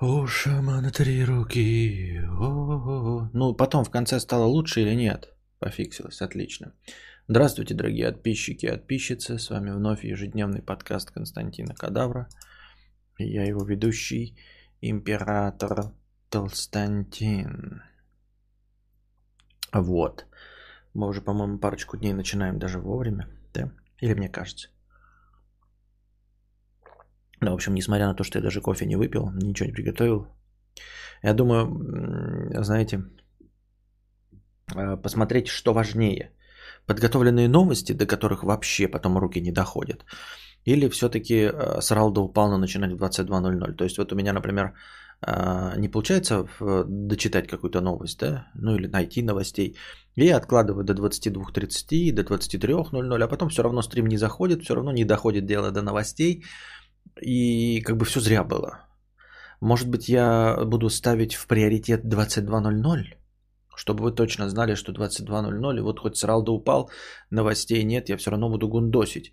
У шамана три руки. О-о-о. Ну, потом в конце стало лучше или нет? Пофиксилось, отлично. Здравствуйте, дорогие подписчики и подписчицы. С вами вновь ежедневный подкаст Константина Кадавра. Я его ведущий, император Толстантин. Вот. Мы уже, по-моему, парочку дней начинаем даже вовремя, да? Или мне кажется? Ну, в общем, несмотря на то, что я даже кофе не выпил, ничего не приготовил, я думаю, знаете, э, посмотреть, что важнее. Подготовленные новости, до которых вообще потом руки не доходят. Или все-таки э, с Ралда упал начинать в 22.00. То есть вот у меня, например, э, не получается дочитать какую-то новость, да, ну или найти новостей. И я откладываю до 22.30, до 23.00, а потом все равно стрим не заходит, все равно не доходит дело до новостей. И как бы все зря было. Может быть, я буду ставить в приоритет 22.00, чтобы вы точно знали, что 22.00, и вот хоть срал да упал, новостей нет, я все равно буду гундосить.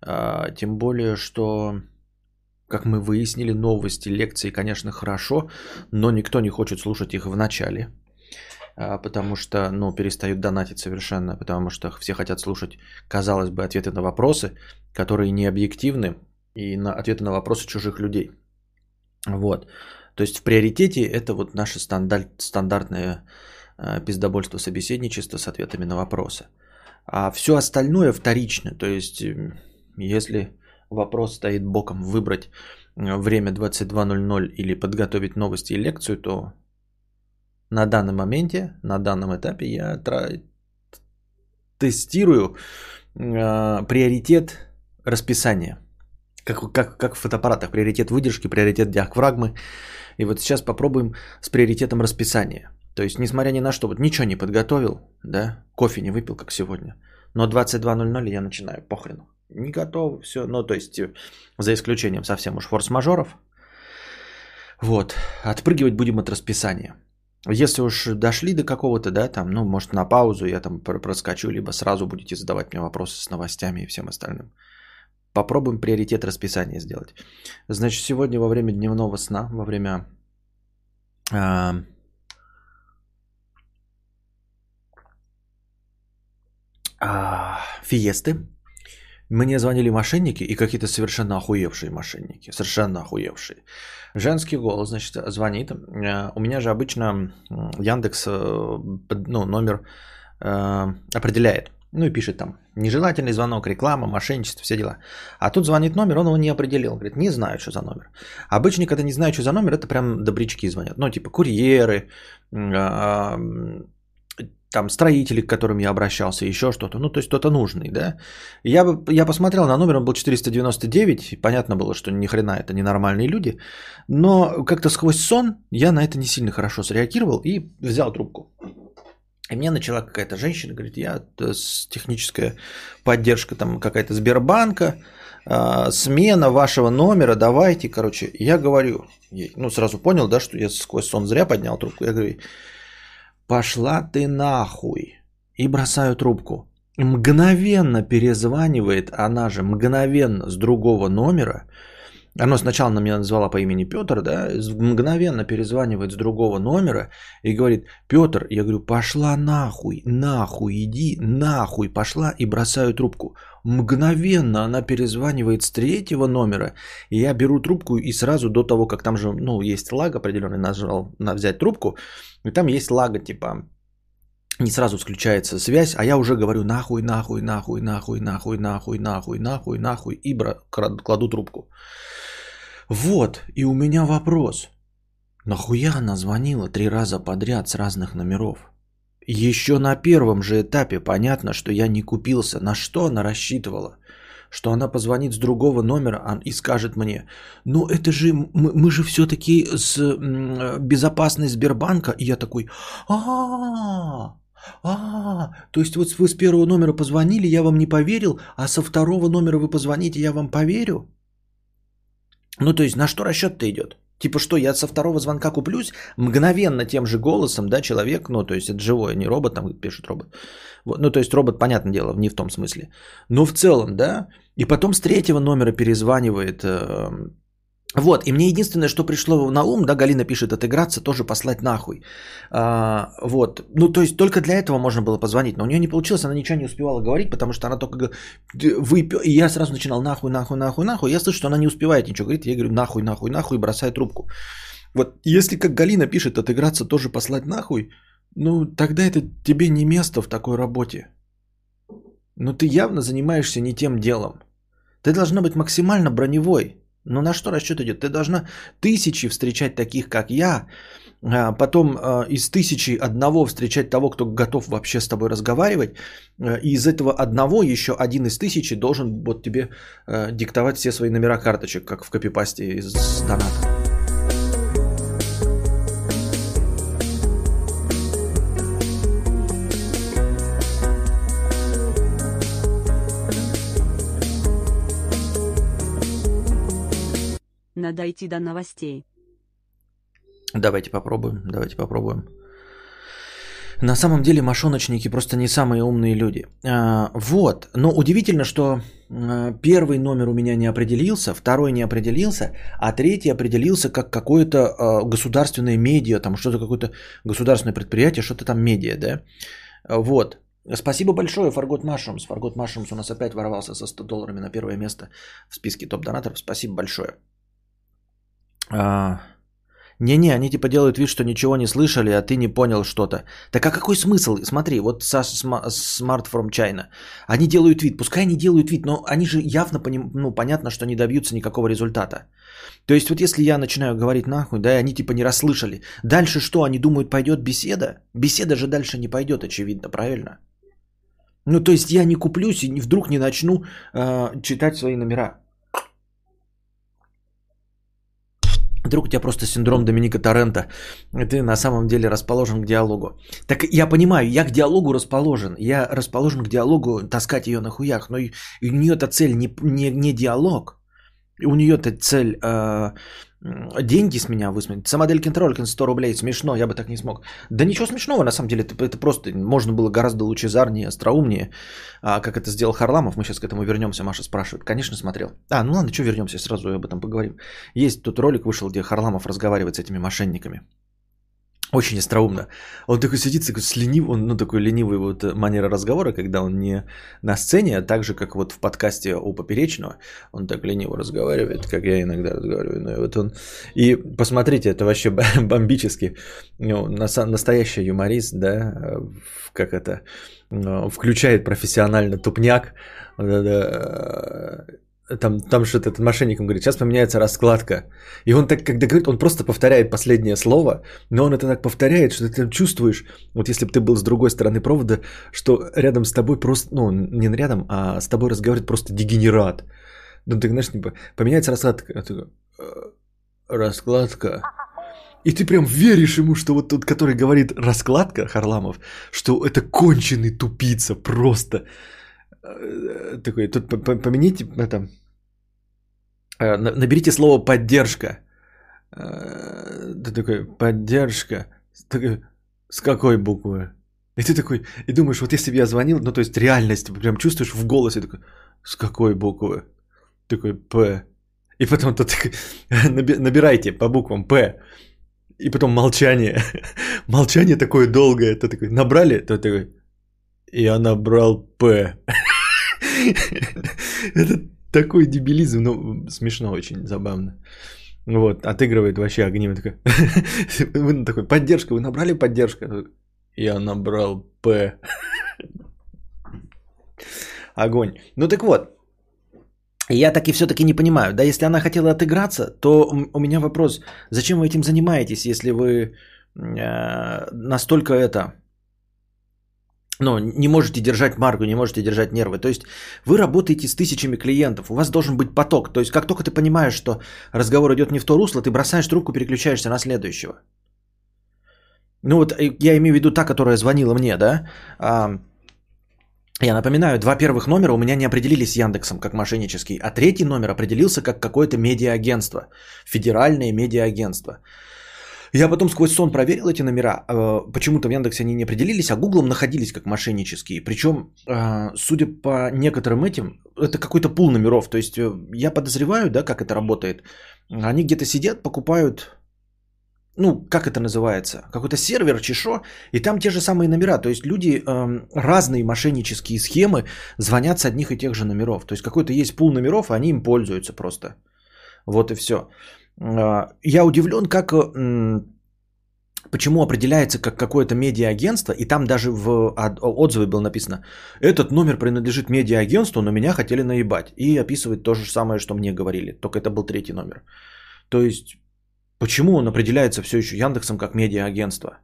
А, тем более, что, как мы выяснили, новости, лекции, конечно, хорошо, но никто не хочет слушать их в начале, а, потому что, ну, перестают донатить совершенно, потому что все хотят слушать, казалось бы, ответы на вопросы, которые не объективны, и на ответы на вопросы чужих людей. Вот. То есть в приоритете это вот наше стандарт, стандартное э, пиздобольство собеседничество с ответами на вопросы. А все остальное вторично. То есть если вопрос стоит боком выбрать э, время 22.00 или подготовить новости и лекцию, то на данном моменте, на данном этапе я тра- тестирую э, приоритет расписания. Как, как, как в фотоаппаратах. Приоритет выдержки, приоритет диафрагмы. И вот сейчас попробуем с приоритетом расписания. То есть, несмотря ни на что, вот ничего не подготовил, да, кофе не выпил, как сегодня. Но 22.00 я начинаю, похрену. Не готов, все. Ну, то есть, за исключением совсем уж форс-мажоров. Вот. Отпрыгивать будем от расписания. Если уж дошли до какого-то, да, там, ну, может, на паузу я там проскочу, либо сразу будете задавать мне вопросы с новостями и всем остальным. Попробуем приоритет расписания сделать. Значит, сегодня во время дневного сна, во время а, а, фиесты, мне звонили мошенники и какие-то совершенно охуевшие мошенники. Совершенно охуевшие. Женский голос, значит, звонит. А, у меня же обычно Яндекс э, ну, номер э, определяет. Ну и пишет там, нежелательный звонок, реклама, мошенничество, все дела. А тут звонит номер, он его не определил. Говорит, не знаю, что за номер. Обычно, когда не знаю, что за номер, это прям добрячки звонят. Ну, типа курьеры, а, там строители, к которым я обращался, еще что-то. Ну, то есть кто-то нужный, да. Я, я посмотрел на номер, он был 499. И понятно было, что ни хрена это ненормальные люди. Но как-то сквозь сон я на это не сильно хорошо среагировал и взял трубку. И мне начала какая-то женщина, говорит, я с техническая поддержка там какая-то Сбербанка, э, смена вашего номера, давайте, короче. Я говорю, ну сразу понял, да, что я сквозь сон зря поднял трубку. Я говорю, пошла ты нахуй. И бросаю трубку. Мгновенно перезванивает она же, мгновенно с другого номера, оно сначала на меня назвала по имени Петр, да, мгновенно перезванивает с другого номера и говорит, Петр, я говорю, пошла нахуй, нахуй, иди, нахуй, пошла и бросаю трубку. Мгновенно она перезванивает с третьего номера, и я беру трубку и сразу до того, как там же, ну, есть лаг определенный, нажал на взять трубку, и там есть лага, типа, не сразу включается связь, а я уже говорю нахуй, нахуй, нахуй, нахуй, нахуй, нахуй, нахуй, нахуй, нахуй, и бра- кладу трубку. Вот, и у меня вопрос. Нахуя она звонила три раза подряд с разных номеров? Еще на первом же этапе понятно, что я не купился. На что она рассчитывала? Что она позвонит с другого номера и скажет мне, ну это же, мы, мы же все-таки с безопасность Сбербанка. И я такой, а а, то есть вот вы с первого номера позвонили, я вам не поверил, а со второго номера вы позвоните, я вам поверю? Ну, то есть на что расчет-то идет? Типа что, я со второго звонка куплюсь мгновенно тем же голосом, да, человек, ну, то есть это живое, не робот, там пишет робот. Вот, ну, то есть робот, понятное дело, не в том смысле. Но в целом, да, и потом с третьего номера перезванивает э, Вот, и мне единственное, что пришло на ум, да, Галина пишет, отыграться, тоже послать нахуй. А, вот, ну, то есть только для этого можно было позвонить, но у нее не получилось, она ничего не успевала говорить, потому что она только выпил, и я сразу начинал нахуй, нахуй, нахуй, нахуй, я слышу, что она не успевает ничего говорить, я говорю нахуй, нахуй, нахуй, и бросаю трубку. Вот, если как Галина пишет, отыграться, тоже послать нахуй, ну, тогда это тебе не место в такой работе. Но ты явно занимаешься не тем делом. Ты должна быть максимально броневой, но на что расчет идет? Ты должна тысячи встречать таких, как я, а потом а, из тысячи одного встречать того, кто готов вообще с тобой разговаривать, а, и из этого одного еще один из тысячи должен вот тебе диктовать все свои номера карточек, как в копипасте из доната. Надо дойти до новостей. Давайте попробуем, давайте попробуем. На самом деле мошоночники просто не самые умные люди. А, вот, но удивительно, что а, первый номер у меня не определился, второй не определился, а третий определился как какое-то а, государственное медиа, там что-то какое-то государственное предприятие, что-то там медиа, да. Вот. Спасибо большое, Фаргот Машрумс. Фаргот Машрумс у нас опять ворвался со 100 долларами на первое место в списке топ-донаторов. Спасибо большое. А, не-не, они типа делают вид, что ничего не слышали, а ты не понял что-то. Так а какой смысл? Смотри, вот Smart from China. Они делают вид, пускай они делают вид, но они же явно, поним, ну, понятно, что не добьются никакого результата. То есть вот если я начинаю говорить нахуй, да, и они типа не расслышали. Дальше что, они думают, пойдет беседа? Беседа же дальше не пойдет, очевидно, правильно? Ну, то есть я не куплюсь и вдруг не начну э, читать свои номера. Вдруг у тебя просто синдром Доминика Торрента, и ты на самом деле расположен к диалогу. Так я понимаю, я к диалогу расположен. Я расположен к диалогу таскать ее на хуях, но у нее-то цель не, не, не диалог. У нее-то цель э, деньги с меня высмотреть. Сама Делькин Тролькин 100 рублей, смешно, я бы так не смог. Да ничего смешного, на самом деле, это, это просто можно было гораздо лучезарнее, остроумнее, а, как это сделал Харламов. Мы сейчас к этому вернемся, Маша спрашивает. Конечно, смотрел. А, ну ладно, что вернемся, сразу об этом поговорим. Есть тут ролик вышел, где Харламов разговаривает с этими мошенниками. Очень остроумно. Он такой сидит, такой ленив, он, ну, такой ленивый вот манера разговора, когда он не на сцене, а так же, как вот в подкасте у Поперечного, он так лениво разговаривает, как я иногда разговариваю. Ну, и вот он... И посмотрите, это вообще бомбически. Ну, настоящий юморист, да, как это, ну, включает профессионально тупняк, там, там что-то этот мошенник говорит, сейчас поменяется раскладка. И он так, когда говорит, он просто повторяет последнее слово, но он это так повторяет, что ты там чувствуешь, вот если бы ты был с другой стороны провода, что рядом с тобой просто, ну, не рядом, а с тобой разговаривает просто дегенерат. Ну, ты знаешь, типа, поменяется раскладка. «Э, раскладка. И ты прям веришь ему, что вот тот, который говорит раскладка, Харламов, что это конченый тупица просто. Э, такой, тут помените это, э, наберите слово поддержка. Э, ты такой, поддержка. С какой буквы? И ты такой, и думаешь, вот если бы я звонил, ну то есть реальность, прям чувствуешь в голосе, такой, с какой буквы? Такой, П. И потом ты такой, набирайте по буквам П. И потом молчание. молчание такое долгое. Ты такой, набрали? То такой, я набрал П. Это такой дебилизм, ну, смешно очень, забавно. Вот, отыгрывает вообще огнем. Такой, вы такой, поддержка, вы набрали поддержку? Я набрал П. Огонь. Ну так вот, я так и все-таки не понимаю. Да, если она хотела отыграться, то у меня вопрос, зачем вы этим занимаетесь, если вы э, настолько это но не можете держать марку, не можете держать нервы. То есть вы работаете с тысячами клиентов, у вас должен быть поток. То есть как только ты понимаешь, что разговор идет не в то русло, ты бросаешь трубку, переключаешься на следующего. Ну вот э, я имею в виду та, которая звонила мне, да. А, я напоминаю, два первых номера у меня не определились с Яндексом как мошеннический, а третий номер определился как какое-то медиаагентство, федеральное медиаагентство. Я потом сквозь сон проверил эти номера. Э, почему-то в Яндексе они не определились, а Гуглом находились как мошеннические. Причем, э, судя по некоторым этим, это какой-то пул номеров. То есть э, я подозреваю, да, как это работает. Они где-то сидят, покупают ну, как это называется, какой-то сервер, чешо, и там те же самые номера. То есть люди, разные мошеннические схемы звонят с одних и тех же номеров. То есть какой-то есть пул номеров, а они им пользуются просто. Вот и все. Э, я удивлен, как, э, почему определяется как какое-то медиа-агентство, и там даже в отзыве было написано, этот номер принадлежит медиа-агентству, но меня хотели наебать. И описывает то же самое, что мне говорили, только это был третий номер. То есть Почему он определяется все еще Яндексом как медиа-агентство?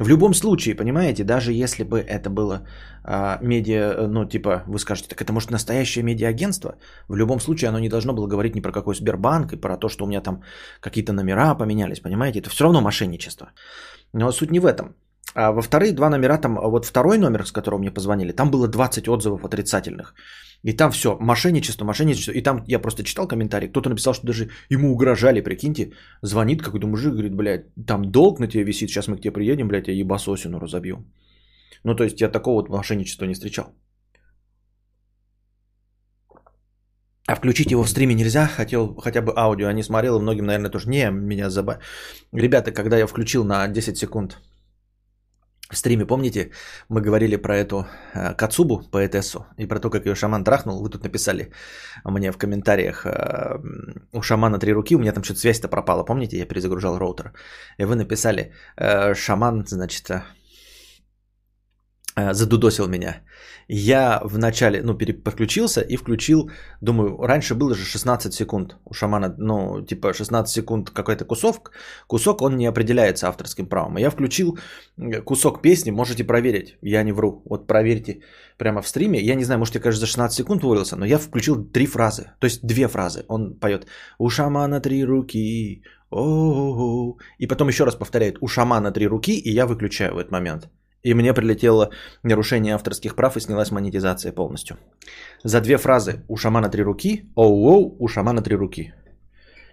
В любом случае, понимаете, даже если бы это было а, медиа, ну типа, вы скажете, так это может настоящее медиа-агентство? В любом случае оно не должно было говорить ни про какой Сбербанк и про то, что у меня там какие-то номера поменялись, понимаете? Это все равно мошенничество. Но суть не в этом. А во вторые два номера, там, вот второй номер, с которого мне позвонили, там было 20 отзывов отрицательных. И там все, мошенничество, мошенничество. И там я просто читал комментарий, кто-то написал, что даже ему угрожали, прикиньте. Звонит какой-то мужик, говорит, блядь, там долг на тебе висит, сейчас мы к тебе приедем, блядь, я ебасосину разобью. Ну, то есть я такого вот мошенничества не встречал. А включить его в стриме нельзя, хотел хотя бы аудио, а не смотрел, и многим, наверное, тоже не, меня заба... Ребята, когда я включил на 10 секунд в стриме, помните, мы говорили про эту э, Кацубу, поэтессу, и про то, как ее шаман трахнул. Вы тут написали мне в комментариях, э, у шамана три руки, у меня там что-то связь-то пропала, помните, я перезагружал роутер. И вы написали, э, шаман, значит, э, задудосил меня. Я вначале, ну, подключился и включил, думаю, раньше было же 16 секунд у шамана, ну, типа 16 секунд какой-то кусок, кусок, он не определяется авторским правом. Я включил кусок песни, можете проверить, я не вру, вот проверьте прямо в стриме, я не знаю, может, я, кажется, за 16 секунд вывалился, но я включил три фразы, то есть две фразы, он поет «У шамана три руки, о и потом еще раз повторяет «У шамана три руки», и я выключаю в этот момент – и мне прилетело нарушение авторских прав и снялась монетизация полностью. За две фразы «У шамана три руки», «Оу-оу», «У шамана три руки»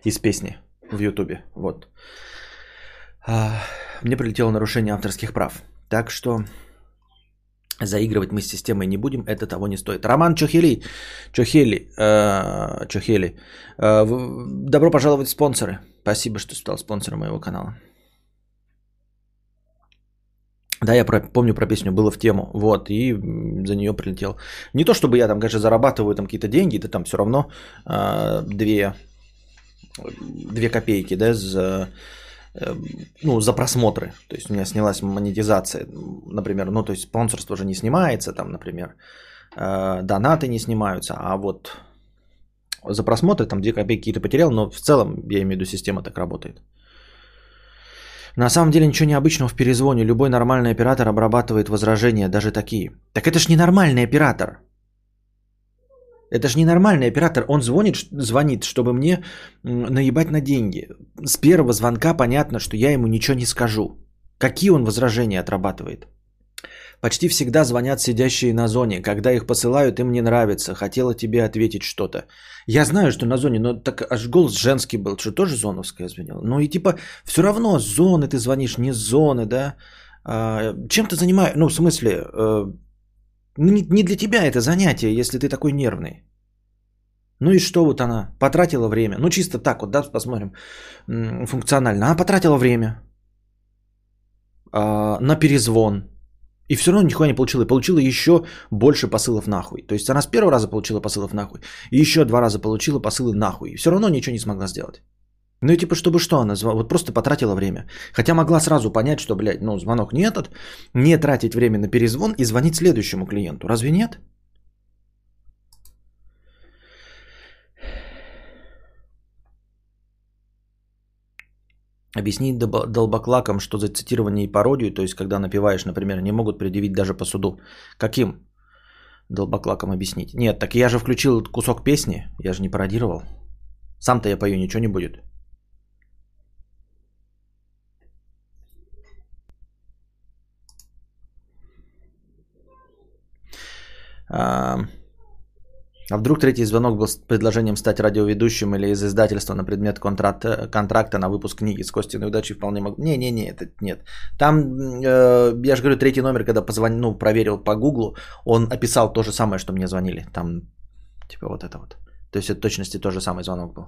из песни в Ютубе. Вот. А, мне прилетело нарушение авторских прав. Так что заигрывать мы с системой не будем, это того не стоит. Роман Чохели, Чохели, э, Чохели, э, добро пожаловать в спонсоры. Спасибо, что стал спонсором моего канала. Да, я про, помню про песню, было в тему, вот, и за нее прилетел. Не то, чтобы я там, конечно, зарабатываю там какие-то деньги, да там все равно э, две, две копейки, да, за, э, ну, за просмотры. То есть у меня снялась монетизация, например, ну, то есть спонсорство уже не снимается, там, например, э, донаты не снимаются, а вот за просмотры там две копейки ты потерял, но в целом, я имею в виду, система так работает. На самом деле ничего необычного в перезвоне. Любой нормальный оператор обрабатывает возражения, даже такие. Так это ж не нормальный оператор. Это же ненормальный оператор. Он звонит, звонит, чтобы мне наебать на деньги. С первого звонка понятно, что я ему ничего не скажу. Какие он возражения отрабатывает? Почти всегда звонят сидящие на зоне. Когда их посылают, им не нравится. Хотела тебе ответить что-то. Я знаю, что на зоне, но так аж голос женский был, что тоже зоновская звонила. Ну и типа все равно зоны ты звонишь, не зоны, да. А, чем ты занимаешься? Ну, в смысле, э, не, не для тебя это занятие, если ты такой нервный. Ну и что вот она? Потратила время. Ну чисто так вот, да, посмотрим функционально. Она потратила время э, на перезвон. И все равно нихуя не получила. И получила еще больше посылов нахуй. То есть она с первого раза получила посылов нахуй. И еще два раза получила посылы нахуй. И все равно ничего не смогла сделать. Ну и типа, чтобы что она вот просто потратила время. Хотя могла сразу понять, что, блядь, ну звонок не этот, не тратить время на перезвон и звонить следующему клиенту. Разве нет? Объяснить долбоклакам, что за цитирование и пародию, то есть когда напиваешь, например, не могут предъявить даже по суду. Каким долбоклакам объяснить? Нет, так я же включил кусок песни, я же не пародировал. Сам-то я пою, ничего не будет. А вдруг третий звонок был с предложением стать радиоведущим или из издательства на предмет контракта, контракта на выпуск книги с Костиной удачей вполне мог. Не-не-не, это нет. Там, э, я же говорю, третий номер, когда позвонил, ну, проверил по гуглу, он описал то же самое, что мне звонили. Там, типа вот это вот. То есть это точности тот же самый звонок был.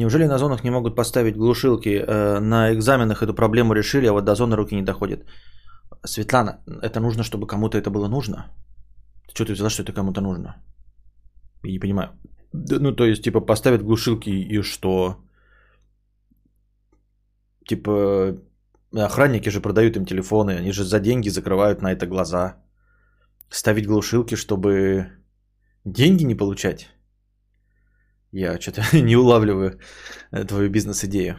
Неужели на зонах не могут поставить глушилки? Э, на экзаменах эту проблему решили, а вот до зоны руки не доходят. Светлана, это нужно, чтобы кому-то это было нужно? Что ты взяла, что это кому-то нужно? Я не понимаю. Ну, то есть, типа, поставят глушилки и что? Типа, охранники же продают им телефоны, они же за деньги закрывают на это глаза. Ставить глушилки, чтобы деньги не получать? Я что-то не улавливаю э, твою бизнес-идею.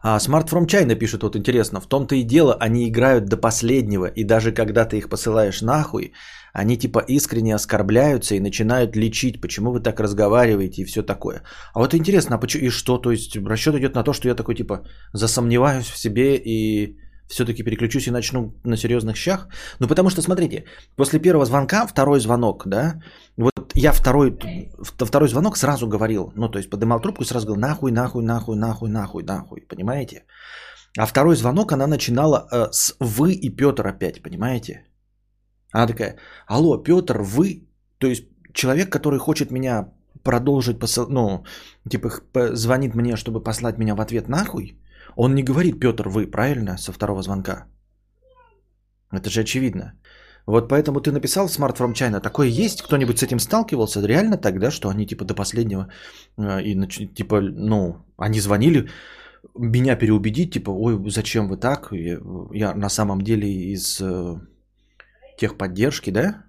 А Smart From China пишет вот интересно. В том-то и дело, они играют до последнего. И даже когда ты их посылаешь нахуй, они типа искренне оскорбляются и начинают лечить, почему вы так разговариваете и все такое. А вот интересно, а почему и что? То есть расчет идет на то, что я такой типа засомневаюсь в себе и все-таки переключусь и начну на серьезных щах. Ну, потому что, смотрите, после первого звонка второй звонок, да, вот я второй, второй звонок сразу говорил, ну, то есть поднимал трубку и сразу говорил, нахуй, нахуй, нахуй, нахуй, нахуй, нахуй, понимаете? А второй звонок она начинала э, с «вы» и Петр опять, понимаете? Она такая, алло, Петр, вы, то есть человек, который хочет меня продолжить, посыл... ну, типа звонит мне, чтобы послать меня в ответ нахуй, он не говорит Петр, вы, правильно, со второго звонка. Это же очевидно. Вот поэтому ты написал Smart from China. Такое есть? Кто-нибудь с этим сталкивался? Реально тогда, что они типа до последнего э, и типа, ну, они звонили меня переубедить, типа, ой, зачем вы так? Я, на самом деле из э, техподдержки, да?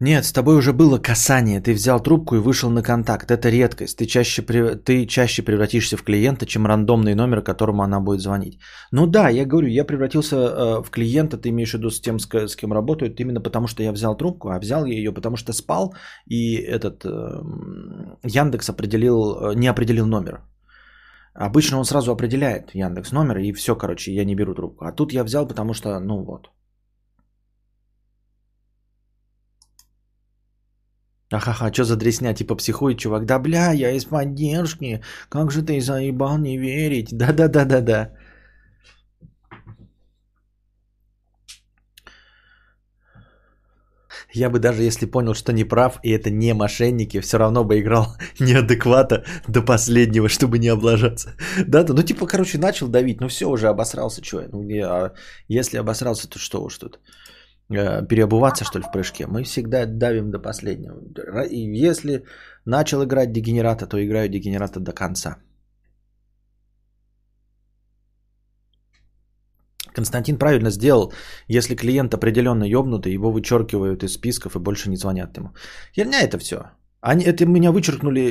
Нет, с тобой уже было касание. Ты взял трубку и вышел на контакт. Это редкость. Ты чаще, ты чаще превратишься в клиента, чем рандомный номер, которому она будет звонить. Ну да, я говорю, я превратился э, в клиента, ты имеешь в виду с тем, с, кем работают, именно потому что я взял трубку, а взял я ее, потому что спал, и этот э, Яндекс определил, э, не определил номер. Обычно он сразу определяет Яндекс номер, и все, короче, я не беру трубку. А тут я взял, потому что, ну вот, Ахаха, что за дресня, типа психует чувак. Да бля, я из поддержки. Как же ты заебал не верить. Да-да-да-да-да. Я бы даже если понял, что не прав, и это не мошенники, все равно бы играл неадеквата до последнего, чтобы не облажаться. Да-да, ну типа, короче, начал давить, ну все, уже обосрался, что я. Ну, а если обосрался, то что уж тут. Э, переобуваться, что ли, в прыжке. Мы всегда давим до последнего. И если начал играть дегенерата, то играю дегенерата до конца. Константин правильно сделал, если клиент определенно ёбнутый, его вычеркивают из списков и больше не звонят ему. Херня это все. Они, это меня вычеркнули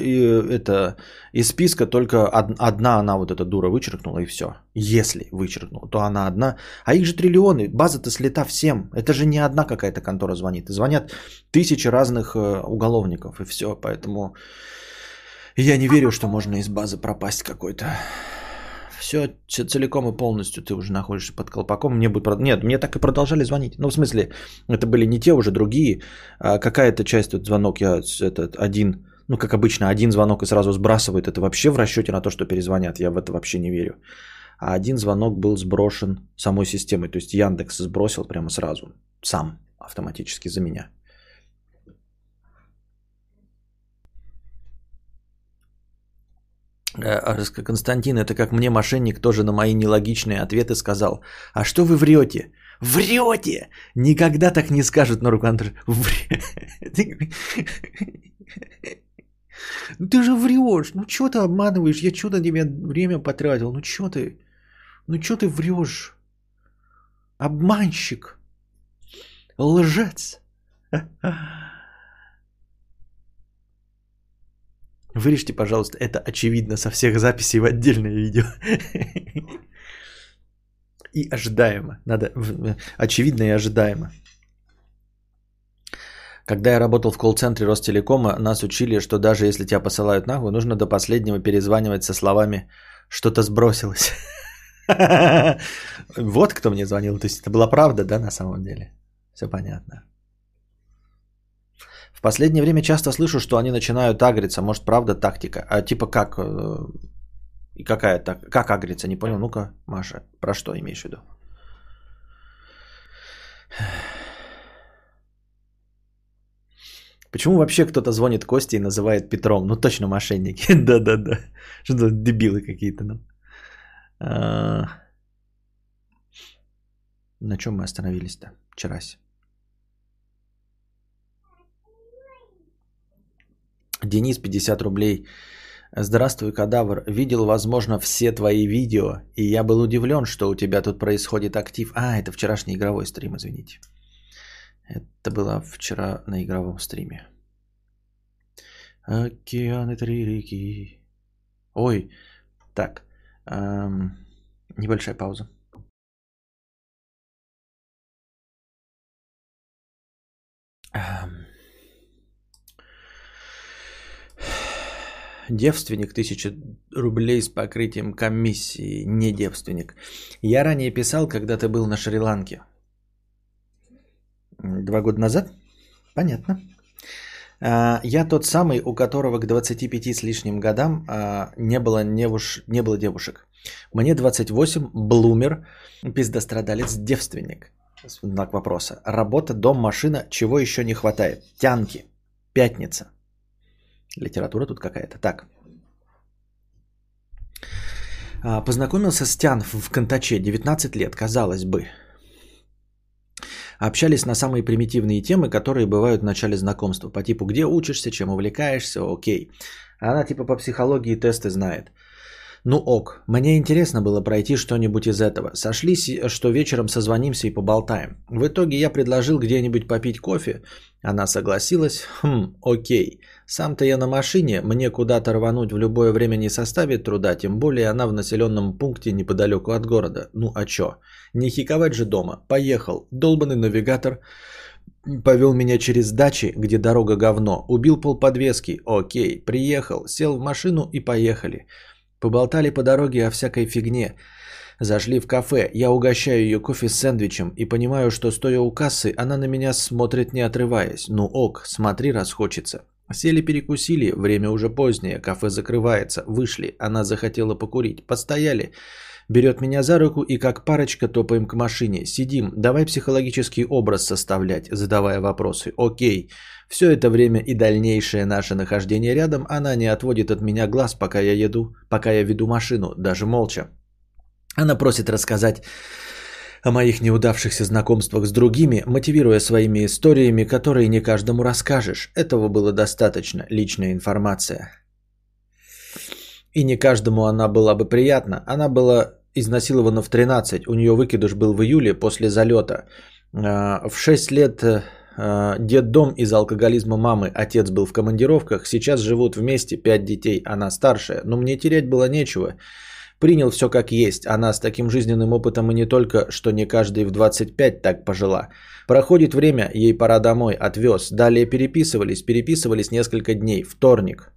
это, из списка, только одна она, вот эта дура, вычеркнула и все. Если вычеркнула, то она одна. А их же триллионы, база-то слета всем. Это же не одна какая-то контора звонит. Звонят тысячи разных э, уголовников и все. Поэтому я не верю, что можно из базы пропасть какой-то все целиком и полностью ты уже находишься под колпаком. Мне бы, нет, мне так и продолжали звонить. Ну, в смысле, это были не те уже, другие. А какая-то часть, вот звонок я этот один, ну, как обычно, один звонок и сразу сбрасывает. Это вообще в расчете на то, что перезвонят. Я в это вообще не верю. А один звонок был сброшен самой системой. То есть Яндекс сбросил прямо сразу, сам автоматически за меня. Константин, это как мне мошенник тоже на мои нелогичные ответы сказал. А что вы врете? Врете! Никогда так не скажут на руку Ты же врешь. Ну что ты обманываешь? Я что-то тебе время потратил. Ну что ты? Ну что ты врешь? Обманщик. Лжец. Вырежьте, пожалуйста, это очевидно со всех записей в отдельное видео. И ожидаемо. Надо, очевидно и ожидаемо. Когда я работал в колл-центре Ростелекома, нас учили, что даже если тебя посылают нахуй, нужно до последнего перезванивать со словами «что-то сбросилось». Вот кто мне звонил. То есть это была правда, да, на самом деле? Все понятно. Последнее время часто слышу, что они начинают агриться. Может, правда тактика? А типа как? Э, и какая так? Как агриться? Не понял. Ну-ка, Маша, про что имеешь в виду? Почему вообще кто-то звонит Косте и называет Петром? Ну точно мошенники. Да-да-да. Что-то дебилы какие-то. Ну. На чем мы остановились-то? Вчерась. Денис, 50 рублей. Здравствуй, кадавр. Видел, возможно, все твои видео, и я был удивлен, что у тебя тут происходит актив. А, это вчерашний игровой стрим, извините. Это было вчера на игровом стриме. Океаны, три реки. Ой, так. Эм, небольшая пауза. Эм. Девственник 1000 рублей с покрытием комиссии. Не девственник. Я ранее писал, когда ты был на Шри-Ланке. Два года назад? Понятно. А, я тот самый, у которого к 25 с лишним годам а, не было, невуш... не было девушек. Мне 28, блумер, пиздострадалец, девственник. Знак вопроса. Работа, дом, машина, чего еще не хватает? Тянки. Пятница. Литература тут какая-то. Так. А, познакомился с Тян в Контаче, 19 лет, казалось бы. Общались на самые примитивные темы, которые бывают в начале знакомства. По типу, где учишься, чем увлекаешься, окей. Она типа по психологии тесты знает. Ну ок, мне интересно было пройти что-нибудь из этого. Сошлись, что вечером созвонимся и поболтаем. В итоге я предложил где-нибудь попить кофе. Она согласилась. Хм, окей. Сам-то я на машине, мне куда-то рвануть в любое время не составит труда, тем более она в населенном пункте неподалеку от города. Ну а чё? Не хиковать же дома. Поехал. Долбанный навигатор повел меня через дачи, где дорога говно. Убил полподвески. Окей. Приехал, сел в машину и поехали. Поболтали по дороге о всякой фигне. Зашли в кафе, я угощаю ее кофе с сэндвичем и понимаю, что стоя у кассы, она на меня смотрит не отрываясь. Ну ок, смотри, раз хочется. Сели перекусили, время уже позднее, кафе закрывается, вышли, она захотела покурить, постояли. Берет меня за руку и как парочка топаем к машине. Сидим, давай психологический образ составлять, задавая вопросы. Окей. Все это время и дальнейшее наше нахождение рядом, она не отводит от меня глаз, пока я еду, пока я веду машину, даже молча. Она просит рассказать о моих неудавшихся знакомствах с другими, мотивируя своими историями, которые не каждому расскажешь. Этого было достаточно, личная информация. И не каждому она была бы приятна. Она была изнасилована в 13, у нее выкидыш был в июле после залета. А, в 6 лет а, дед дом из-за алкоголизма мамы, отец был в командировках, сейчас живут вместе 5 детей, она старшая, но мне терять было нечего. Принял все как есть. Она с таким жизненным опытом и не только, что не каждый в 25 так пожила. Проходит время, ей пора домой, отвез. Далее переписывались, переписывались несколько дней. Вторник.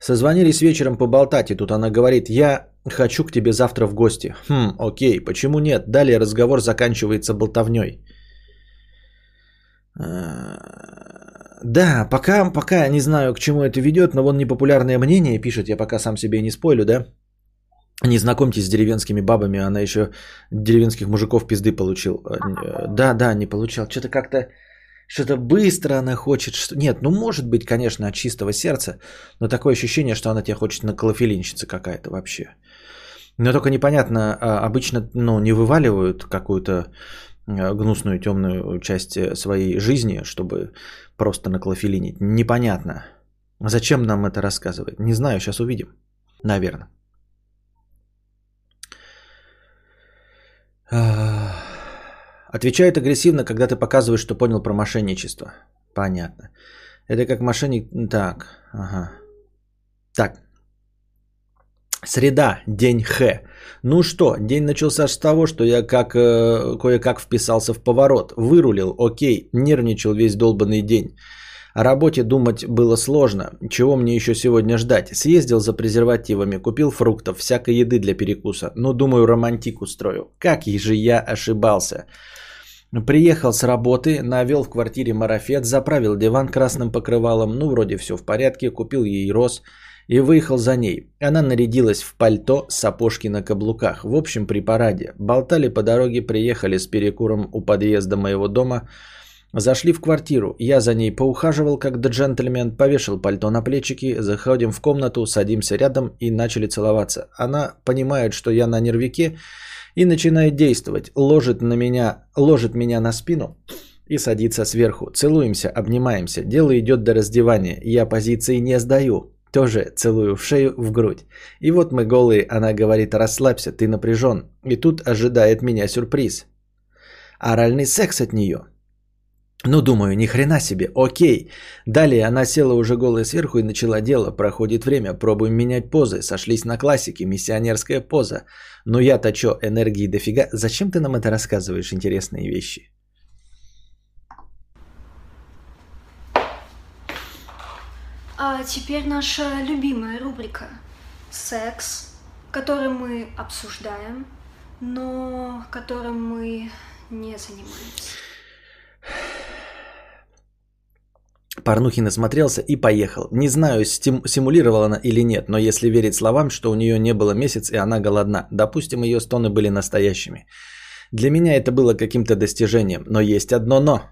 Созвонились вечером поболтать, и тут она говорит, я хочу к тебе завтра в гости. Хм, окей, почему нет? Далее разговор заканчивается болтовней. Да, пока, пока не знаю, к чему это ведет, но вон непопулярное мнение пишет, я пока сам себе не спойлю, да? Не знакомьтесь с деревенскими бабами, она еще деревенских мужиков пизды получил. Э, да, да, не получал. Что-то как-то, что-то быстро она хочет. Что... Нет, ну может быть, конечно, от чистого сердца, но такое ощущение, что она тебя хочет на колофелинщица какая-то вообще. Но только непонятно, а, обычно ну, не вываливают какую-то Э, гнусную темную часть э, своей жизни, чтобы просто наклофелинить. Непонятно. Зачем нам это рассказывать? Не знаю, сейчас увидим. Наверное. Отвечает агрессивно, когда ты показываешь, что понял про мошенничество. Понятно. Это как мошенник... Так, ага. Так. Среда, день Х. Ну что, день начался с того, что я как э, кое-как вписался в поворот. Вырулил, окей, нервничал весь долбанный день. О работе думать было сложно. Чего мне еще сегодня ждать? Съездил за презервативами, купил фруктов, всякой еды для перекуса. Ну, думаю, романтик устрою. Как же я ошибался. Приехал с работы, навел в квартире марафет, заправил диван красным покрывалом. Ну, вроде все в порядке, купил ей роз и выехал за ней. Она нарядилась в пальто, сапожки на каблуках. В общем, при параде. Болтали по дороге, приехали с перекуром у подъезда моего дома. Зашли в квартиру. Я за ней поухаживал, как джентльмен, повешал пальто на плечики, заходим в комнату, садимся рядом и начали целоваться. Она понимает, что я на нервике и начинает действовать. Ложит, на меня, ложит меня на спину и садится сверху. Целуемся, обнимаемся. Дело идет до раздевания. Я позиции не сдаю. Тоже целую в шею, в грудь. И вот мы голые, она говорит, расслабься, ты напряжен. И тут ожидает меня сюрприз. Оральный секс от нее. Ну, думаю, ни хрена себе, окей. Далее она села уже голая сверху и начала дело. Проходит время, пробуем менять позы. Сошлись на классике, миссионерская поза. Но я-то чё, энергии дофига. Зачем ты нам это рассказываешь, интересные вещи? А теперь наша любимая рубрика «Секс», который мы обсуждаем, но которым мы не занимаемся. Порнухи насмотрелся и поехал. Не знаю, стим- симулировала она или нет, но если верить словам, что у нее не было месяц и она голодна, допустим, ее стоны были настоящими. Для меня это было каким-то достижением, но есть одно но.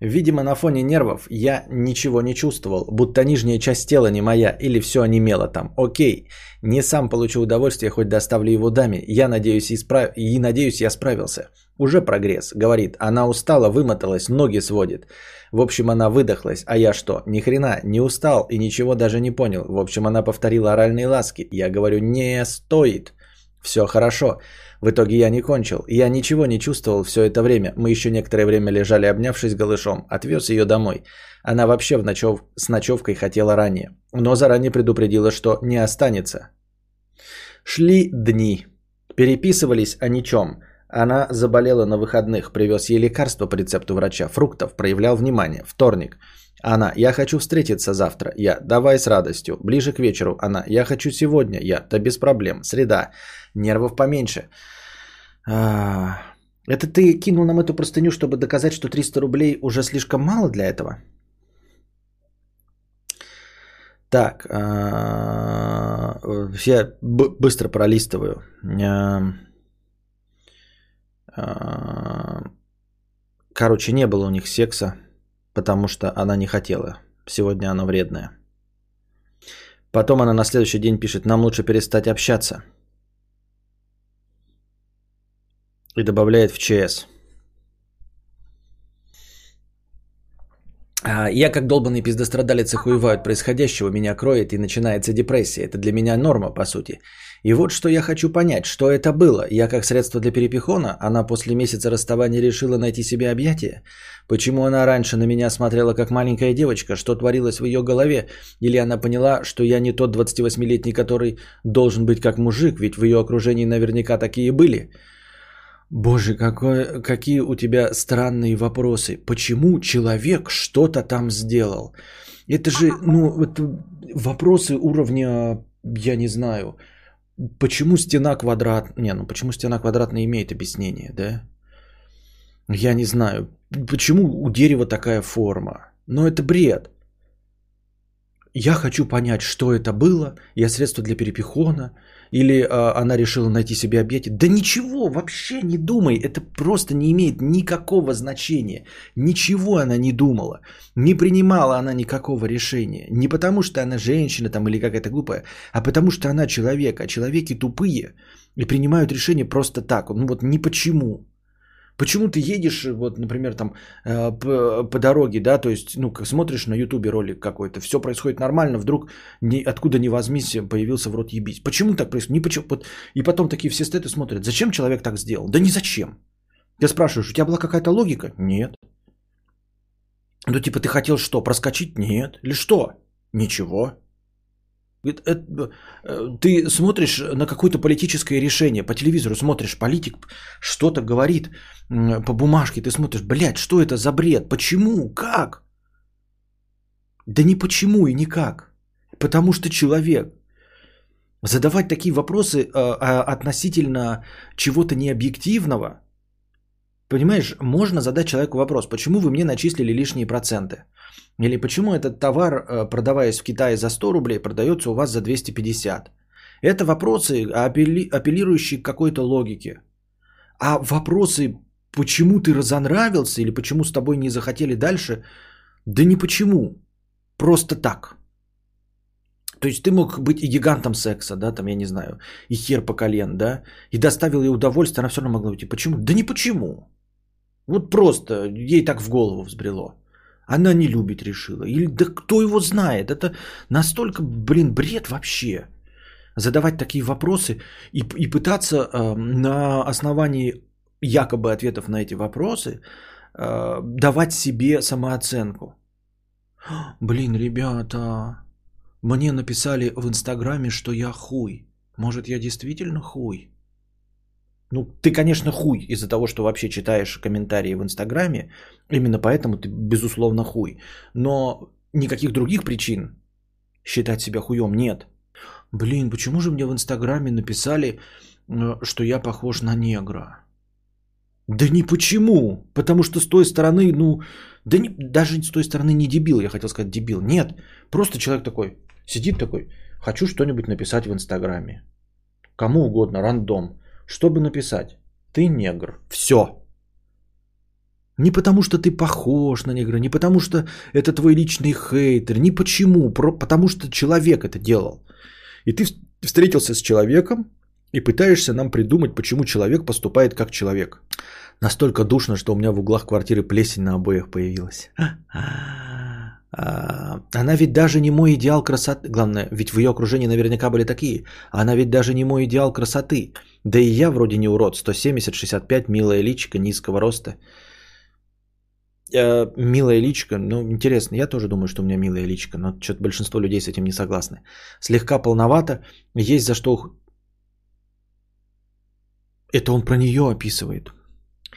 Видимо, на фоне нервов я ничего не чувствовал, будто нижняя часть тела не моя или все онемело там. Окей, не сам получу удовольствие, хоть доставлю его даме. Я надеюсь, исправ... и надеюсь, я справился. Уже прогресс, говорит. Она устала, вымоталась, ноги сводит. В общем, она выдохлась. А я что? Ни хрена, не устал и ничего даже не понял. В общем, она повторила оральные ласки. Я говорю, не стоит. Все хорошо. В итоге я не кончил. Я ничего не чувствовал все это время. Мы еще некоторое время лежали, обнявшись голышом. Отвез ее домой. Она вообще в ночев... с ночевкой хотела ранее. Но заранее предупредила, что не останется. Шли дни. Переписывались о ничем. Она заболела на выходных. Привез ей лекарства по рецепту врача. Фруктов. Проявлял внимание. Вторник. Она, я хочу встретиться завтра. Я, давай с радостью. Ближе к вечеру. Она, я хочу сегодня. Я, да без проблем. Среда. Нервов поменьше. А, это ты кинул нам эту простыню, чтобы доказать, что 300 рублей уже слишком мало для этого? Так, а, я быстро пролистываю. А, короче, не было у них секса, потому что она не хотела. Сегодня она вредная. Потом она на следующий день пишет, нам лучше перестать общаться – И добавляет в ЧС. А, я как долбанный пиздострадалец охуеваю от происходящего, меня кроет и начинается депрессия. Это для меня норма, по сути. И вот что я хочу понять, что это было. Я как средство для перепихона, она после месяца расставания решила найти себе объятие? Почему она раньше на меня смотрела как маленькая девочка? Что творилось в ее голове? Или она поняла, что я не тот 28-летний, который должен быть как мужик, ведь в ее окружении наверняка такие были? Боже, какой, какие у тебя странные вопросы. Почему человек что-то там сделал? Это же, ну, это вопросы уровня, я не знаю, почему стена квадрат... Не, ну почему стена квадратная имеет объяснение, да? Я не знаю. Почему у дерева такая форма? Но это бред. Я хочу понять, что это было. Я средство для перепихона. Или э, она решила найти себе объятие. Да ничего, вообще не думай. Это просто не имеет никакого значения. Ничего она не думала. Не принимала она никакого решения. Не потому, что она женщина там или какая-то глупая, а потому, что она человек. А человеки тупые и принимают решения просто так. Ну вот ни почему. Почему ты едешь, вот, например, там э, по, по дороге, да, то есть, ну, смотришь на ютубе ролик какой-то, все происходит нормально, вдруг ни, откуда ни возьмись появился в рот ебись. Почему так происходит? Ни почему. И потом такие все стоят и смотрят, зачем человек так сделал? Да ни зачем. Ты спрашиваешь, у тебя была какая-то логика? Нет. Ну, типа, ты хотел что, проскочить? Нет. Или что? Ничего. Э, ты смотришь на какое-то политическое решение по телевизору, смотришь, политик что-то говорит по бумажке, ты смотришь, блядь, что это за бред? Почему? Как? Да не почему и никак. Потому что человек. Задавать такие вопросы э, относительно чего-то необъективного, понимаешь, можно задать человеку вопрос, почему вы мне начислили лишние проценты? Или почему этот товар, э, продаваясь в Китае за 100 рублей, продается у вас за 250? Это вопросы, апеллирующие к какой-то логике. А вопросы, почему ты разонравился или почему с тобой не захотели дальше, да не почему. Просто так. То есть ты мог быть и гигантом секса, да, там, я не знаю, и хер по колен, да, и доставил ей удовольствие, она все равно могла уйти. Почему? Да не почему. Вот просто ей так в голову взбрело. Она не любит, решила. Или да кто его знает? Это настолько, блин, бред вообще. Задавать такие вопросы и, и пытаться э, на основании якобы ответов на эти вопросы э, давать себе самооценку. Блин, ребята, мне написали в Инстаграме, что я хуй. Может, я действительно хуй? Ну, ты, конечно, хуй из-за того, что вообще читаешь комментарии в Инстаграме. Именно поэтому ты, безусловно, хуй. Но никаких других причин считать себя хуем нет. Блин, почему же мне в Инстаграме написали, э, что я похож на негра? Да не почему. Потому что с той стороны, ну, да не, даже с той стороны не дебил, я хотел сказать дебил. Нет, просто человек такой, сидит такой, хочу что-нибудь написать в Инстаграме. Кому угодно, рандом. Чтобы написать, ты негр. Все. Не потому, что ты похож на негра, не потому, что это твой личный хейтер, не почему, потому что человек это делал. И ты встретился с человеком и пытаешься нам придумать, почему человек поступает как человек. Настолько душно, что у меня в углах квартиры плесень на обоях появилась. она ведь даже не мой идеал красоты. Главное, ведь в ее окружении наверняка были такие. Она ведь даже не мой идеал красоты. Да и я вроде не урод. 170-65, милая личика, низкого роста. Э, милая личка, ну интересно, я тоже думаю, что у меня милая личка, но что-то большинство людей с этим не согласны. Слегка полновато, есть за что... Это он про нее описывает.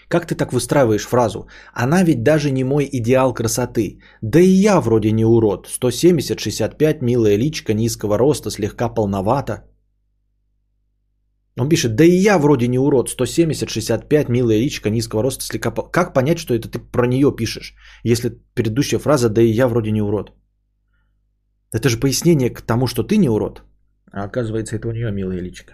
Как ты так выстраиваешь фразу? Она ведь даже не мой идеал красоты. Да и я вроде не урод. 170-65, милая личка, низкого роста, слегка полновато. Он пишет, да и я вроде не урод, 170-65, милая личка, низкого роста, слегка... Как понять, что это ты про нее пишешь, если предыдущая фраза, да и я вроде не урод? Это же пояснение к тому, что ты не урод. А оказывается, это у нее милая личка.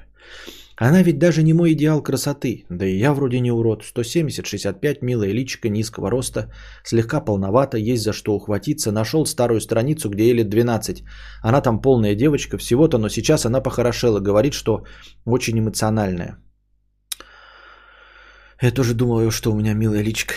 Она ведь даже не мой идеал красоты. Да и я вроде не урод. 170-65, милая личика, низкого роста, слегка полновато, есть за что ухватиться. Нашел старую страницу, где ей лет 12. Она там полная девочка всего-то, но сейчас она похорошела. Говорит, что очень эмоциональная. Я тоже думал, что у меня милая личка.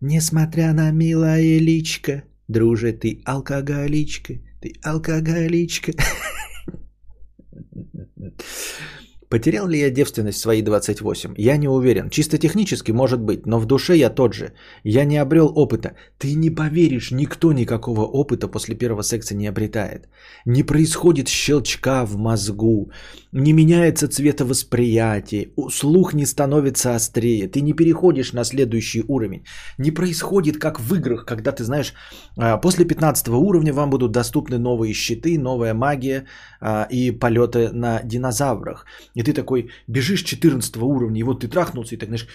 Несмотря на милая личка, друже, ты алкоголичка, ты алкоголичка. Потерял ли я девственность в свои 28? Я не уверен. Чисто технически может быть, но в душе я тот же. Я не обрел опыта. Ты не поверишь, никто никакого опыта после первого секса не обретает. Не происходит щелчка в мозгу. Не меняется цветовосприятие. Слух не становится острее. Ты не переходишь на следующий уровень. Не происходит как в играх, когда ты знаешь, а, после 15 уровня вам будут доступны новые щиты, новая магия а, и полеты на динозаврах. И ты такой бежишь 14 уровня, и вот ты трахнулся, и так, знаешь,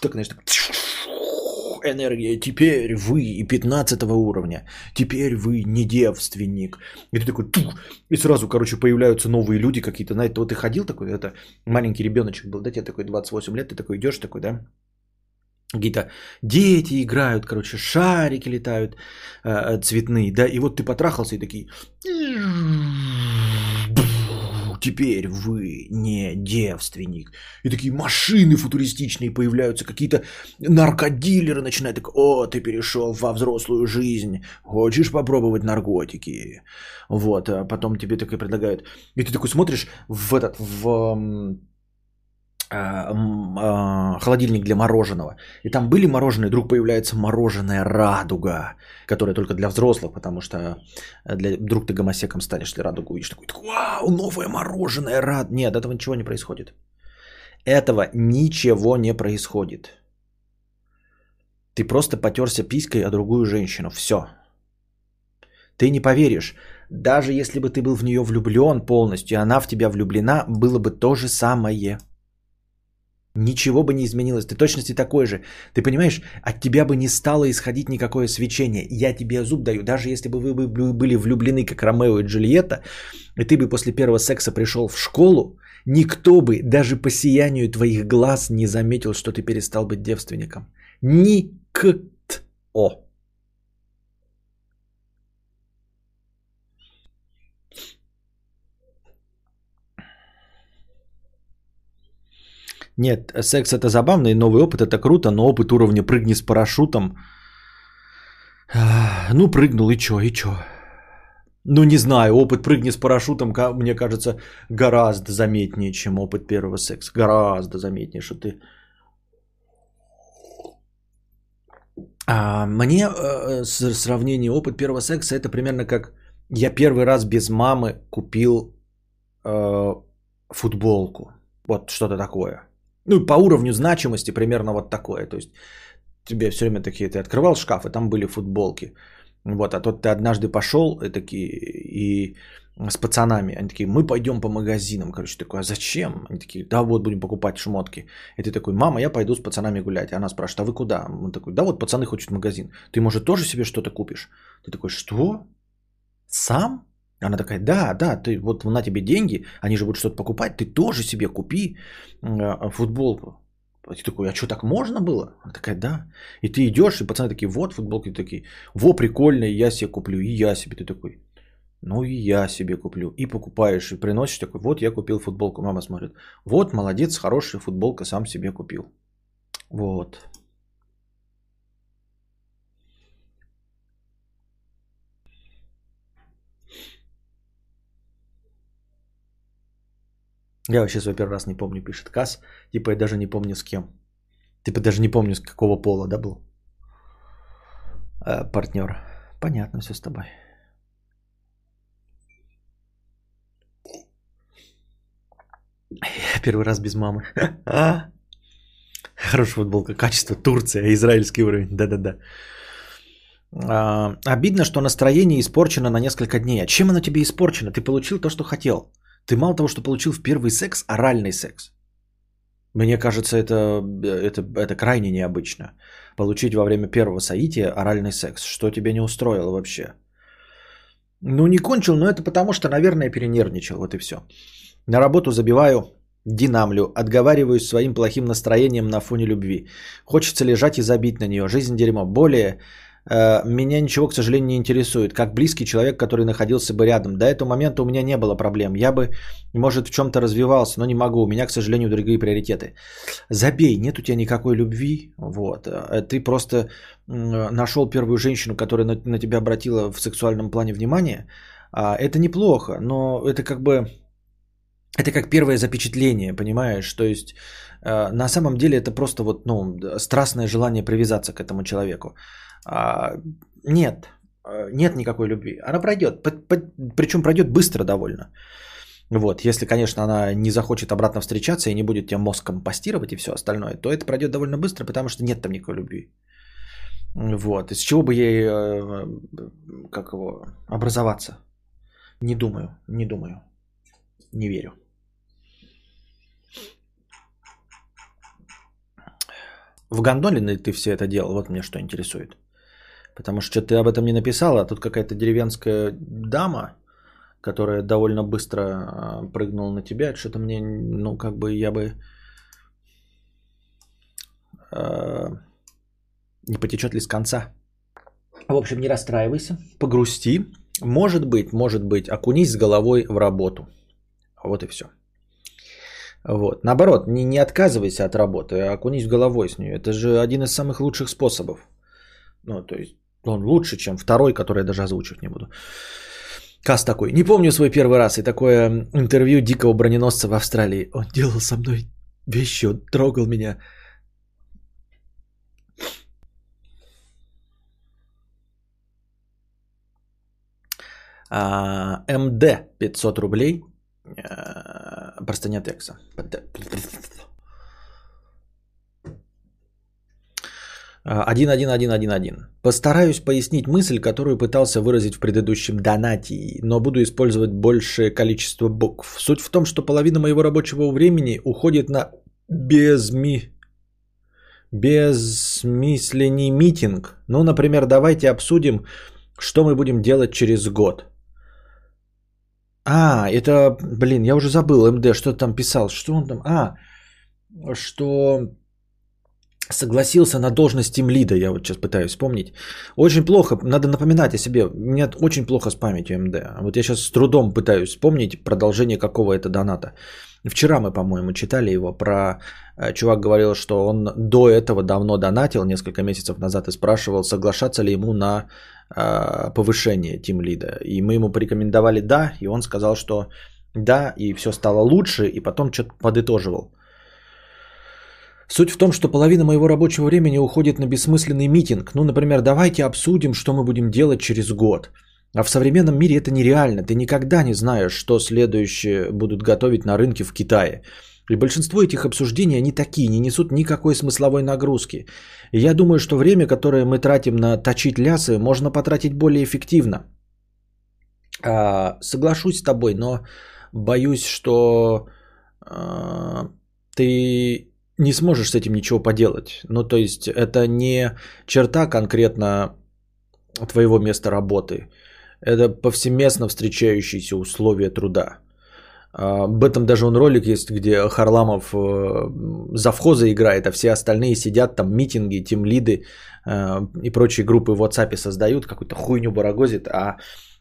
так, знаешь, так, энергия, теперь вы и 15 уровня, теперь вы не девственник. И ты такой, тух, и сразу, короче, появляются новые люди какие-то. На это вот ты ходил такой, это маленький ребеночек был, да, тебе такой 28 лет, ты такой идешь такой, да, какие-то дети играют, короче, шарики летают э, цветные, да, и вот ты потрахался и такие теперь вы не девственник. И такие машины футуристичные появляются, какие-то наркодилеры начинают, так, о, ты перешел во взрослую жизнь, хочешь попробовать наркотики? Вот, а потом тебе такое предлагают. И ты такой смотришь в этот, в холодильник для мороженого. И там были мороженые, вдруг появляется мороженое радуга, которое только для взрослых, потому что э, для, вдруг ты гомосеком станешь, если радугу увидишь. Такой, вау, новое мороженое, рад. Нет, этого ничего не происходит. Этого ничего не происходит. Ты просто потерся писькой о другую женщину. Все. Ты не поверишь. Даже если бы ты был в нее влюблен полностью, и она в тебя влюблена, было бы то же самое. Ничего бы не изменилось. Ты точности такой же. Ты понимаешь, от тебя бы не стало исходить никакое свечение. Я тебе зуб даю. Даже если бы вы были влюблены, как Ромео и Джульетта, и ты бы после первого секса пришел в школу, никто бы даже по сиянию твоих глаз не заметил, что ты перестал быть девственником. Никто. Нет, секс это забавно и новый опыт это круто, но опыт уровня прыгни с парашютом. Ну, прыгнул и чё, и чё. Ну, не знаю, опыт прыгни с парашютом, мне кажется, гораздо заметнее, чем опыт первого секса. Гораздо заметнее, что ты... А мне э, сравнение опыт первого секса это примерно как я первый раз без мамы купил э, футболку. Вот что-то такое. Ну, по уровню значимости примерно вот такое. То есть тебе все время такие, ты открывал шкаф, и там были футболки. Вот, а тот ты однажды пошел и такие, и с пацанами, они такие, мы пойдем по магазинам, короче, такой, а зачем? Они такие, да вот будем покупать шмотки. И ты такой, мама, я пойду с пацанами гулять. И она спрашивает, а вы куда? Он такой, да вот пацаны хотят магазин. Ты, может, тоже себе что-то купишь? Ты такой, что? Сам? Она такая, да, да, ты вот на тебе деньги, они же будут что-то покупать, ты тоже себе купи э, футболку. Ты такой, а что, так можно было? Она такая, да. И ты идешь, и пацаны такие, вот футболки такие, во, прикольно, я себе куплю, и я себе. Ты такой, ну и я себе куплю. И покупаешь, и приносишь такой, вот я купил футболку. Мама смотрит, вот, молодец, хорошая футболка, сам себе купил. Вот. Я вообще свой первый раз не помню, пишет Кас. Типа я даже не помню с кем. Типа даже не помню с какого пола, да, был а, партнер. Понятно все с тобой. Первый раз без мамы. Хорошая футболка. Качество Турция, израильский уровень. Да-да-да. А, обидно, что настроение испорчено на несколько дней. А чем оно тебе испорчено? Ты получил то, что хотел. Ты мало того, что получил в первый секс, оральный секс. Мне кажется, это, это, это крайне необычно. Получить во время первого соития оральный секс. Что тебя не устроило вообще? Ну, не кончил, но это потому, что, наверное, перенервничал. Вот и все. На работу забиваю, динамлю, отговариваюсь своим плохим настроением на фоне любви. Хочется лежать и забить на нее. Жизнь дерьмо. Более Э, меня ничего, к сожалению, не интересует. Как близкий человек, который находился бы рядом. До этого момента у меня не было проблем. Я бы, может, в чем-то развивался, но не могу. У меня, к сожалению, другие приоритеты. Забей, нет у тебя никакой любви. Вот. Э, ты просто нашел первую женщину, которая на, на тебя обратила в сексуальном плане внимание. А, это неплохо, но это как бы... Это как первое запечатление, понимаешь? То есть э, на самом деле это просто вот, ну, страстное желание привязаться к этому человеку. А, нет, а, нет никакой любви. Она пройдет, причем пройдет быстро довольно. Вот, если, конечно, она не захочет обратно встречаться и не будет тебя мозг компостировать и все остальное, то это пройдет довольно быстро, потому что нет там никакой любви. Вот, из чего бы ей, э, как его, образоваться? Не думаю, не думаю, не верю. В гондоле ты все это делал? Вот мне что интересует. Потому что ты об этом не написала, а тут какая-то деревенская дама, которая довольно быстро а, прыгнула на тебя. Что-то мне, ну, как бы я бы... Э, не потечет ли с конца. В общем, не расстраивайся, погрусти. Может быть, может быть, окунись с головой в работу. Вот и все. Вот. Наоборот, не, не отказывайся от работы, а окунись головой с нее. Это же один из самых лучших способов. Ну, то есть он лучше, чем второй, который я даже озвучивать не буду. Кас такой. Не помню свой первый раз. И такое интервью дикого броненосца в Австралии. Он делал со мной вещи, он трогал меня. А, МД 500 рублей. А, простыня текста. Один, один, один, один, один. Постараюсь пояснить мысль, которую пытался выразить в предыдущем донате, но буду использовать большее количество букв. Суть в том, что половина моего рабочего времени уходит на безми... безмысленный митинг. Ну, например, давайте обсудим, что мы будем делать через год. А, это, блин, я уже забыл, МД, что там писал, что он там, а, что согласился на должность тим лида, я вот сейчас пытаюсь вспомнить. Очень плохо, надо напоминать о себе. У меня очень плохо с памятью МД. Вот я сейчас с трудом пытаюсь вспомнить продолжение какого это доната. Вчера мы, по-моему, читали его про... Э, чувак говорил, что он до этого давно донатил, несколько месяцев назад, и спрашивал, соглашаться ли ему на э, повышение тим лида. И мы ему порекомендовали да, и он сказал, что да, и все стало лучше, и потом что-то подытоживал. Суть в том, что половина моего рабочего времени уходит на бессмысленный митинг. Ну, например, давайте обсудим, что мы будем делать через год. А в современном мире это нереально. Ты никогда не знаешь, что следующее будут готовить на рынке в Китае. И большинство этих обсуждений, они такие, не несут никакой смысловой нагрузки. И я думаю, что время, которое мы тратим на точить лясы, можно потратить более эффективно. А, соглашусь с тобой, но боюсь, что а, ты не сможешь с этим ничего поделать. Ну, то есть, это не черта конкретно твоего места работы. Это повсеместно встречающиеся условия труда. А, об этом даже он ролик есть, где Харламов э, завхоза играет, а все остальные сидят там митинги, тимлиды э, и прочие группы в WhatsApp создают, какую-то хуйню барагозит, а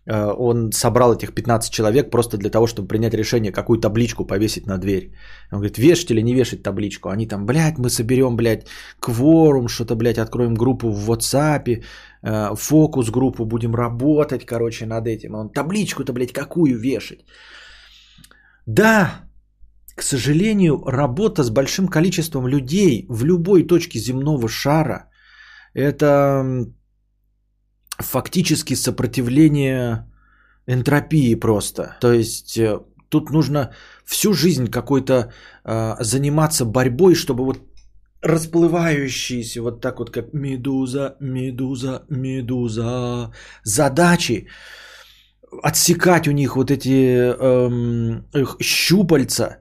он собрал этих 15 человек просто для того, чтобы принять решение, какую табличку повесить на дверь. Он говорит, вешать или не вешать табличку. Они там, блядь, мы соберем, блядь, кворум, что-то, блядь, откроем группу в WhatsApp, э, фокус-группу, будем работать, короче, над этим. Он, табличку-то, блядь, какую вешать? Да, к сожалению, работа с большим количеством людей в любой точке земного шара – это фактически сопротивление энтропии просто. То есть э, тут нужно всю жизнь какой-то э, заниматься борьбой, чтобы вот расплывающиеся вот так вот как медуза, медуза, медуза задачи отсекать у них вот эти эм, их щупальца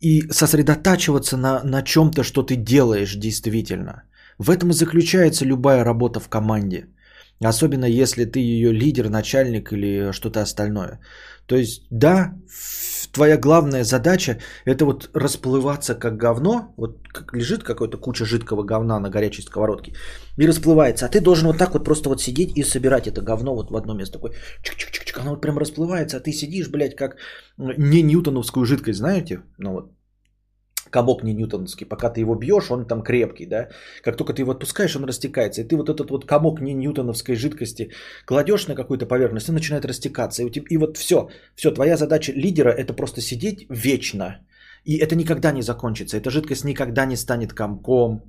и сосредотачиваться на, на чем-то, что ты делаешь действительно. В этом и заключается любая работа в команде. Особенно если ты ее лидер, начальник или что-то остальное. То есть, да, твоя главная задача это вот расплываться как говно, вот как лежит какая-то куча жидкого говна на горячей сковородке и расплывается, а ты должен вот так вот просто вот сидеть и собирать это говно вот в одно место. Такой, чик-чик-чик, оно вот прям расплывается, а ты сидишь, блядь, как не ньютоновскую жидкость, знаете, ну вот комок не ньютоновский, пока ты его бьешь, он там крепкий, да. Как только ты его отпускаешь, он растекается. И ты вот этот вот комок не ньютоновской жидкости кладешь на какую-то поверхность, он начинает растекаться. И, тебя, и вот все, все, твоя задача лидера это просто сидеть вечно. И это никогда не закончится. Эта жидкость никогда не станет комком,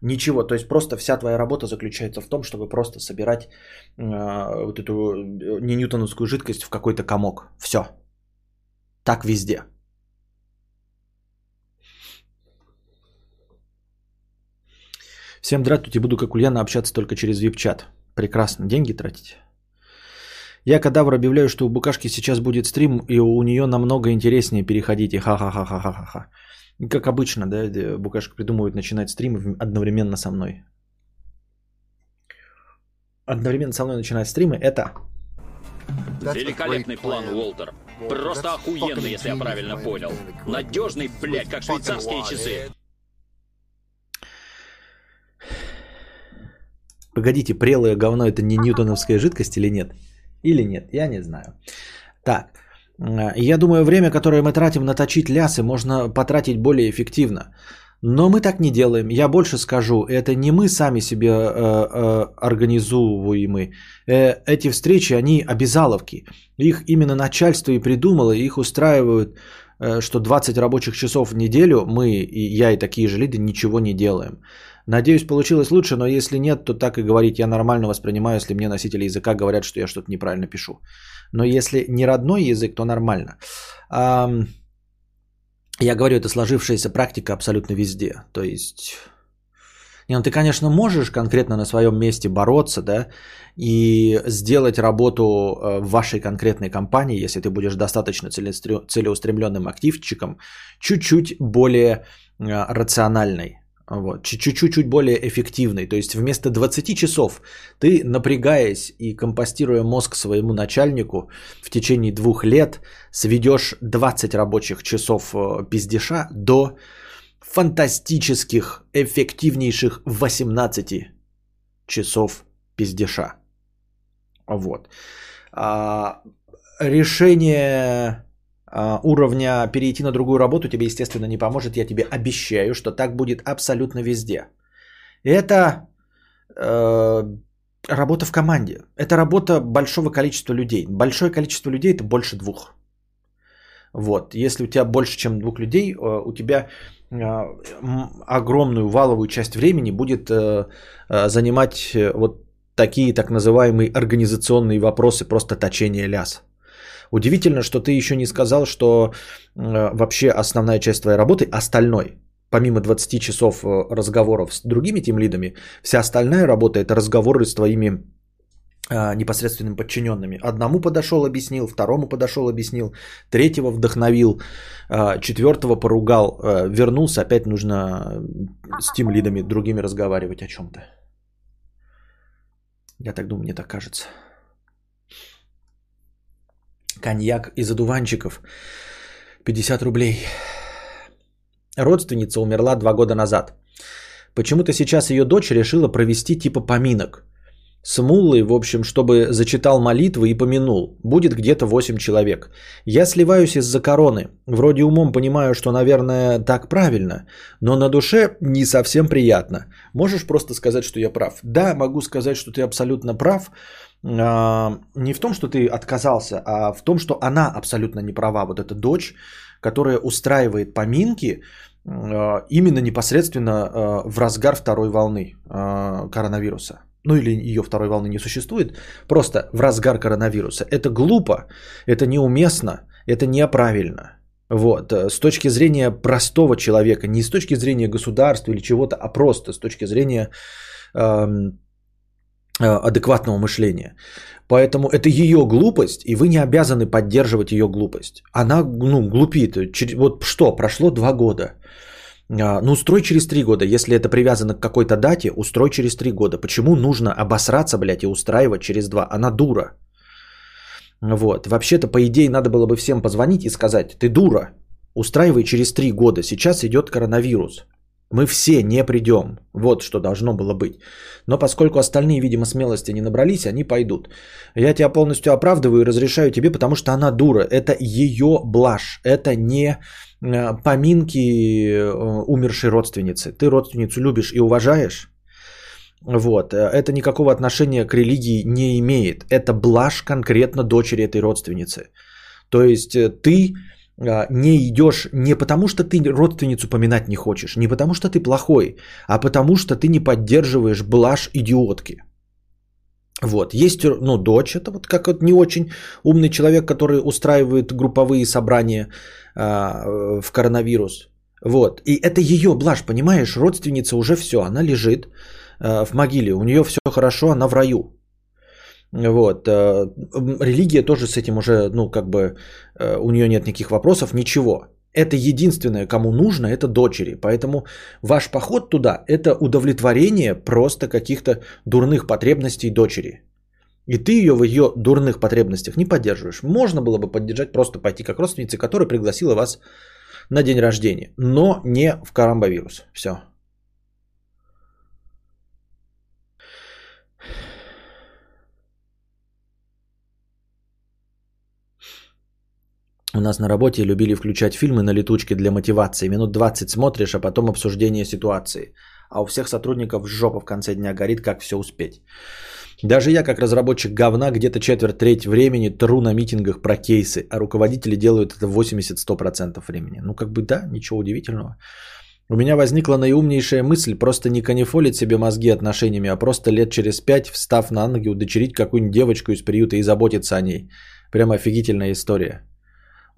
Ничего, то есть просто вся твоя работа заключается в том, чтобы просто собирать э, вот эту э, не ньютоновскую жидкость в какой-то комок. Все. Так везде. Всем здравствуйте, буду как Ульяна общаться только через VIP-чат. Прекрасно, деньги тратите. Я кадавр объявляю, что у Букашки сейчас будет стрим, и у нее намного интереснее переходите. Ха-ха-ха-ха-ха-ха. Как обычно, да, Букашка придумывает начинать стрим одновременно со мной. Одновременно со мной начинать стримы это... Великолепный план, Уолтер. Просто охуенный, если я правильно понял. Надежный, блядь, как швейцарские часы. Погодите, прелое говно это не ньютоновская жидкость или нет? Или нет, я не знаю. Так, я думаю, время, которое мы тратим на точить лясы, можно потратить более эффективно. Но мы так не делаем. Я больше скажу, это не мы сами себе э, э, организуемы. Э, эти встречи, они обязаловки. Их именно начальство и придумало, их устраивают э, что 20 рабочих часов в неделю мы, и я и такие же лиды, ничего не делаем. Надеюсь, получилось лучше, но если нет, то так и говорить. Я нормально воспринимаю, если мне носители языка говорят, что я что-то неправильно пишу. Но если не родной язык, то нормально. Я говорю, это сложившаяся практика абсолютно везде. То есть не, ну ты, конечно, можешь конкретно на своем месте бороться, да, и сделать работу э, в вашей конкретной компании, если ты будешь достаточно целеустремленным активчиком, чуть-чуть более э, рациональной. Вот, чуть-чуть более эффективный. То есть вместо 20 часов ты, напрягаясь и компостируя мозг своему начальнику, в течение двух лет сведешь 20 рабочих часов э, пиздеша до фантастических, эффективнейших 18 часов пиздеша. Вот. А, решение уровня перейти на другую работу тебе, естественно, не поможет. Я тебе обещаю, что так будет абсолютно везде. Это э, работа в команде. Это работа большого количества людей. Большое количество людей это больше двух. Вот. Если у тебя больше, чем двух людей, э, у тебя а, огромную валовую часть времени будет э, э, занимать э, вот такие так называемые организационные вопросы, просто точение ляс. Удивительно, что ты еще не сказал, что вообще основная часть твоей работы, остальной, помимо 20 часов разговоров с другими тем лидами, вся остальная работа это разговоры с твоими а, непосредственным подчиненными. Одному подошел, объяснил, второму подошел, объяснил, третьего вдохновил, четвертого поругал, вернулся, опять нужно с тем лидами другими разговаривать о чем-то. Я так думаю, мне так кажется. Коньяк из одуванчиков. 50 рублей. Родственница умерла два года назад. Почему-то сейчас ее дочь решила провести типа поминок – с муллой, в общем, чтобы зачитал молитвы и помянул. Будет где-то 8 человек. Я сливаюсь из-за короны. Вроде умом понимаю, что, наверное, так правильно, но на душе не совсем приятно. Можешь просто сказать, что я прав? Да, могу сказать, что ты абсолютно прав. А, не в том, что ты отказался, а в том, что она абсолютно не права. Вот эта дочь, которая устраивает поминки, а, именно непосредственно а, в разгар второй волны коронавируса ну или ее второй волны не существует, просто в разгар коронавируса. Это глупо, это неуместно, это неправильно. Вот, э, с точки зрения простого человека, не с точки зрения государства или чего-то, а просто с точки зрения эм, э, адекватного мышления. Поэтому это ее глупость, и вы не обязаны поддерживать ее глупость. Она, ну, глупит. Вот что, прошло два года. А, ну, устрой через три года. Если это привязано к какой-то дате, устрой через три года. Почему нужно обосраться, блядь, и устраивать через два? Она дура. Вот. Вообще-то, по идее, надо было бы всем позвонить и сказать, ты дура, устраивай через три года. Сейчас идет коронавирус. Мы все не придем. Вот что должно было быть. Но поскольку остальные, видимо, смелости не набрались, они пойдут. Я тебя полностью оправдываю и разрешаю тебе, потому что она дура. Это ее блажь. Это не Э, поминки э, умершей родственницы. Ты родственницу любишь и уважаешь. Вот. Э, это никакого отношения к религии не имеет. Это блажь конкретно дочери этой родственницы. То есть ты не идешь не потому, что ты родственницу поминать не хочешь, не потому, что ты плохой, а потому, что ты не поддерживаешь блажь идиотки. Вот, есть, ну, дочь, это вот как вот не очень умный человек, который устраивает групповые собрания э, в коронавирус. Вот, и это ее блажь, понимаешь, родственница уже все, она лежит э, в могиле, у нее все хорошо, она в раю. Вот, э, религия тоже с этим уже, ну, как бы, э, у нее нет никаких вопросов, ничего. Это единственное, кому нужно, это дочери. Поэтому ваш поход туда – это удовлетворение просто каких-то дурных потребностей дочери. И ты ее в ее дурных потребностях не поддерживаешь. Можно было бы поддержать, просто пойти как родственница, которая пригласила вас на день рождения, но не в коронавирус. Все. У нас на работе любили включать фильмы на летучке для мотивации. Минут 20 смотришь, а потом обсуждение ситуации. А у всех сотрудников жопа в конце дня горит, как все успеть. Даже я, как разработчик говна, где-то четверть треть времени тру на митингах про кейсы, а руководители делают это 80-100% времени. Ну, как бы да, ничего удивительного. У меня возникла наиумнейшая мысль просто не канифолить себе мозги отношениями, а просто лет через пять, встав на ноги, удочерить какую-нибудь девочку из приюта и заботиться о ней. Прямо офигительная история.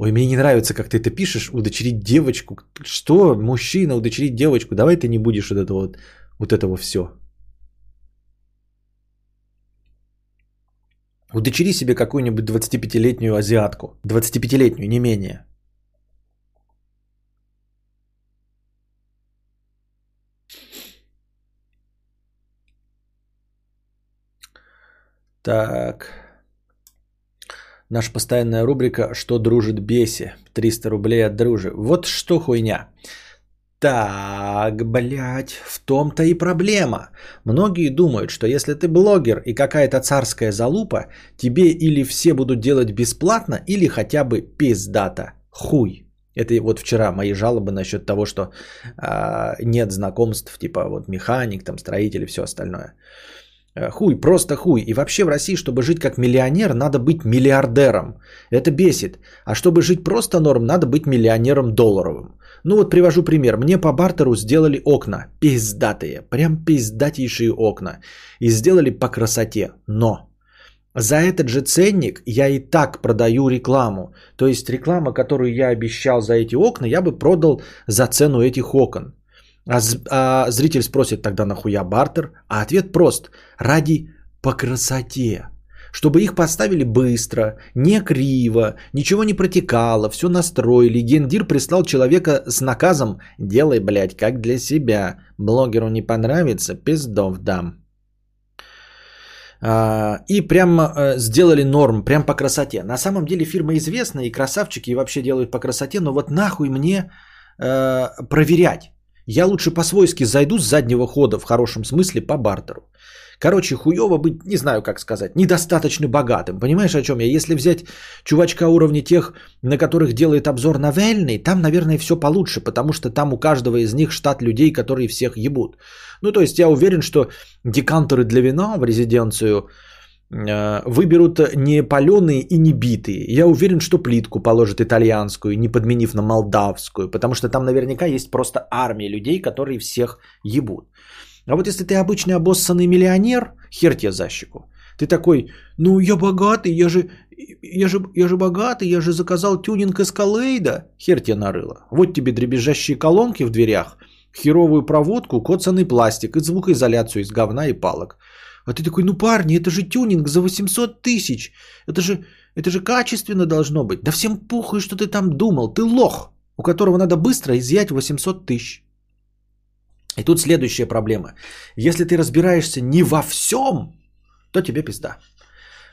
Ой, мне не нравится, как ты это пишешь, удочерить девочку. Что, мужчина, удочерить девочку? Давай ты не будешь вот этого вот, вот этого все. Удочери себе какую-нибудь 25-летнюю азиатку. 25-летнюю, не менее. Так. Наша постоянная рубрика «Что дружит беси?» 300 рублей от дружи. Вот что хуйня. Так, блядь, в том-то и проблема. Многие думают, что если ты блогер и какая-то царская залупа, тебе или все будут делать бесплатно, или хотя бы пиздата. Хуй. Это вот вчера мои жалобы насчет того, что э, нет знакомств, типа вот механик, там строитель и все остальное. Э, хуй, просто хуй. И вообще в России, чтобы жить как миллионер, надо быть миллиардером. Это бесит. А чтобы жить просто норм, надо быть миллионером долларовым. Ну вот привожу пример. Мне по бартеру сделали окна. Пиздатые. Прям пиздатейшие окна. И сделали по красоте. Но за этот же ценник я и так продаю рекламу. То есть реклама, которую я обещал за эти окна, я бы продал за цену этих окон. А, а зритель спросит тогда нахуя бартер? А ответ прост. Ради по красоте. Чтобы их поставили быстро, не криво, ничего не протекало, все настроили. Гендир прислал человека с наказом «Делай, блядь, как для себя. Блогеру не понравится, пиздов дам». А, и прям э, сделали норм, прям по красоте. На самом деле фирма известная, и красавчики и вообще делают по красоте, но вот нахуй мне э, проверять. Я лучше по-свойски зайду с заднего хода, в хорошем смысле, по бартеру. Короче, хуево быть, не знаю как сказать, недостаточно богатым. Понимаешь, о чем я? Если взять чувачка уровня тех, на которых делает обзор Навельный, там, наверное, все получше, потому что там у каждого из них штат людей, которые всех ебут. Ну, то есть я уверен, что декантеры для вина в резиденцию выберут не паленые и не битые. Я уверен, что плитку положат итальянскую, не подменив на молдавскую, потому что там наверняка есть просто армия людей, которые всех ебут. А вот если ты обычный обоссанный миллионер, хер тебе за щеку. Ты такой, ну я богатый, я же, я же, я же богатый, я же заказал тюнинг эскалейда. Хер тебе нарыло. Вот тебе дребезжащие колонки в дверях, херовую проводку, коцанный пластик и звукоизоляцию из говна и палок. А ты такой, ну парни, это же тюнинг за 800 тысяч. Это же, это же качественно должно быть. Да всем похуй, что ты там думал. Ты лох, у которого надо быстро изъять 800 тысяч. И тут следующая проблема. Если ты разбираешься не во всем, то тебе пизда.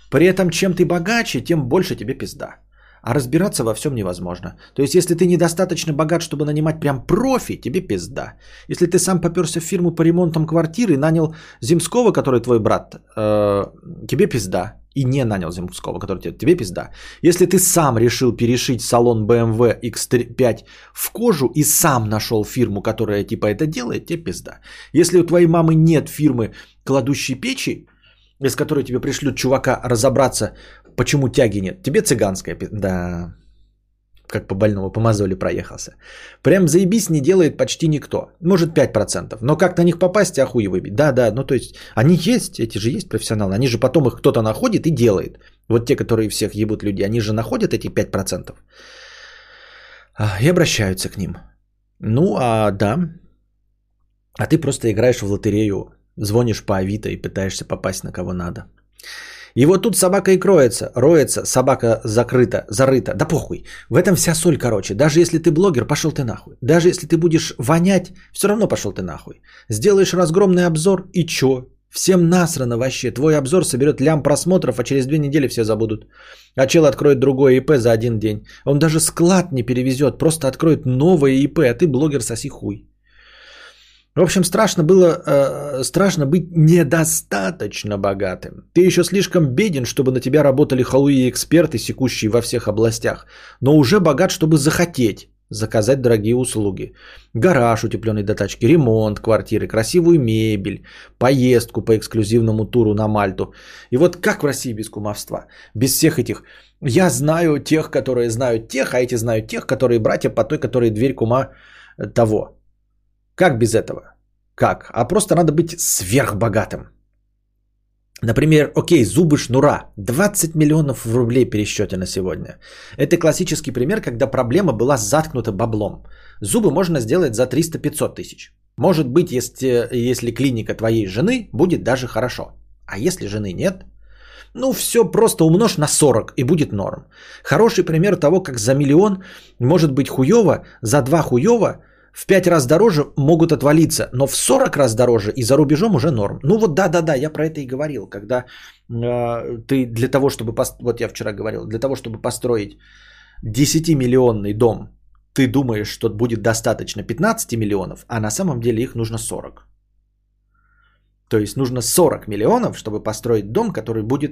При этом чем ты богаче, тем больше тебе пизда. А разбираться во всем невозможно. То есть, если ты недостаточно богат, чтобы нанимать прям профи, тебе пизда. Если ты сам поперся в фирму по ремонтам квартиры, нанял Земского, который твой брат, э, тебе пизда и не нанял Земского, который тебе, тебе пизда. Если ты сам решил перешить салон BMW X5 в кожу и сам нашел фирму, которая типа это делает, тебе пизда. Если у твоей мамы нет фирмы кладущей печи, из которой тебе пришлют чувака разобраться, почему тяги нет, тебе цыганская. Да, как по больному, по мозоли проехался. Прям заебись не делает почти никто. Может 5%. Но как на них попасть, ахуй выбить. Да, да, ну то есть они есть, эти же есть профессионалы. Они же потом их кто-то находит и делает. Вот те, которые всех ебут люди, они же находят эти 5%. А, и обращаются к ним. Ну, а да. А ты просто играешь в лотерею, звонишь по Авито и пытаешься попасть на кого надо. И вот тут собака и кроется, роется, собака закрыта, зарыта. Да похуй. В этом вся соль, короче. Даже если ты блогер, пошел ты нахуй. Даже если ты будешь вонять, все равно пошел ты нахуй. Сделаешь разгромный обзор и чё? Всем насрано вообще. Твой обзор соберет лям просмотров, а через две недели все забудут. А чел откроет другое ИП за один день. Он даже склад не перевезет, просто откроет новое ИП, а ты блогер соси хуй. В общем, страшно было, э, страшно быть недостаточно богатым. Ты еще слишком беден, чтобы на тебя работали халуи эксперты, секущие во всех областях, но уже богат, чтобы захотеть. заказать дорогие услуги. Гараж утепленный до тачки, ремонт квартиры, красивую мебель, поездку по эксклюзивному туру на Мальту. И вот как в России без кумовства? Без всех этих... Я знаю тех, которые знают тех, а эти знают тех, которые братья по той, которые дверь кума того. Как без этого? Как? А просто надо быть сверхбогатым. Например, окей, зубы шнура. 20 миллионов рублей пересчете на сегодня. Это классический пример, когда проблема была заткнута баблом. Зубы можно сделать за 300-500 тысяч. Может быть, если, если клиника твоей жены, будет даже хорошо. А если жены нет, ну все просто умножь на 40 и будет норм. Хороший пример того, как за миллион может быть хуево, за два хуево в 5 раз дороже могут отвалиться, но в 40 раз дороже и за рубежом уже норм. Ну вот да-да-да, я про это и говорил, когда э, ты для того, чтобы, пост... вот я вчера говорил, для того, чтобы построить 10-миллионный дом, ты думаешь, что будет достаточно 15 миллионов, а на самом деле их нужно 40. То есть нужно 40 миллионов, чтобы построить дом, который будет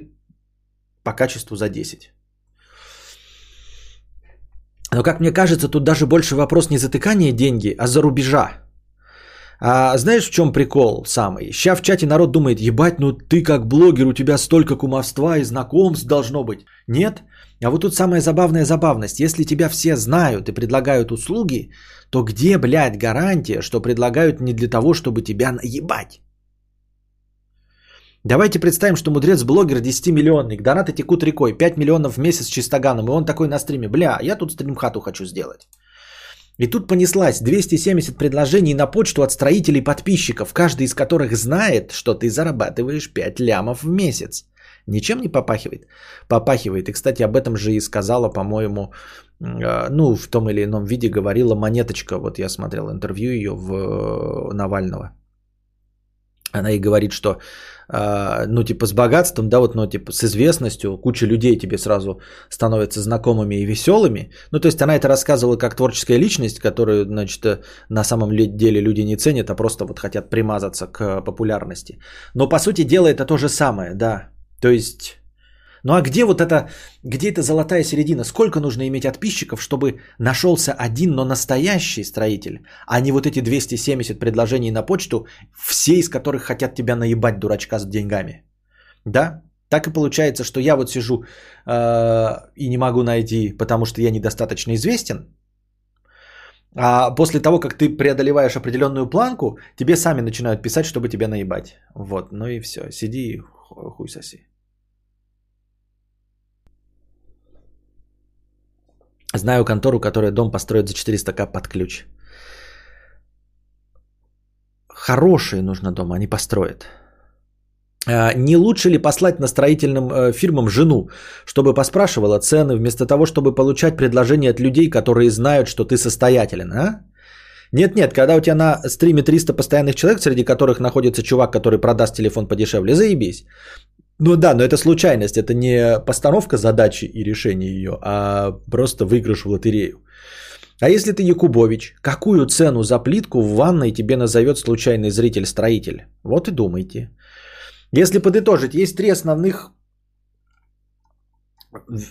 по качеству за 10. Но, как мне кажется, тут даже больше вопрос не затыкания деньги, а за рубежа. А знаешь, в чем прикол самый? Сейчас в чате народ думает, ебать, ну ты как блогер, у тебя столько кумовства и знакомств должно быть. Нет. А вот тут самая забавная забавность. Если тебя все знают и предлагают услуги, то где, блядь, гарантия, что предлагают не для того, чтобы тебя наебать? Давайте представим, что мудрец-блогер 10-миллионник, донаты текут рекой, 5 миллионов в месяц чистоганом, и он такой на стриме, бля, я тут стрим-хату хочу сделать. И тут понеслась 270 предложений на почту от строителей подписчиков, каждый из которых знает, что ты зарабатываешь 5 лямов в месяц. Ничем не попахивает? Попахивает. И, кстати, об этом же и сказала, по-моему, э, ну, в том или ином виде говорила Монеточка. Вот я смотрел интервью ее в э, Навального. Она и говорит, что а, ну, типа, с богатством, да, вот, ну, типа, с известностью, куча людей тебе сразу становятся знакомыми и веселыми. Ну, то есть она это рассказывала как творческая личность, которую, значит, на самом деле люди не ценят, а просто вот хотят примазаться к популярности. Но, по сути дела, это то же самое, да. То есть ну а где вот это, где эта золотая середина? Сколько нужно иметь подписчиков, чтобы нашелся один, но настоящий строитель, а не вот эти 270 предложений на почту, все из которых хотят тебя наебать, дурачка, с деньгами? Да? Так и получается, что я вот сижу э, и не могу найти, потому что я недостаточно известен. А после того, как ты преодолеваешь определенную планку, тебе сами начинают писать, чтобы тебя наебать. Вот, ну и все. Сиди и хуй соси. Знаю контору, которая дом построит за 400к под ключ. Хорошие нужно дом, они построят. А, не лучше ли послать на строительным э, фирмам жену, чтобы поспрашивала цены, вместо того, чтобы получать предложения от людей, которые знают, что ты состоятелен, а? Нет-нет, когда у тебя на стриме 300 постоянных человек, среди которых находится чувак, который продаст телефон подешевле, заебись. Ну да, но это случайность, это не постановка задачи и решение ее, а просто выигрыш в лотерею. А если ты Якубович, какую цену за плитку в ванной тебе назовет случайный зритель-строитель? Вот и думайте. Если подытожить, есть три основных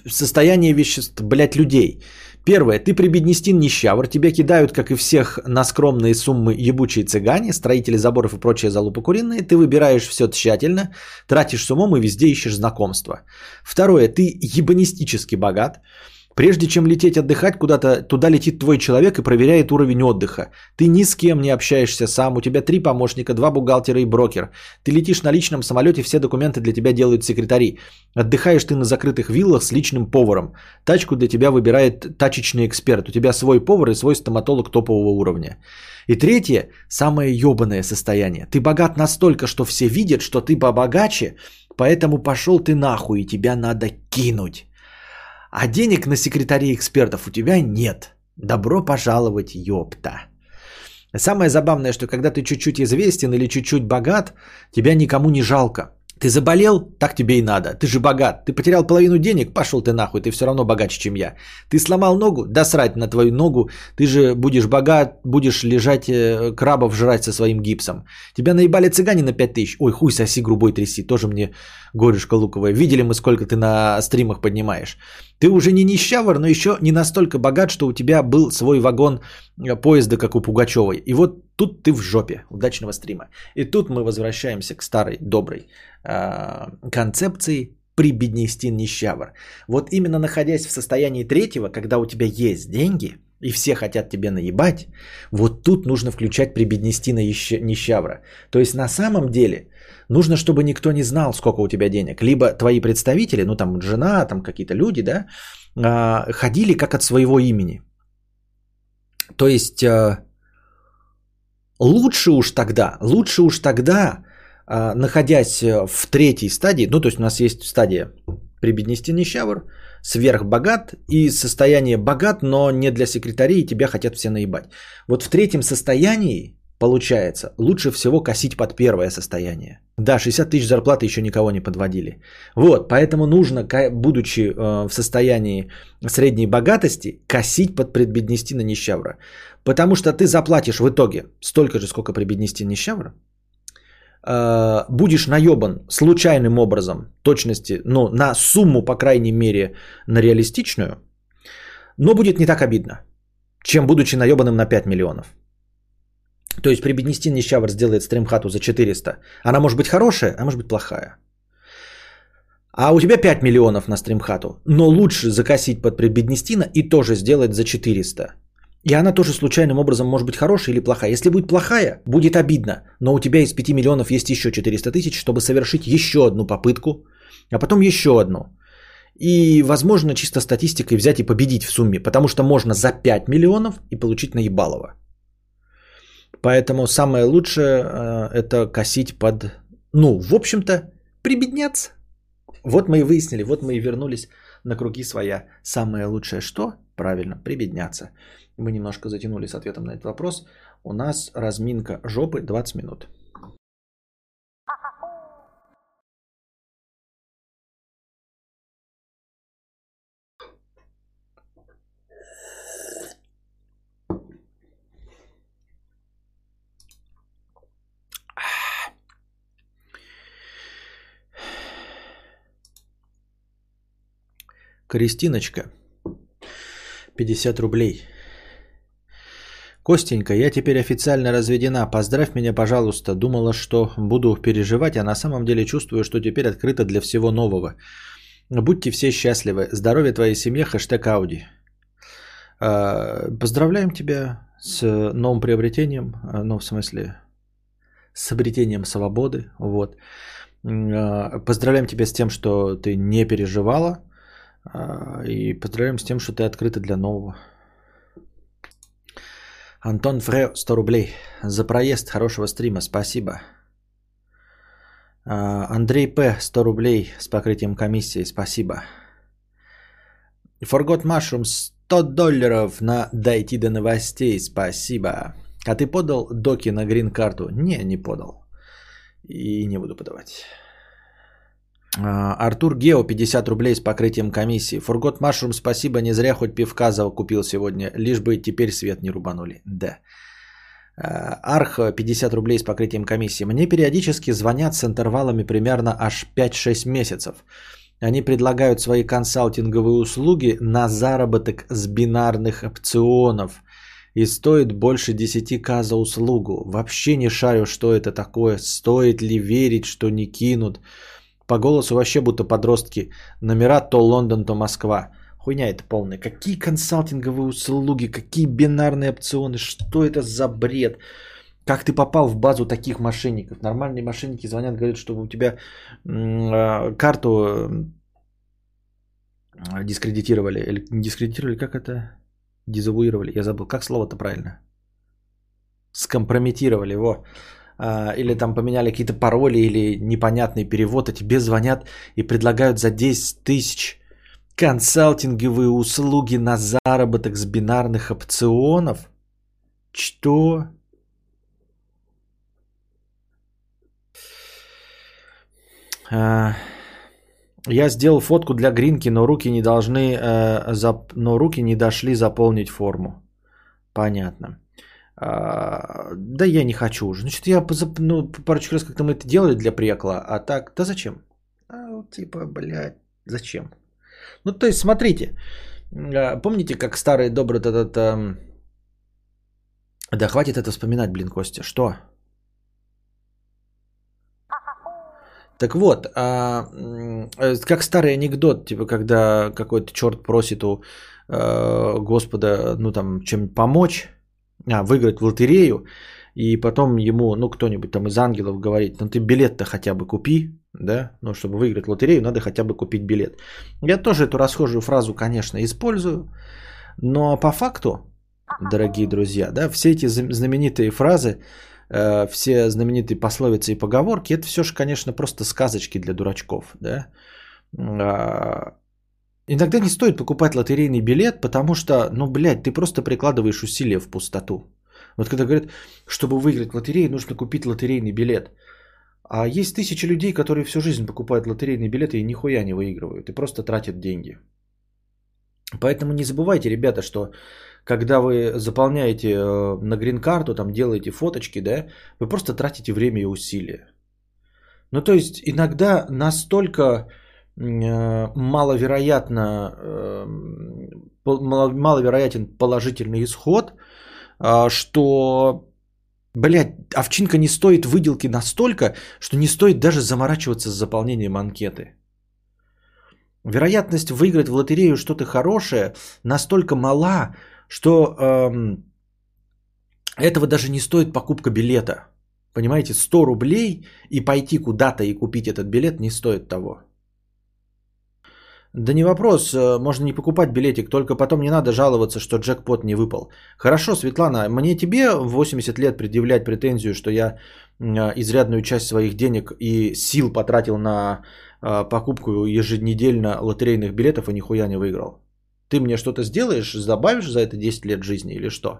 состояния веществ, блядь, людей. Первое, ты прибеднестин нищавр, тебя кидают, как и всех, на скромные суммы ебучие цыгане, строители заборов и прочие залупы куриные, ты выбираешь все тщательно, тратишь с умом и везде ищешь знакомства. Второе, ты ебанистически богат, Прежде чем лететь отдыхать куда-то, туда летит твой человек и проверяет уровень отдыха. Ты ни с кем не общаешься сам, у тебя три помощника, два бухгалтера и брокер. Ты летишь на личном самолете, все документы для тебя делают секретари. Отдыхаешь ты на закрытых виллах с личным поваром. Тачку для тебя выбирает тачечный эксперт. У тебя свой повар и свой стоматолог топового уровня. И третье, самое ебаное состояние. Ты богат настолько, что все видят, что ты побогаче, поэтому пошел ты нахуй и тебя надо кинуть. А денег на секретарей экспертов у тебя нет. Добро пожаловать, ёпта. Самое забавное, что когда ты чуть-чуть известен или чуть-чуть богат, тебя никому не жалко. Ты заболел, так тебе и надо. Ты же богат. Ты потерял половину денег, пошел ты нахуй, ты все равно богаче, чем я. Ты сломал ногу, да срать на твою ногу. Ты же будешь богат, будешь лежать э, крабов жрать со своим гипсом. Тебя наебали цыгане на 5000. Ой, хуй соси грубой тряси, тоже мне горюшка луковая. Видели мы, сколько ты на стримах поднимаешь. Ты уже не нищавр, но еще не настолько богат, что у тебя был свой вагон э, поезда, как у Пугачевой. И вот тут ты в жопе. Удачного стрима. И тут мы возвращаемся к старой, доброй э, концепции прибеднестин нищавр. Вот именно находясь в состоянии третьего, когда у тебя есть деньги, и все хотят тебе наебать, вот тут нужно включать прибеднестина нищавра. То есть на самом деле нужно, чтобы никто не знал, сколько у тебя денег. Либо твои представители, ну там жена, там какие-то люди, да, э, ходили как от своего имени. То есть э, лучше уж тогда, лучше уж тогда а, находясь э, в третьей стадии, ну то есть у нас есть стадия прибеднести нищавр, сверхбогат и состояние богат, но не для секретарей, и тебя хотят все наебать. Вот в третьем состоянии, получается, лучше всего косить под первое состояние. Да, 60 тысяч зарплаты еще никого не подводили. Вот, поэтому нужно, будучи э, в состоянии средней богатости, косить под предбеднести на нищавра. Потому что ты заплатишь в итоге столько же, сколько прибеднести нищавра, Э, будешь наебан случайным образом, точности, ну, на сумму, по крайней мере, на реалистичную, но будет не так обидно, чем будучи наебанным на 5 миллионов. То есть Прибеднестин Нищавр сделает стримхату за 400. Она может быть хорошая, а может быть плохая. А у тебя 5 миллионов на стримхату, но лучше закосить под Прибеднестина и тоже сделать за 400. И она тоже случайным образом может быть хорошая или плохая. Если будет плохая, будет обидно. Но у тебя из 5 миллионов есть еще 400 тысяч, чтобы совершить еще одну попытку, а потом еще одну. И, возможно, чисто статистикой взять и победить в сумме, потому что можно за 5 миллионов и получить наебалово. Поэтому самое лучшее э, это косить под, ну, в общем-то, прибедняться. Вот мы и выяснили, вот мы и вернулись на круги своя. Самое лучшее что? Правильно, прибедняться. Мы немножко затянули с ответом на этот вопрос. У нас разминка жопы 20 минут. Кристиночка. 50 рублей. Костенька, я теперь официально разведена. Поздравь меня, пожалуйста. Думала, что буду переживать, а на самом деле чувствую, что теперь открыто для всего нового. Будьте все счастливы. Здоровья твоей семье. Хэштег Ауди. А, поздравляем тебя с новым приобретением. А, ну, в смысле, с обретением свободы. Вот. А, поздравляем тебя с тем, что ты не переживала. И поздравляем с тем, что ты открыта для нового. Антон Фре, 100 рублей. За проезд хорошего стрима, спасибо. А, Андрей П, 100 рублей с покрытием комиссии, спасибо. Forgot Mushroom, 100 долларов на дойти до новостей, спасибо. А ты подал доки на грин-карту? Не, не подал. И не буду подавать. А, Артур Гео, 50 рублей с покрытием комиссии. Фургот Машрум, спасибо, не зря хоть пивка купил сегодня, лишь бы теперь свет не рубанули. Да. Арх, 50 рублей с покрытием комиссии. Мне периодически звонят с интервалами примерно аж 5-6 месяцев. Они предлагают свои консалтинговые услуги на заработок с бинарных опционов и стоит больше 10к за услугу. Вообще не шарю, что это такое, стоит ли верить, что не кинут. По голосу вообще будто подростки. Номера то Лондон, то Москва. Хуйня это полная. Какие консалтинговые услуги, какие бинарные опционы, что это за бред? Как ты попал в базу таких мошенников? Нормальные мошенники звонят, говорят, что у тебя а, карту э, дискредитировали. Или не дискредитировали, как это? Дезавуировали. Я забыл, как слово-то правильно? Скомпрометировали, во. А, или там поменяли какие-то пароли или непонятный перевод, а тебе звонят и предлагают за 10 тысяч консалтинговые услуги на заработок с бинарных опционов. Что? А, я сделал фотку для гринки, но руки не должны, э, но руки не дошли заполнить форму. Понятно. А, да я не хочу уже. Значит, я ну, парочку раз как-то мы это делали для прекла, а так, да зачем? А, типа, блядь, зачем? Ну, то есть, смотрите, а, помните, как старый добрый этот... этот да хватит это вспоминать, блин, Костя. Что? Так вот, а, э, как старый анекдот, типа, когда какой-то черт просит у э, Господа, ну там, чем помочь, а, выиграть в лотерею, и потом ему, ну, кто-нибудь там из ангелов говорит, ну, ты билет-то хотя бы купи, да, ну, чтобы выиграть лотерею, надо хотя бы купить билет. Я тоже эту расхожую фразу, конечно, использую, но по факту, дорогие друзья, да, все эти знаменитые фразы, э, все знаменитые пословицы и поговорки, это все же, конечно, просто сказочки для дурачков, да. Иногда не стоит покупать лотерейный билет, потому что, ну, блядь, ты просто прикладываешь усилия в пустоту. Вот когда говорят, чтобы выиграть лотерею, нужно купить лотерейный билет. А есть тысячи людей, которые всю жизнь покупают лотерейные билеты и нихуя не выигрывают, и просто тратят деньги. Поэтому не забывайте, ребята, что когда вы заполняете э, на грин-карту, там делаете фоточки, да, вы просто тратите время и усилия. Ну, то есть иногда настолько маловероятно, э, маловероятен положительный исход, а, что, блядь, овчинка не стоит выделки настолько, что не стоит даже заморачиваться с заполнением анкеты. Вероятность выиграть в лотерею что-то хорошее настолько мала, что эм, этого даже не стоит покупка билета. Понимаете, 100 рублей и пойти куда-то и купить этот билет не стоит того. Да не вопрос, э, можно не покупать билетик, только потом не надо жаловаться, что джекпот не выпал. Хорошо, Светлана, мне тебе в 80 лет предъявлять претензию, что я э, изрядную часть своих денег и сил потратил на э, покупку еженедельно лотерейных билетов и нихуя не выиграл. Ты мне что-то сделаешь, добавишь за это 10 лет жизни или что?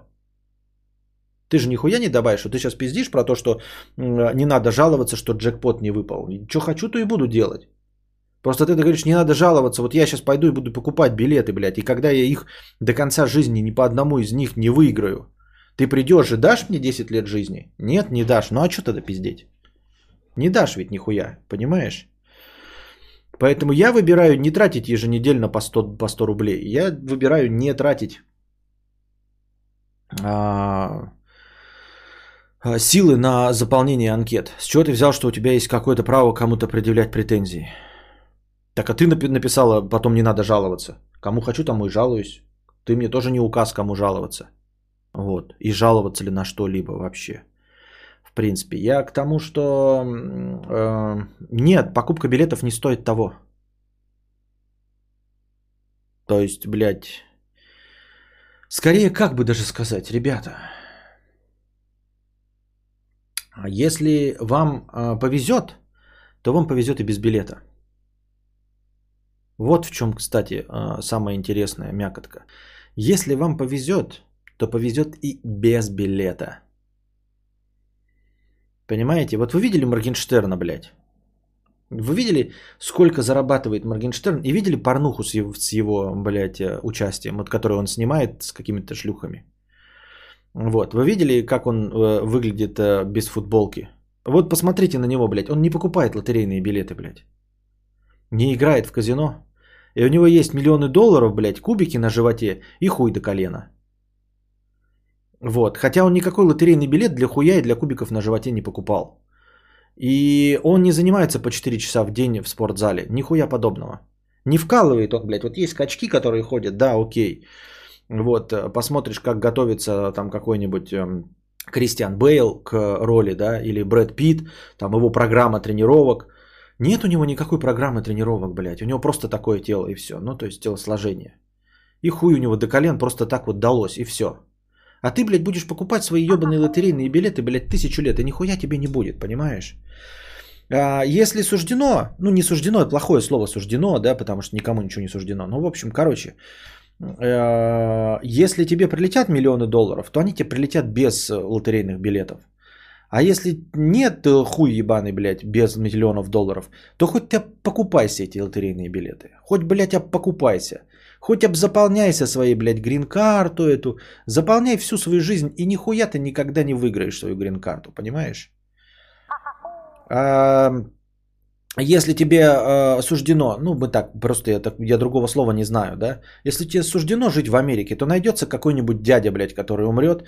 Ты же нихуя не добавишь, что ты сейчас пиздишь про то, что не надо жаловаться, что джекпот не выпал. Что хочу, то и буду делать. Просто ты, говоришь, не надо жаловаться, вот я сейчас пойду и буду покупать билеты, блядь, и когда я их до конца жизни ни по одному из них не выиграю, ты придешь и дашь мне 10 лет жизни? Нет, не дашь. Ну а что тогда пиздеть? Не дашь ведь нихуя, понимаешь? Поэтому я выбираю не тратить еженедельно по 100, по 100 рублей. Я выбираю не тратить а, а, силы на заполнение анкет. С чего ты взял, что у тебя есть какое-то право кому-то предъявлять претензии? Так а ты написала, потом не надо жаловаться. Кому хочу, тому и жалуюсь. Ты мне тоже не указ, кому жаловаться. Вот. И жаловаться ли на что-либо вообще. В принципе, я к тому, что э, нет, покупка билетов не стоит того. То есть, блядь, скорее как бы даже сказать, ребята, если вам э, повезет, то вам повезет и без билета. Вот в чем, кстати, а, самая интересная мякотка. Если вам повезет, то повезет и без билета. Понимаете? Вот вы видели Моргенштерна, блядь? Вы видели, сколько зарабатывает Моргенштерн? И видели порнуху с его, с его блядь, э, участием, вот, которую он снимает с какими-то шлюхами? Вот. Вы видели, как он э, выглядит э, без футболки? Вот посмотрите на него, блядь. Он не покупает лотерейные билеты, блядь. Не играет в казино. И у него есть миллионы долларов, блядь, кубики на животе и хуй до колена. Вот. Хотя он никакой лотерейный билет для хуя и для кубиков на животе не покупал. И он не занимается по 4 часа в день в спортзале. Нихуя подобного. Не вкалывает он, блядь. Вот есть качки, которые ходят, да, окей. Вот, э, посмотришь, как готовится там какой-нибудь эм, Кристиан Бейл к роли, да, или Брэд Питт, там его программа тренировок. Нет у него никакой программы тренировок, блядь. У него просто такое тело и все. Ну, то есть телосложение. И хуй у него до колен просто так вот далось и все. А ты, блядь, будешь покупать свои ебаные лотерейные билеты, блядь, тысячу лет, и нихуя тебе не будет, понимаешь? А если суждено, ну не суждено, плохое слово суждено, да, потому что никому ничего не суждено. Ну, в общем, короче, э, если тебе прилетят миллионы долларов, то они тебе прилетят без лотерейных билетов. А если нет э, хуй ебаный, блядь, без миллионов долларов, то хоть ты покупайся эти лотерейные билеты. Хоть, блядь, покупайся. Хоть обзаполняйся своей, блядь, грин-карту эту. Заполняй всю свою жизнь, и нихуя ты никогда не выиграешь свою грин-карту, понимаешь? А, если тебе э, суждено, ну мы так, просто я, так, я другого слова не знаю, да? Если тебе суждено жить в Америке, то найдется какой-нибудь дядя, блядь, который умрет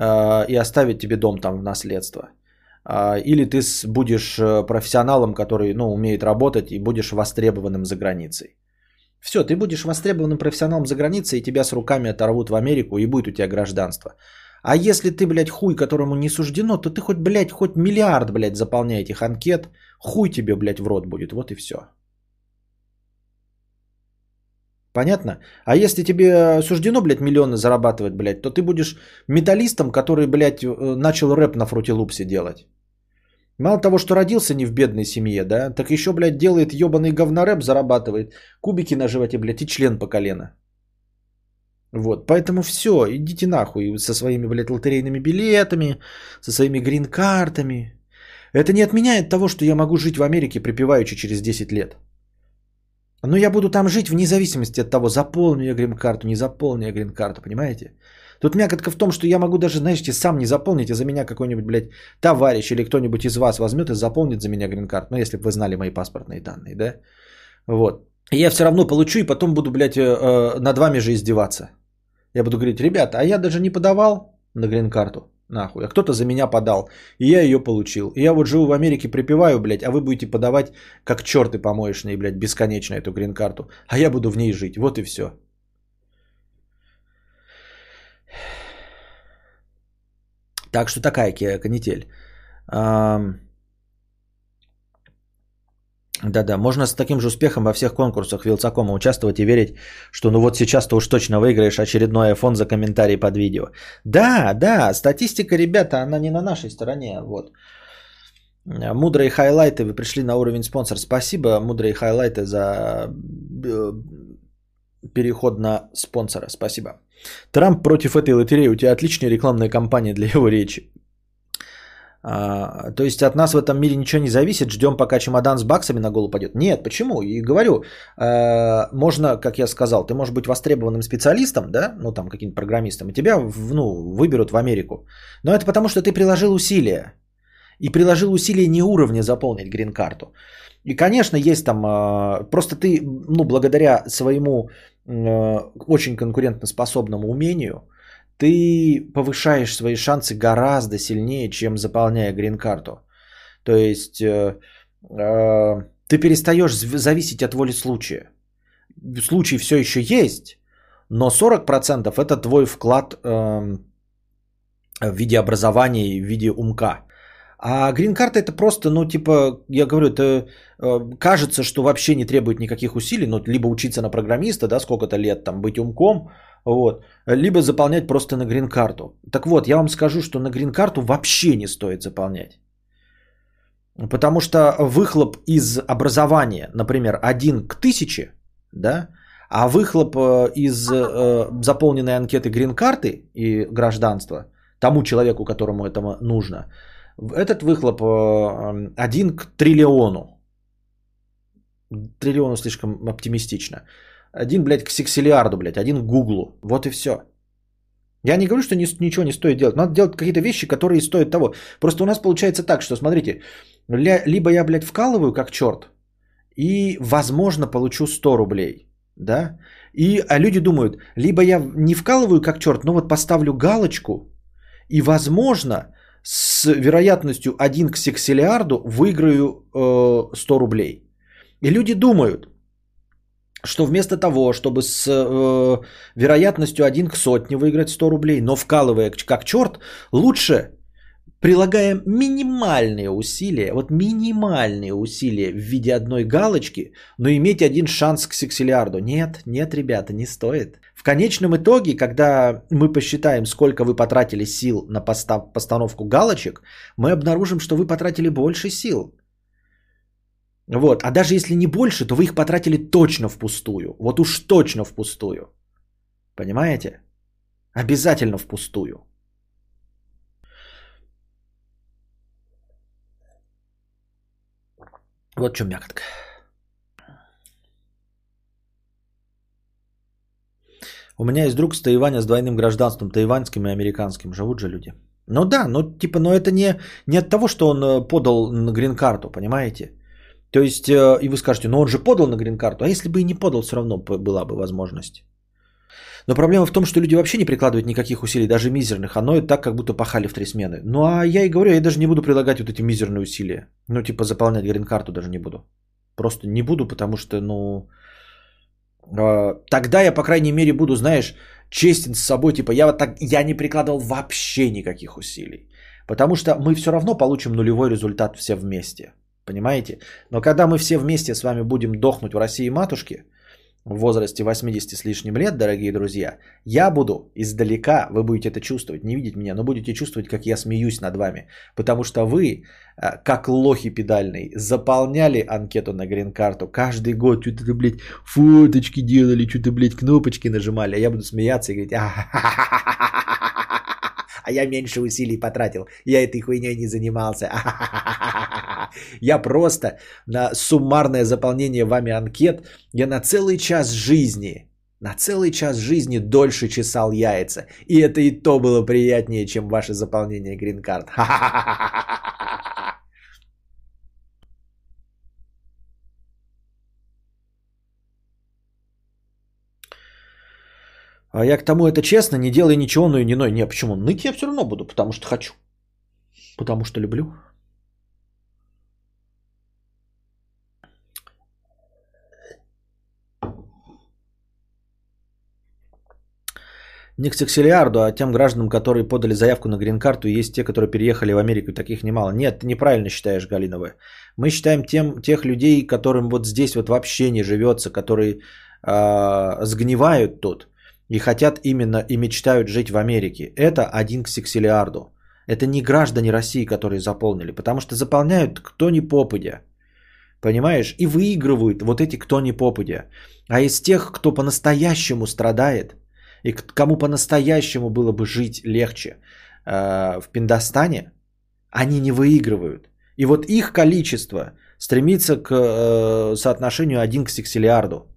и оставит тебе дом там в наследство. Э, или ты будешь э, профессионалом, который, ну, умеет работать и будешь востребованным за границей. Все, ты будешь востребованным профессионалом за границей, и тебя с руками оторвут в Америку, и будет у тебя гражданство. А если ты, блядь, хуй, которому не суждено, то ты хоть, блядь, хоть миллиард, блядь, заполняй этих анкет, хуй тебе, блядь, в рот будет, вот и все. Понятно? А если тебе суждено, блядь, миллионы зарабатывать, блядь, то ты будешь металлистом, который, блядь, э, начал рэп на фрутилупсе делать. Мало того, что родился не в бедной семье, да, так еще, блядь, делает ебаный говнорэп, зарабатывает. Кубики на животе, блядь, и член по колено. Вот, поэтому все, идите нахуй со своими, блядь, лотерейными билетами, со своими грин-картами. Это не отменяет того, что я могу жить в Америке припеваючи через 10 лет. Но я буду там жить вне зависимости от того, заполню я грин-карту, не заполню я грин-карту, понимаете? Тут мякотка в том, что я могу даже, знаете, сам не заполнить, а за меня какой-нибудь, блядь, товарищ или кто-нибудь из вас возьмет и заполнит за меня грин-карту. Ну, если бы вы знали мои паспортные данные, да? Вот. И я все равно получу и потом буду, блядь, э, э, над вами же издеваться. Я буду говорить, ребята, а я даже не подавал на грин-карту. Нахуй. А кто-то за меня подал. И я ее получил. И я вот живу в Америке, припеваю, блядь, а вы будете подавать как черты помоечные, блядь, бесконечно эту грин-карту. А я буду в ней жить. Вот и все. Так что такая канитель. Да-да, можно с таким же успехом во всех конкурсах Вилсакома участвовать и верить, что ну вот сейчас-то уж точно выиграешь очередной iPhone за комментарий под видео. Да, да, статистика, ребята, она не на нашей стороне. Вот. Мудрые хайлайты, вы пришли на уровень спонсор. Спасибо, мудрые хайлайты, за э, переход на спонсора. Спасибо. Трамп против этой лотереи. У тебя отличная рекламная кампания для его речи. А, то есть от нас в этом мире ничего не зависит, ждем пока чемодан с баксами на голову пойдет. Нет, почему? И говорю, э, можно, как я сказал, ты можешь быть востребованным специалистом, да, ну там каким-то программистом, и тебя ну, выберут в Америку. Но это потому, что ты приложил усилия. И приложил усилия не уровня заполнить грин-карту. И, конечно, есть там, э, просто ты, ну, благодаря своему э, очень конкурентоспособному умению, ты повышаешь свои шансы гораздо сильнее, чем заполняя грин-карту. То есть э, э, ты перестаешь зависеть от воли случая. Случай все еще есть, но 40% это твой вклад э, в виде образования в виде умка. А грин-карта это просто, ну, типа, я говорю, это э, кажется, что вообще не требует никаких усилий, ну, либо учиться на программиста, да, сколько-то лет, там, быть умком, вот, либо заполнять просто на грин-карту. Так вот, я вам скажу, что на грин-карту вообще не стоит заполнять. Потому что выхлоп из образования, например, один к тысяче, да, а выхлоп э, из э, заполненной анкеты грин-карты и гражданства тому человеку, которому это нужно – этот выхлоп э, один к триллиону. Триллиону слишком оптимистично. Один, блядь, к сексилиарду, блядь, один к гуглу. Вот и все. Я не говорю, что ни, ничего не стоит делать. Надо делать какие-то вещи, которые стоят того. Просто у нас получается так, что, смотрите, либо я, блядь, вкалываю как черт, и, возможно, получу 100 рублей, да? И а люди думают, либо я не вкалываю как черт, но вот поставлю галочку, и, возможно, с вероятностью 1 к сексилиарду выиграю э, 100 рублей. И люди думают, что вместо того, чтобы с э, вероятностью 1 к сотне выиграть 100 рублей, но вкалывая как черт, лучше прилагая минимальные усилия, вот минимальные усилия в виде одной галочки, но иметь один шанс к сексилиарду. Нет, нет, ребята, не стоит. В конечном итоге, когда мы посчитаем, сколько вы потратили сил на постановку галочек, мы обнаружим, что вы потратили больше сил. Вот. А даже если не больше, то вы их потратили точно впустую. Вот уж точно впустую. Понимаете? Обязательно впустую. Вот что мякотка. У меня есть друг с Тайваня с двойным гражданством, тайваньским и американским. Живут же люди. Ну да, ну типа, но это не, не от того, что он э, подал грин-карту, понимаете? То есть, э, и вы скажете, ну он же подал на грин-карту, а если бы и не подал, все равно была бы возможность. Но проблема в том, что люди вообще не прикладывают никаких усилий, даже мизерных, а ноют так, как будто пахали в три смены. Ну а я и говорю, я даже не буду прилагать вот эти мизерные усилия. Ну типа заполнять грин-карту даже не буду. Просто не буду, потому что, ну, э, тогда я, по крайней мере, буду, знаешь, честен с собой, типа я вот так, я не прикладывал вообще никаких усилий. Потому что мы все равно получим нулевой результат все вместе. Понимаете? Но когда мы все вместе с вами будем дохнуть в России матушки, в возрасте 80 с лишним лет, дорогие друзья, я буду издалека, вы будете это чувствовать, не видеть меня, но будете чувствовать, как я смеюсь над вами. Потому что вы, э, как лохи педальные, заполняли анкету на грин-карту каждый год, что-то, блядь, фоточки делали, что-то, блядь, кнопочки нажимали, а я буду смеяться и говорить, а я меньше усилий потратил, я этой хуйней не занимался. Я просто на суммарное заполнение вами анкет, я на целый час жизни, на целый час жизни дольше чесал яйца. И это и то было приятнее, чем ваше заполнение грин-карт. А я к тому это честно, не делай ничего, но и не ной. Не, почему? Ныть я все равно буду, потому что хочу. Потому что люблю. Не к сексилиарду, а тем гражданам, которые подали заявку на грин-карту, есть те, которые переехали в Америку, таких немало. Нет, ты неправильно считаешь, Галинова. Мы считаем тем, тех людей, которым вот здесь вот вообще не живется, которые э, сгнивают тут и хотят именно и мечтают жить в Америке. Это один к сексилиарду. Это не граждане России, которые заполнили, потому что заполняют кто ни попадя. Понимаешь? И выигрывают вот эти кто ни попадя. А из тех, кто по-настоящему страдает, и кому по-настоящему было бы жить легче э, в Пиндостане, они не выигрывают. И вот их количество стремится к э, соотношению 1 к сексилиарду.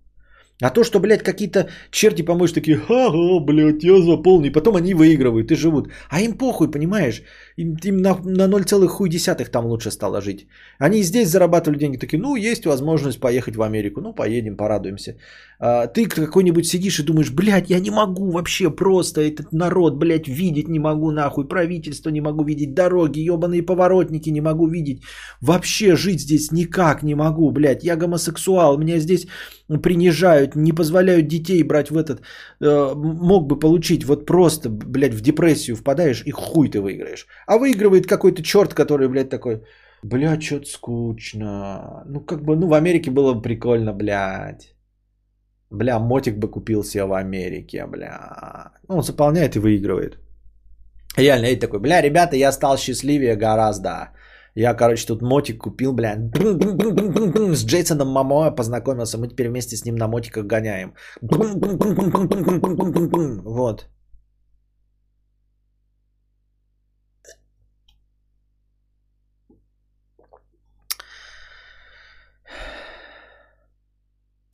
А то, что, блядь, какие-то черти помочь такие, ага, блядь, я заполню, и потом они выигрывают и живут. А им похуй, понимаешь? Им, им на, на 0,1 там лучше стало жить. Они здесь зарабатывали деньги, такие, ну, есть возможность поехать в Америку, ну, поедем, порадуемся. А, ты какой-нибудь сидишь и думаешь, блядь, я не могу вообще просто этот народ, блядь, видеть не могу нахуй, правительство не могу видеть, дороги, ебаные поворотники не могу видеть. Вообще жить здесь никак не могу, блядь, я гомосексуал, меня здесь принижают, не позволяют детей брать в этот, э, мог бы получить вот просто, блядь, в депрессию впадаешь и хуй ты выиграешь. А выигрывает какой-то черт, который, блядь, такой, блядь, что-то скучно. Ну, как бы, ну, в Америке было бы прикольно, блядь. Бля, мотик бы купил себе в Америке, бля. Ну, он заполняет и выигрывает. Реально, я такой, бля, ребята, я стал счастливее гораздо. Я, короче, тут мотик купил, бля, с Джейсоном Мамоа познакомился, мы теперь вместе с ним на мотиках гоняем. Вот.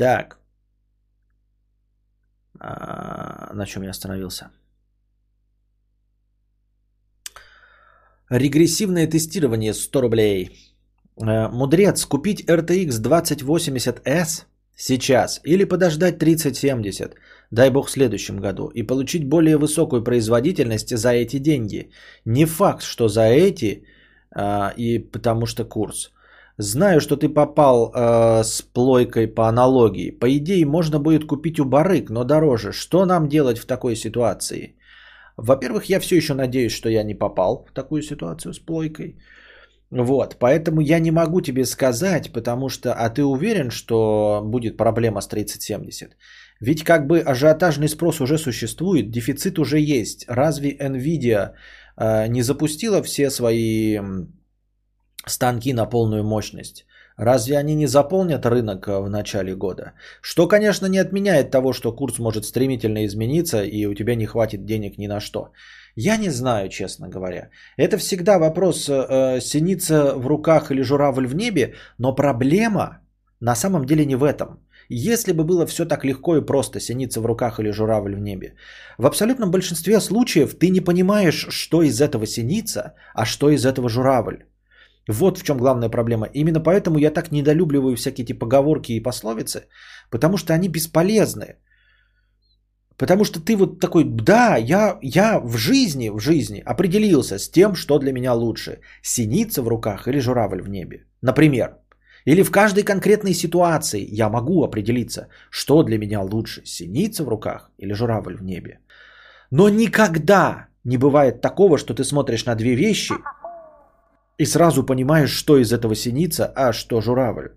Так. А, на чем я остановился? Регрессивное тестирование 100 рублей. Э, мудрец, купить RTX 2080S сейчас или подождать 3070, дай бог в следующем году, и получить более высокую производительность за эти деньги. Не факт, что за эти, а, и потому что курс. Знаю, что ты попал э, с плойкой по аналогии. По идее, можно будет купить у барыг, но дороже. Что нам делать в такой ситуации? Во-первых, я все еще надеюсь, что я не попал в такую ситуацию с плойкой. Вот, поэтому я не могу тебе сказать, потому что, а ты уверен, что будет проблема с 3070? Ведь как бы ажиотажный спрос уже существует, дефицит уже есть. Разве Nvidia э, не запустила все свои станки на полную мощность? Разве они не заполнят рынок э, в начале года? Что, конечно, не отменяет того, что курс может стремительно измениться и у тебя не хватит денег ни на что. Я не знаю, честно говоря. Это всегда вопрос э, синица в руках или журавль в небе, но проблема на самом деле не в этом. Если бы было все так легко и просто, синица в руках или журавль в небе, в абсолютном большинстве случаев ты не понимаешь, что из этого синица, а что из этого журавль. Вот в чем главная проблема. Именно поэтому я так недолюбливаю всякие эти поговорки и пословицы, потому что они бесполезны. Потому что ты вот такой, да, я, я в жизни, в жизни определился с тем, что для меня лучше. Синица в руках или журавль в небе. Например. Или в каждой конкретной ситуации я могу определиться, что для меня лучше. Синица в руках или журавль в небе. Но никогда не бывает такого, что ты смотришь на две вещи и сразу понимаешь, что из этого синица, а что журавль.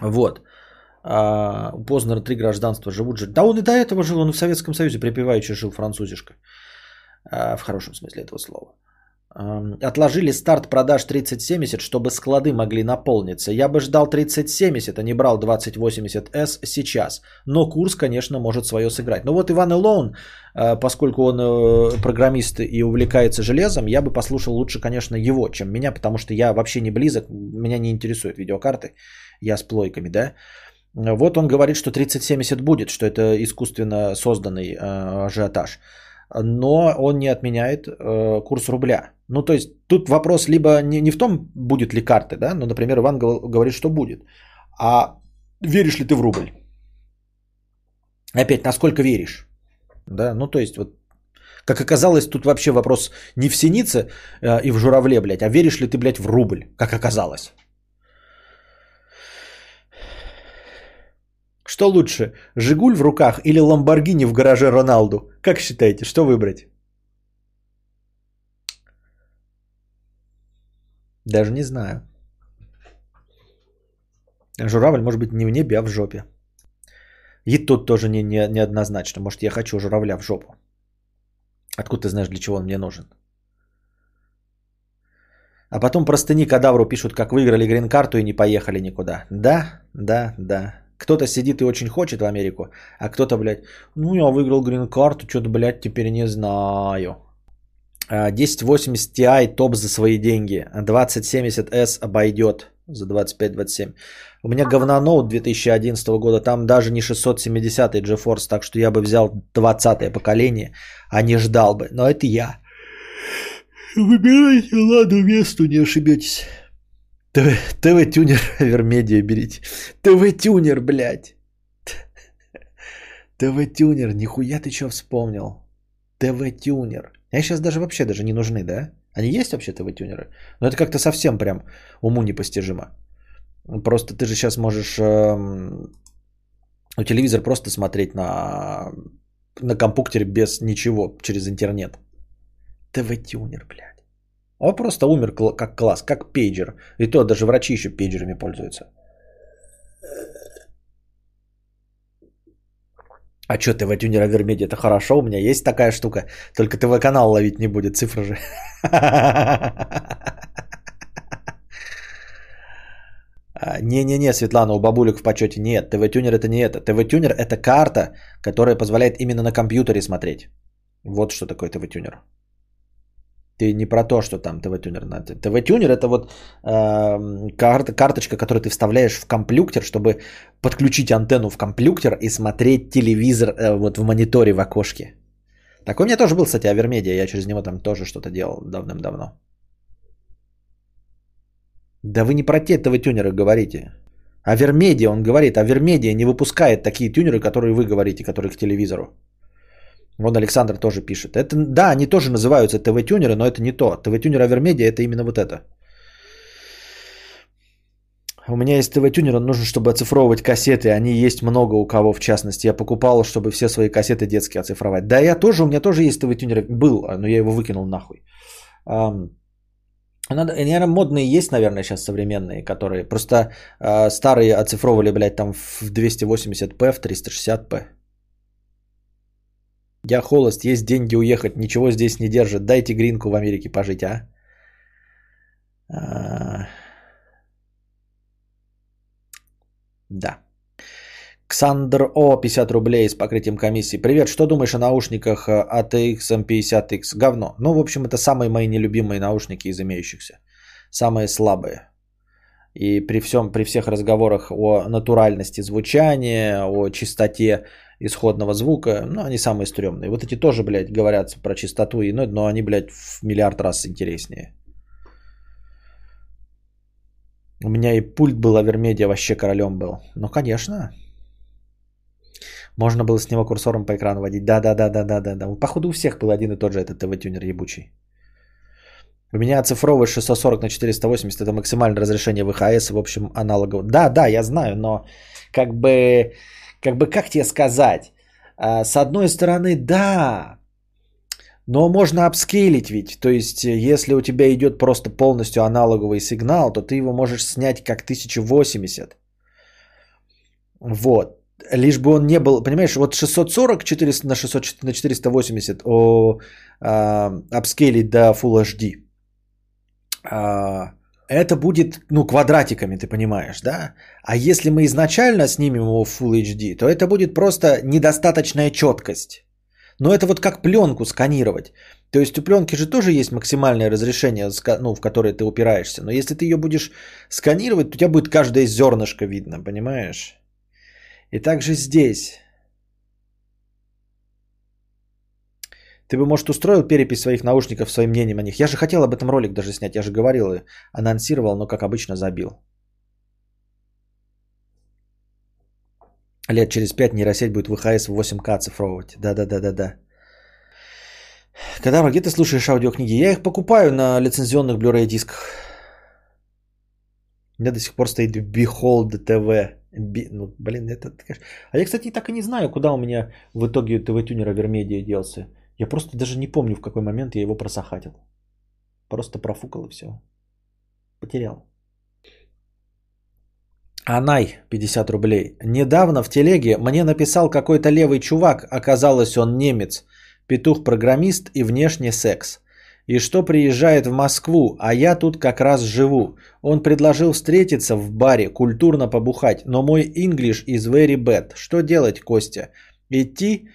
Вот а, у Познера три гражданства живут же. Да он и до этого жил, он в Советском Союзе припеваючи жил французишка. А, в хорошем смысле этого слова. Отложили старт продаж 3070, чтобы склады могли наполниться. Я бы ждал 3070, а не брал 2080S сейчас. Но курс, конечно, может свое сыграть. Но вот Иван Илоун, а, поскольку он э, программист и увлекается железом, я бы послушал лучше, конечно, его, чем меня, потому что я вообще не близок, меня не интересуют видеокарты, я с плойками, да. Вот он говорит, что 3070 будет, что это искусственно созданный э, ажиотаж. Но он не отменяет э, курс рубля. Ну, то есть тут вопрос либо не, не в том, будет ли карты, да, но, например, Иван говорит, что будет, а веришь ли ты в рубль? Опять, насколько веришь? Да, ну, то есть вот как оказалось, тут вообще вопрос не в синице э, и в журавле, блядь, а веришь ли ты, блядь, в рубль, как оказалось. Что лучше, Жигуль в руках или Ламборгини в гараже Роналду? Как считаете, что выбрать? Даже не знаю. Журавль может быть не в небе, а в жопе. И тут тоже не, не, неоднозначно. Может, я хочу журавля в жопу. Откуда ты знаешь, для чего он мне нужен? А потом простыни кадавру пишут, как выиграли грин-карту и не поехали никуда. Да, да, да. Кто-то сидит и очень хочет в Америку, а кто-то, блядь, ну я выиграл грин-карту, что-то, блядь, теперь не знаю. 1080 Ti топ за свои деньги. 2070S обойдет за 25-27. У меня говноноут 2011 года, там даже не 670 GeForce, так что я бы взял 20 поколение, а не ждал бы. Но это я. Выбирайте, ладно, месту, не ошибетесь. ТВ-тюнер Вермедия берите. ТВ-тюнер, блядь. ТВ-тюнер, нихуя ты что вспомнил? ТВ-тюнер. Они сейчас даже вообще даже не нужны, да? Они есть вообще ТВ-тюнеры? Но это как-то совсем прям уму непостижимо. Просто ты же сейчас можешь эм, у телевизор просто смотреть на, на компьютере без ничего, через интернет. ТВ-тюнер, блядь. Он просто умер как класс, как пейджер. И то даже врачи еще пейджерами пользуются. А что, ТВ-тюнер AverMedia, это хорошо, у меня есть такая штука. Только ТВ-канал ловить не будет, цифры же. А, не-не-не, Светлана, у бабулек в почете нет. ТВ-тюнер это не это. ТВ-тюнер это карта, которая позволяет именно на компьютере смотреть. Вот что такое ТВ-тюнер. Ты не про то, что там ТВ-тюнер надо. ТВ-тюнер это вот э, карта, карточка, которую ты вставляешь в компьютер, чтобы подключить антенну в компьютер и смотреть телевизор э, вот в мониторе в окошке. Такой у меня тоже был, кстати, Авермедиа. Я через него там тоже что-то делал давным-давно. Да вы не про те ТВ-тюнеры говорите. Авермедиа, он говорит, Авермедиа не выпускает такие тюнеры, которые вы говорите, которые к телевизору. Вон Александр тоже пишет. Это, да, они тоже называются ТВ-тюнеры, но это не то. ТВ-тюнер Авермедиа это именно вот это. У меня есть ТВ-тюнер, он нужен, чтобы оцифровывать кассеты. Они есть много у кого, в частности. Я покупал, чтобы все свои кассеты детские оцифровать. Да, я тоже, у меня тоже есть ТВ-тюнер. Был, но я его выкинул нахуй. Надо, наверное, модные есть, наверное, сейчас современные, которые просто э, старые оцифровывали, блядь, там в 280p, в 360p. Я холост, есть деньги уехать, ничего здесь не держит. Дайте гринку в Америке пожить, а? а... Да. Ксандр О, 50 рублей с покрытием комиссии. Привет, что думаешь о наушниках ATX M50X? Говно. Ну, в общем, это самые мои нелюбимые наушники из имеющихся. Самые слабые. И при, всем, при всех разговорах о натуральности звучания, о чистоте исходного звука, ну, они самые стрёмные. Вот эти тоже, блядь, говорят про чистоту, и, ну, но они, блядь, в миллиард раз интереснее. У меня и пульт был Авермедиа вообще королем был. Ну, конечно. Можно было с него курсором по экрану водить. Да-да-да-да-да-да. Походу у всех был один и тот же этот ТВ-тюнер ебучий. У меня оцифровывает 640 на 480. Это максимальное разрешение ВХС. В общем, аналогово. Да, да, я знаю, но как бы, как бы, как тебе сказать? А, с одной стороны, да, но можно апскейлить ведь. То есть, если у тебя идет просто полностью аналоговый сигнал, то ты его можешь снять как 1080. Вот. Лишь бы он не был, понимаешь, вот 640 400 на, 600, на 480 о, а, апскейлить до Full HD. А, это будет, ну, квадратиками, ты понимаешь, да? А если мы изначально снимем его в Full HD, то это будет просто недостаточная четкость. Но это вот как пленку сканировать. То есть у пленки же тоже есть максимальное разрешение, ну, в которое ты упираешься. Но если ты ее будешь сканировать, то у тебя будет каждое зернышко видно, понимаешь? И также здесь. Ты бы, может, устроил перепись своих наушников своим мнением о них. Я же хотел об этом ролик даже снять. Я же говорил и анонсировал, но, как обычно, забил. Лет через пять нейросеть будет ВХС в 8К оцифровывать. Да-да-да-да-да. Когда где ты слушаешь аудиокниги? Я их покупаю на лицензионных Blu-ray дисках. У меня до сих пор стоит Behold TV. Би... Ну, блин, это... А я, кстати, так и не знаю, куда у меня в итоге ТВ-тюнер Авермедиа делся. Я просто даже не помню, в какой момент я его просохатил. Просто профукал и все. Потерял. Анай, 50 рублей. Недавно в телеге мне написал какой-то левый чувак, оказалось он немец, петух-программист и внешне секс. И что приезжает в Москву, а я тут как раз живу. Он предложил встретиться в баре, культурно побухать, но мой English is very bad. Что делать, Костя? Идти?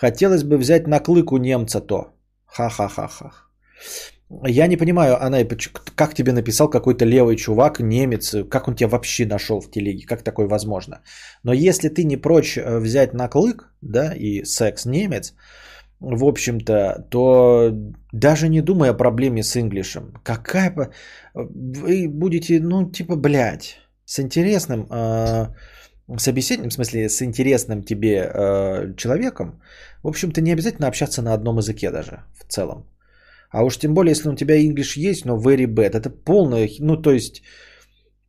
Хотелось бы взять на клык немца то. Ха-ха-ха-ха. Я не понимаю, Анай, как тебе написал какой-то левый чувак, немец, как он тебя вообще нашел в телеге, как такое возможно. Но если ты не прочь э, взять на клык, да, и секс-немец, в общем-то, то даже не думай о проблеме с инглишем. Какая... Вы будете, ну, типа, блядь, с интересным э, собеседником, в смысле, с интересным тебе э, человеком, в общем-то, не обязательно общаться на одном языке даже в целом. А уж тем более, если у тебя English есть, но very bad, это полное, ну, то есть,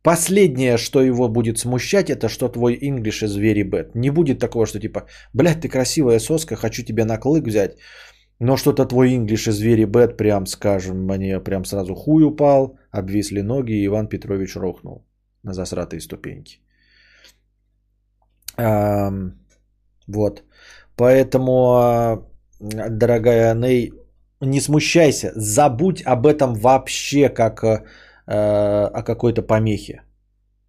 Последнее, что его будет смущать, это что твой English is very bad. Не будет такого, что типа, блядь, ты красивая соска, хочу тебя на клык взять. Но что-то твой English is very bad, прям скажем, мне прям сразу хуй упал, обвисли ноги, и Иван Петрович рухнул на засратые ступеньки. Вот. Поэтому, дорогая Ней, не смущайся, забудь об этом вообще как Э, о какой-то помехе.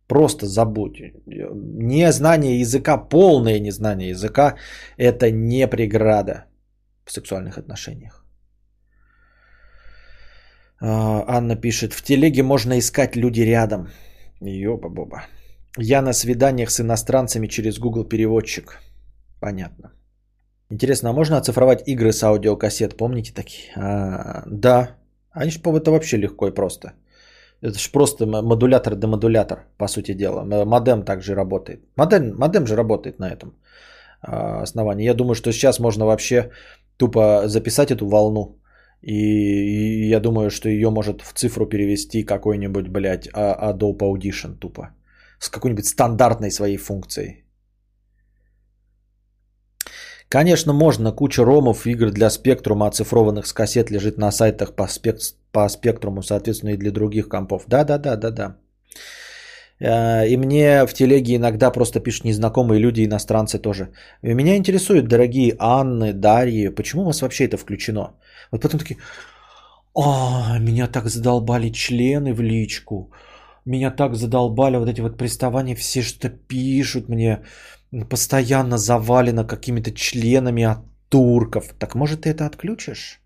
Просто забудь. Незнание языка, полное незнание языка – это не преграда в сексуальных отношениях. А, Анна пишет, в телеге можно искать люди рядом. Ёба-боба. Я на свиданиях с иностранцами через Google переводчик. Понятно. Интересно, а можно оцифровать игры с аудиокассет? Помните такие? А, да. Они же, это вообще легко и просто. Это же просто модулятор-демодулятор, по сути дела. Модем также работает. Модем, модем же работает на этом а, основании. Я думаю, что сейчас можно вообще тупо записать эту волну. И, и я думаю, что ее может в цифру перевести какой-нибудь, блядь, а, Adobe Audition тупо. С какой-нибудь стандартной своей функцией. Конечно, можно. Куча ромов, игр для спектрума, оцифрованных с кассет лежит на сайтах по, спек... по спектруму, соответственно, и для других компов. Да-да-да, да-да. Э, и мне в телеге иногда просто пишут незнакомые люди, иностранцы тоже. И меня интересует, дорогие Анны, Дарьи, почему у вас вообще это включено? Вот потом такие, о, меня так задолбали члены в личку. Меня так задолбали вот эти вот приставания, все что пишут мне постоянно завалено какими-то членами от турков. Так может ты это отключишь?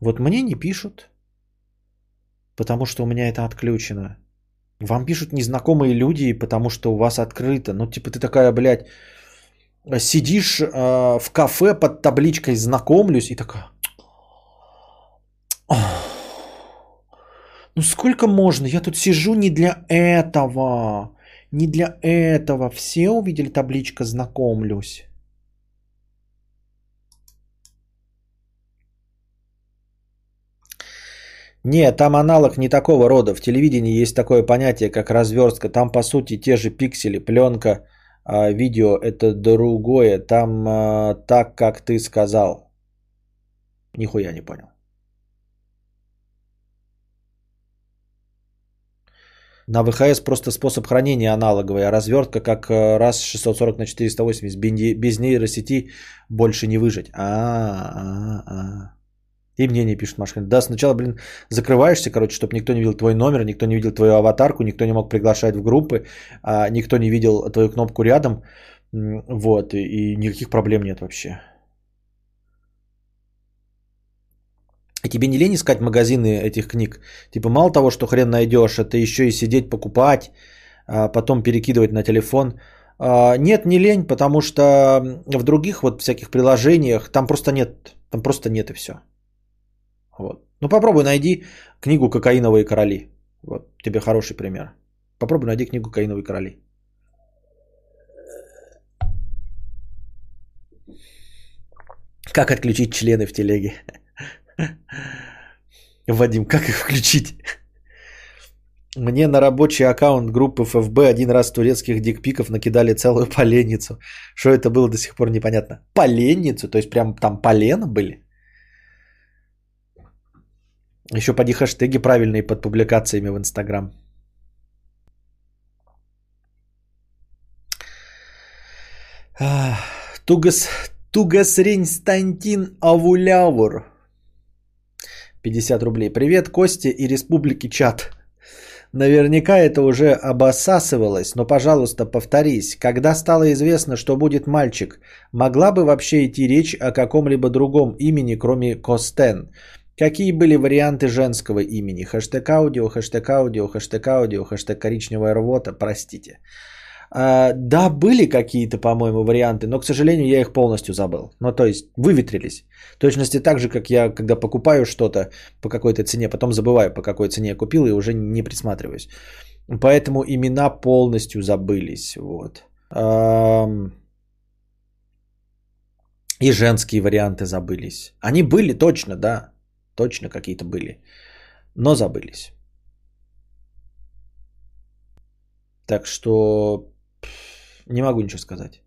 Вот мне не пишут, потому что у меня это отключено. Вам пишут незнакомые люди, потому что у вас открыто. Ну, типа, ты такая, блядь, сидишь э, в кафе под табличкой «Знакомлюсь» и такая... Ну, сколько можно? Я тут сижу не для этого. Не для этого. Все увидели табличка «Знакомлюсь». Нет, там аналог не такого рода. В телевидении есть такое понятие, как разверстка. Там, по сути, те же пиксели, пленка, а видео это другое. Там а, так, как ты сказал. Нихуя не понял. На ВХС просто способ хранения аналоговый, а развертка как э, раз 640 на 480. Без нейросети больше не выжить. А, а, а. И мне не пишут машины. Да, сначала, блин, закрываешься, короче, чтобы никто не видел твой номер, никто не видел твою аватарку, никто не мог приглашать в группы, а никто не видел твою кнопку рядом. Вот, и никаких проблем нет вообще. И тебе не лень искать магазины этих книг? Типа мало того, что хрен найдешь, это еще и сидеть покупать, а потом перекидывать на телефон. А, нет, не лень, потому что в других вот всяких приложениях там просто нет, там просто нет и все. Вот. Ну попробуй найди книгу «Кокаиновые короли». Вот тебе хороший пример. Попробуй найди книгу «Кокаиновые короли». Как отключить члены в телеге? Вадим, как их включить? Мне на рабочий аккаунт группы ФФБ один раз турецких дикпиков накидали целую поленницу. Что это было до сих пор непонятно. Поленницу? То есть прям там полено были? Еще поди хэштеги правильные под публикациями в Инстаграм. Тугас, Тугас Ринстантин Авулявур. 50 рублей. Привет, Костя и Республики Чат. Наверняка это уже обосасывалось, но, пожалуйста, повторись. Когда стало известно, что будет мальчик, могла бы вообще идти речь о каком-либо другом имени, кроме Костен? Какие были варианты женского имени? Хэштег аудио, хэштег аудио, хэштег аудио, хэштег коричневая рвота, простите. Да, были какие-то, по-моему, варианты, но, к сожалению, я их полностью забыл. Ну, то есть, выветрились. В точности так же, как я, когда покупаю что-то по какой-то цене, потом забываю, по какой цене я купил, и уже не присматриваюсь. Поэтому имена полностью забылись. Вот. И женские варианты забылись. Они были точно, да. Точно какие-то были. Но забылись. Так что не могу ничего сказать.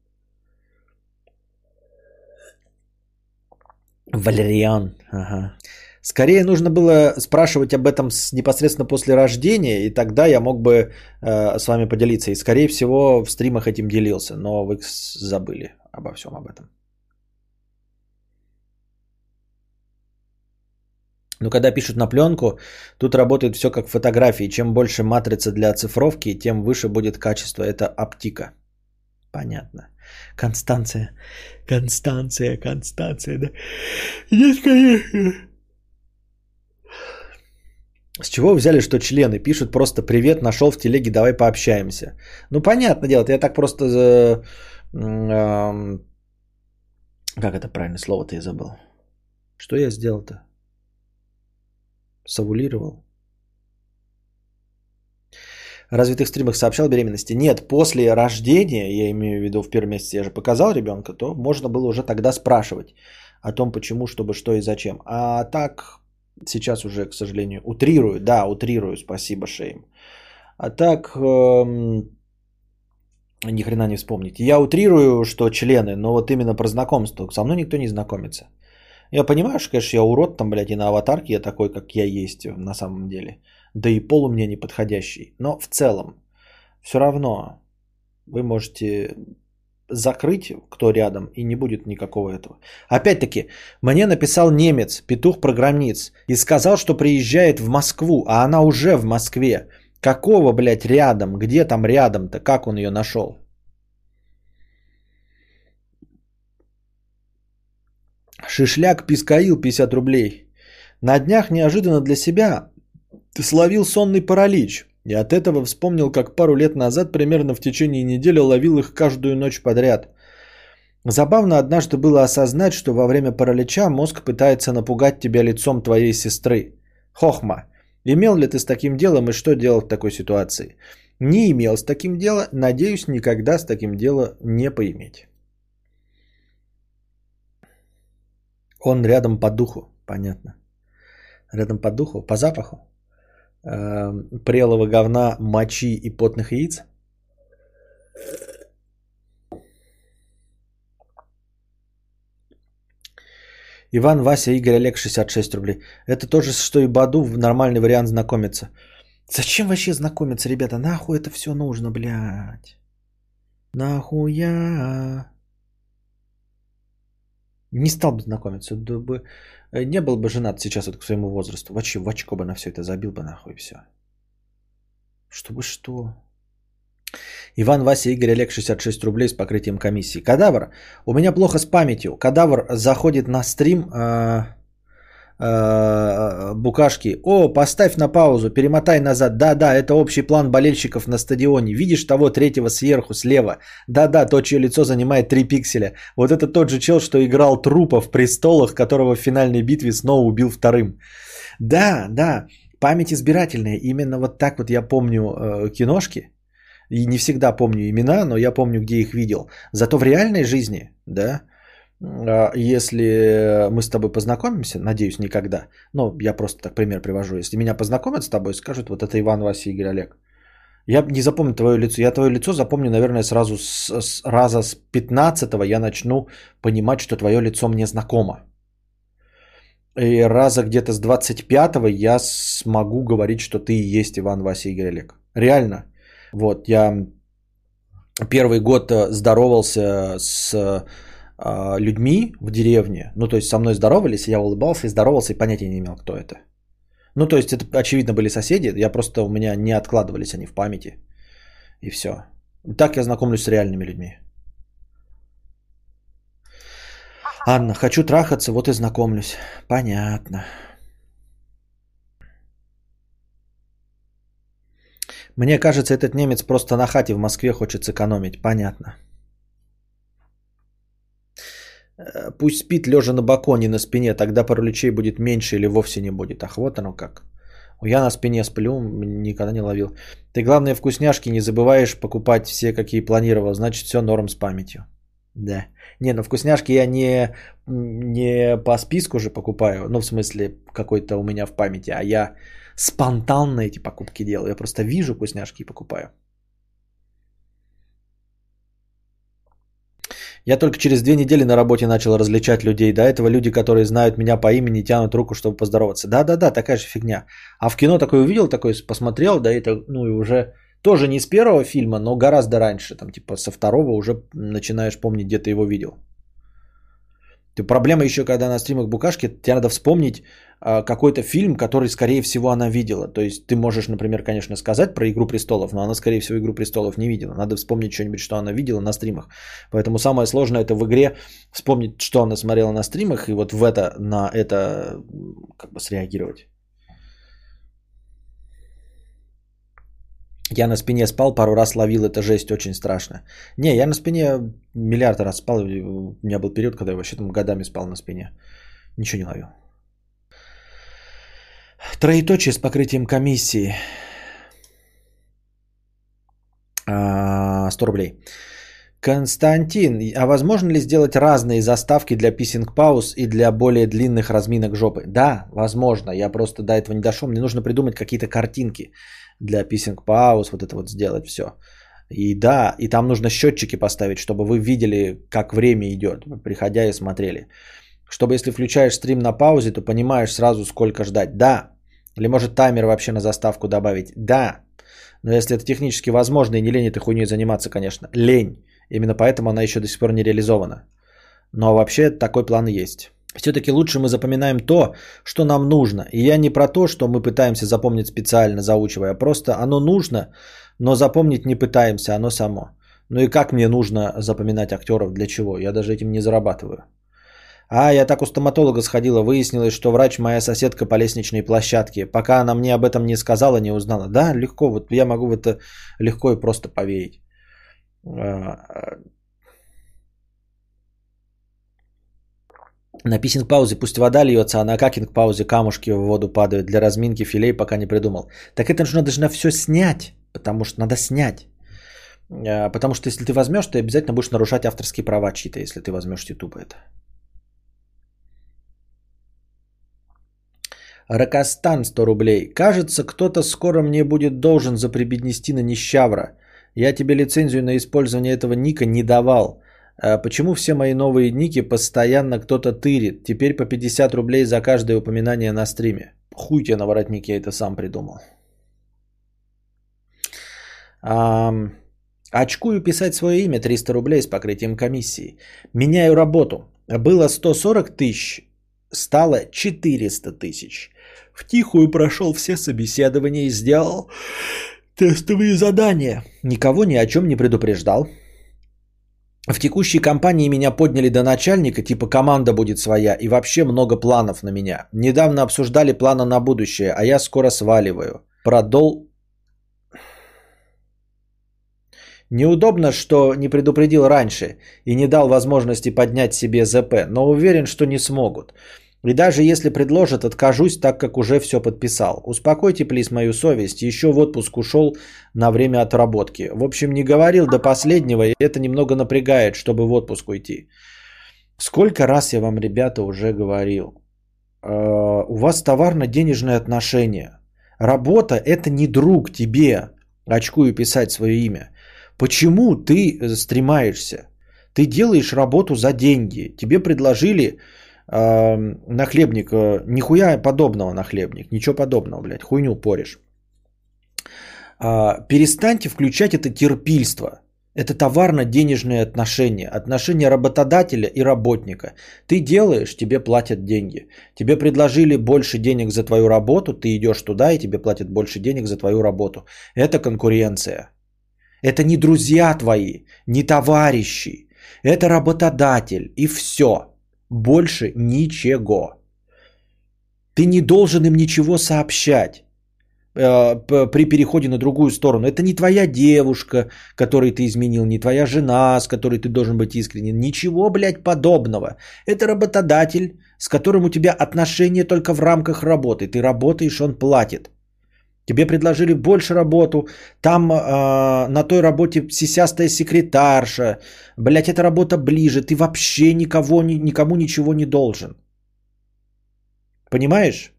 Валериан. Ага. Скорее нужно было спрашивать об этом с, непосредственно после рождения, и тогда я мог бы э, с вами поделиться. И скорее всего в стримах этим делился, но вы забыли обо всем об этом. Но когда пишут на пленку, тут работает все как фотографии. Чем больше матрица для оцифровки, тем выше будет качество. Это оптика. Понятно. Констанция. Констанция, Констанция, да. Нет, конечно. С чего взяли, что члены пишут просто «Привет, нашел в телеге, давай пообщаемся». Ну, понятно дело, я так просто... Э, э, как это правильное слово-то я забыл? Что я сделал-то? Савулировал. Разве ты стримах сообщал беременности? Нет, после рождения, я имею в виду в первом месяце, я же показал ребенка, то можно было уже тогда спрашивать о том, почему, чтобы, что и зачем. А так, сейчас уже, к сожалению, утрирую, да, утрирую, спасибо, Шейм. А так, эм, ни хрена не вспомните. Я утрирую, что члены, но вот именно про знакомство. Со мной никто не знакомится. Я понимаю, что, конечно, я урод там, блядь, и на аватарке я такой, как я есть на самом деле. Да и пол у меня неподходящий. Но в целом, все равно вы можете закрыть, кто рядом, и не будет никакого этого. Опять-таки, мне написал немец, петух-программиц, и сказал, что приезжает в Москву, а она уже в Москве. Какого, блядь, рядом? Где там рядом-то? Как он ее нашел? Шишляк Пискаил 50 рублей. На днях неожиданно для себя словил сонный паралич. И от этого вспомнил, как пару лет назад, примерно в течение недели, ловил их каждую ночь подряд. Забавно однажды было осознать, что во время паралича мозг пытается напугать тебя лицом твоей сестры. Хохма. Имел ли ты с таким делом и что делал в такой ситуации? Не имел с таким делом, надеюсь, никогда с таким делом не поиметь. Он рядом по духу, понятно. Рядом по духу, по запаху. Э, прелого говна, мочи и потных яиц. Иван, Вася, Игорь, Олег, 66 рублей. Это то же, что и Баду, нормальный вариант знакомиться. Зачем вообще знакомиться, ребята? Нахуй это все нужно, блядь? Нахуя? Не стал бы знакомиться. Да бы, э, не был бы женат сейчас вот к своему возрасту. Вообще в очко бы на все это забил бы нахуй все. Чтобы что? Иван, Вася, Игорь, Олег, 66 рублей с покрытием комиссии. Кадавр, у меня плохо с памятью. Кадавр заходит на стрим э, букашки. О, поставь на паузу, перемотай назад. Да-да, это общий план болельщиков на стадионе. Видишь того третьего сверху, слева? Да-да, то, чье лицо занимает 3 пикселя. Вот это тот же чел, что играл трупа в престолах, которого в финальной битве снова убил вторым. Да, да, память избирательная. Именно вот так вот я помню э, киношки и не всегда помню имена, но я помню, где их видел. Зато в реальной жизни, да, если мы с тобой познакомимся, надеюсь, никогда, но я просто так пример привожу, если меня познакомят с тобой, скажут, вот это Иван, Вася, Игорь, Олег. Я не запомню твое лицо. Я твое лицо запомню, наверное, сразу с, с раза с 15 я начну понимать, что твое лицо мне знакомо. И раза где-то с 25 я смогу говорить, что ты и есть Иван, Вася, Игорь, Олег. Реально. Вот, я первый год э, здоровался с людьми в деревне. Ну, то есть со мной здоровались, я улыбался и здоровался, и понятия не имел, кто это. Ну, то есть это, очевидно, были соседи. Я просто, у меня не откладывались они в памяти. И все. Так я знакомлюсь с реальными людьми. Анна, хочу трахаться, вот и знакомлюсь. Понятно. Мне кажется, этот немец просто на хате в Москве хочет сэкономить. Понятно. Э, пусть спит лежа на баконе на спине, тогда параличей будет меньше или вовсе не будет. Ах, вот оно как. Я на спине сплю, никогда не ловил. Ты, главное, вкусняшки не забываешь покупать все, какие планировал. Значит, все норм с памятью. Да. Не, ну вкусняшки я не, не по списку же покупаю. Ну, в смысле, какой-то у меня в памяти. А я спонтанно эти покупки делаю. Я просто вижу вкусняшки и покупаю. Я только через две недели на работе начал различать людей. До этого люди, которые знают меня по имени, тянут руку, чтобы поздороваться. Да-да-да, такая же фигня. А в кино такой увидел, такой посмотрел, да, это, ну и уже тоже не с первого фильма, но гораздо раньше, там типа со второго уже начинаешь помнить, где ты его видел. Ты проблема еще, когда на стримах букашки, тебе надо вспомнить а, какой-то фильм, который, скорее всего, она видела. То есть ты можешь, например, конечно, сказать про «Игру престолов», но она, скорее всего, «Игру престолов» не видела. Надо вспомнить что-нибудь, что она видела на стримах. Поэтому самое сложное это в игре вспомнить, что она смотрела на стримах, и вот в это, на это как бы среагировать. Я на спине спал, пару раз ловил, это жесть очень страшно. Не, я на спине миллиард раз спал, у меня был период, когда я вообще там годами спал на спине. Ничего не ловил. Троеточие с покрытием комиссии. 100 а, рублей. Константин, а возможно ли сделать разные заставки для писинг пауз и для более длинных разминок жопы? Да, возможно. Я просто до этого не дошел. Мне нужно придумать какие-то картинки для писинг пауз, вот это вот сделать все. И да, и там нужно счетчики поставить, чтобы вы видели, как время идет, приходя и смотрели. Чтобы если включаешь стрим на паузе, то понимаешь сразу, сколько ждать. Да. Или может таймер вообще на заставку добавить. Да. Но если это технически возможно и не лень этой хуйней заниматься, конечно. Лень. Именно поэтому она еще до сих пор не реализована. Но вообще такой план есть. Все-таки лучше мы запоминаем то, что нам нужно. И я не про то, что мы пытаемся запомнить специально, заучивая. Просто оно нужно, но запомнить не пытаемся, оно само. Ну и как мне нужно запоминать актеров, для чего? Я даже этим не зарабатываю. А, я так у стоматолога сходила, выяснилось, что врач моя соседка по лестничной площадке. Пока она мне об этом не сказала, не узнала. Да, легко, вот я могу в это легко и просто поверить. На писинг паузе пусть вода льется, а на какинг паузе камушки в воду падают. Для разминки филей пока не придумал. Так это же надо же на все снять, потому что надо снять. А, потому что если ты возьмешь, ты обязательно будешь нарушать авторские права чьи-то, если ты возьмешь YouTube это. Ракостан 100 рублей. Кажется, кто-то скоро мне будет должен за прибеднести на нищавра. Я тебе лицензию на использование этого ника не давал. А почему все мои новые ники постоянно кто-то тырит? Теперь по 50 рублей за каждое упоминание на стриме. Хуй тебе на воротник, я это сам придумал. А, очкую писать свое имя 300 рублей с покрытием комиссии. Меняю работу. Было 140 тысяч, стало 400 тысяч. В тихую прошел все собеседования и сделал тестовые задания. Никого ни о чем не предупреждал. В текущей компании меня подняли до начальника, типа команда будет своя, и вообще много планов на меня. Недавно обсуждали планы на будущее, а я скоро сваливаю. Продол... Неудобно, что не предупредил раньше и не дал возможности поднять себе ЗП, но уверен, что не смогут. И даже если предложат, откажусь, так как уже все подписал. Успокойте, плиз, мою совесть. Еще в отпуск ушел на время отработки. В общем, не говорил до последнего, и это немного напрягает, чтобы в отпуск уйти. Сколько раз я вам, ребята, уже говорил. Э, у вас товарно-денежные отношения. Работа – это не друг тебе. Очкую писать свое имя. Почему ты стремаешься? Ты делаешь работу за деньги. Тебе предложили э, нахлебник, э, нихуя подобного нахлебник, ничего подобного, блядь, хуйню поришь. Э, перестаньте включать это терпильство. Это товарно-денежные отношения, отношения работодателя и работника. Ты делаешь, тебе платят деньги. Тебе предложили больше денег за твою работу, ты идешь туда и тебе платят больше денег за твою работу. Это конкуренция. Это не друзья твои, не товарищи. Это работодатель и все. Больше ничего. Ты не должен им ничего сообщать э, при переходе на другую сторону. Это не твоя девушка, которой ты изменил, не твоя жена, с которой ты должен быть искренен. Ничего, блядь, подобного. Это работодатель, с которым у тебя отношения только в рамках работы. Ты работаешь, он платит. Тебе предложили больше работу, там э, на той работе сисястая секретарша, блять, эта работа ближе, ты вообще никого, ни, никому ничего не должен. Понимаешь?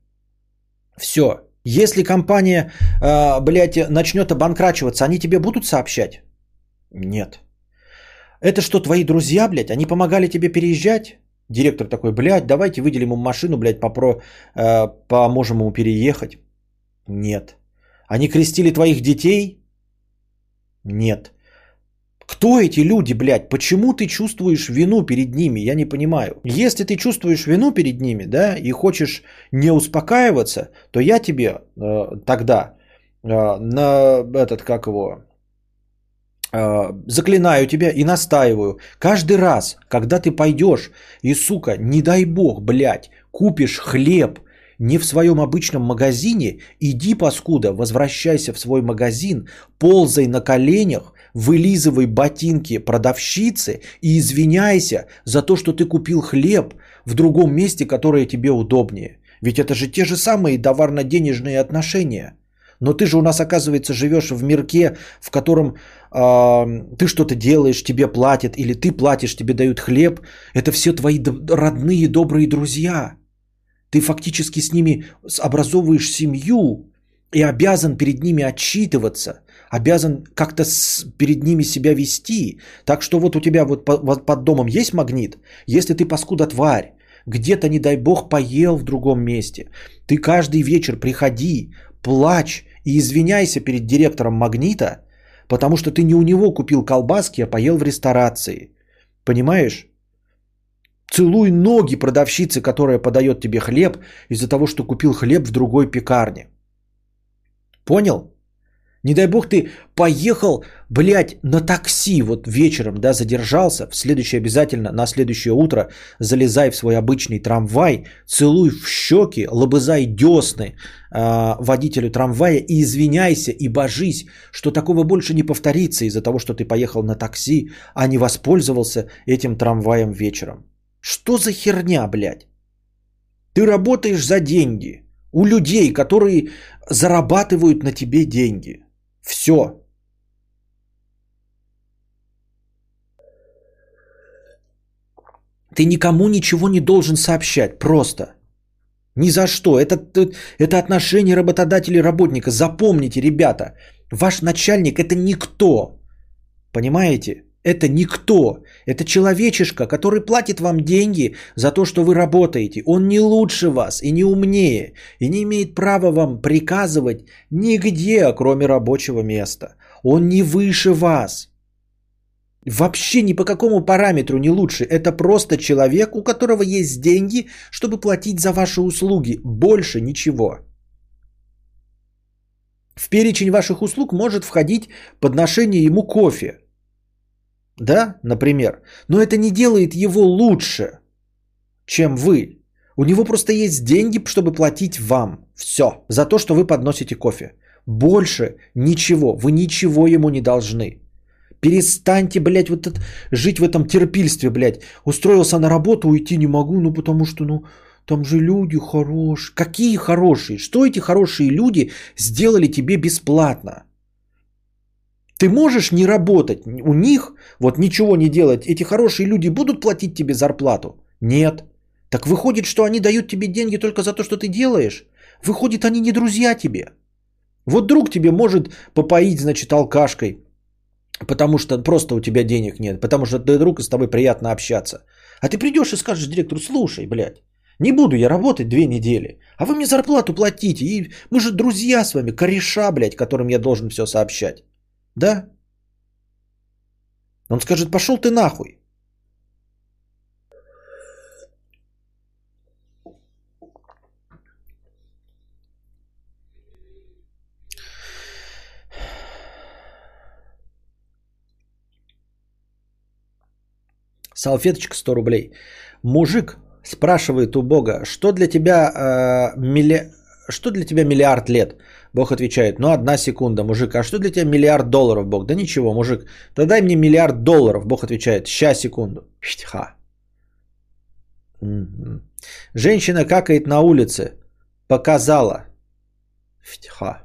Все. Если компания, э, блядь, начнет обанкрачиваться, они тебе будут сообщать? Нет. Это что, твои друзья, блядь, они помогали тебе переезжать? Директор такой, блядь, давайте выделим ему машину, блядь, попро, э, поможем ему переехать. Нет. Они крестили твоих детей? Нет. Кто эти люди, блядь? Почему ты чувствуешь вину перед ними? Я не понимаю. Если ты чувствуешь вину перед ними, да, и хочешь не успокаиваться, то я тебе э, тогда э, на этот, как его, э, заклинаю тебя и настаиваю. Каждый раз, когда ты пойдешь и, сука, не дай бог, блядь, купишь хлеб – не в своем обычном магазине, иди, паскуда, возвращайся в свой магазин, ползай на коленях, вылизывай ботинки продавщицы и извиняйся за то, что ты купил хлеб в другом месте, которое тебе удобнее. Ведь это же те же самые товарно-денежные отношения. Но ты же у нас, оказывается, живешь в мирке, в котором э, ты что-то делаешь, тебе платят, или ты платишь, тебе дают хлеб. Это все твои родные, добрые друзья. Ты фактически с ними образовываешь семью и обязан перед ними отчитываться, обязан как-то перед ними себя вести. Так что вот у тебя вот под домом есть магнит. Если ты паскуда тварь, где-то, не дай бог, поел в другом месте, ты каждый вечер приходи, плачь и извиняйся перед директором магнита, потому что ты не у него купил колбаски, а поел в ресторации. Понимаешь? Целуй ноги продавщицы, которая подает тебе хлеб из-за того, что купил хлеб в другой пекарне. Понял? Не дай бог ты поехал, блядь, на такси вот вечером, да, задержался, в следующее обязательно, на следующее утро залезай в свой обычный трамвай, целуй в щеки, лобызай десны э, водителю трамвая и извиняйся и божись, что такого больше не повторится из-за того, что ты поехал на такси, а не воспользовался этим трамваем вечером. Что за херня, блядь? Ты работаешь за деньги у людей, которые зарабатывают на тебе деньги. Все. Ты никому ничего не должен сообщать. Просто. Ни за что. Это, это отношение работодателя и работника. Запомните, ребята. Ваш начальник это никто. Понимаете? Это никто. Это человечишка, который платит вам деньги за то, что вы работаете. Он не лучше вас и не умнее. И не имеет права вам приказывать нигде, кроме рабочего места. Он не выше вас. Вообще ни по какому параметру не лучше. Это просто человек, у которого есть деньги, чтобы платить за ваши услуги. Больше ничего. В перечень ваших услуг может входить подношение ему кофе да, например, но это не делает его лучше, чем вы. У него просто есть деньги, чтобы платить вам. Все. За то, что вы подносите кофе. Больше ничего. Вы ничего ему не должны. Перестаньте, блядь, вот это, жить в этом терпильстве, блядь. Устроился на работу, уйти не могу, ну потому что, ну, там же люди хорошие. Какие хорошие? Что эти хорошие люди сделали тебе бесплатно? Ты можешь не работать у них, вот ничего не делать. Эти хорошие люди будут платить тебе зарплату? Нет. Так выходит, что они дают тебе деньги только за то, что ты делаешь? Выходит, они не друзья тебе. Вот друг тебе может попоить, значит, алкашкой, потому что просто у тебя денег нет, потому что ты друг и с тобой приятно общаться. А ты придешь и скажешь директору, слушай, блядь, не буду я работать две недели, а вы мне зарплату платите, и мы же друзья с вами, кореша, блядь, которым я должен все сообщать. Да? Он скажет, пошел ты нахуй. Салфеточка 100 рублей. Мужик спрашивает у Бога, что для тебя, э, милли... что для тебя миллиард лет? Бог отвечает, ну одна секунда, мужик, а что для тебя миллиард долларов, Бог? Да ничего, мужик, да дай мне миллиард долларов. Бог отвечает, ща секунду. Ха. Женщина какает на улице. Показала. Ха.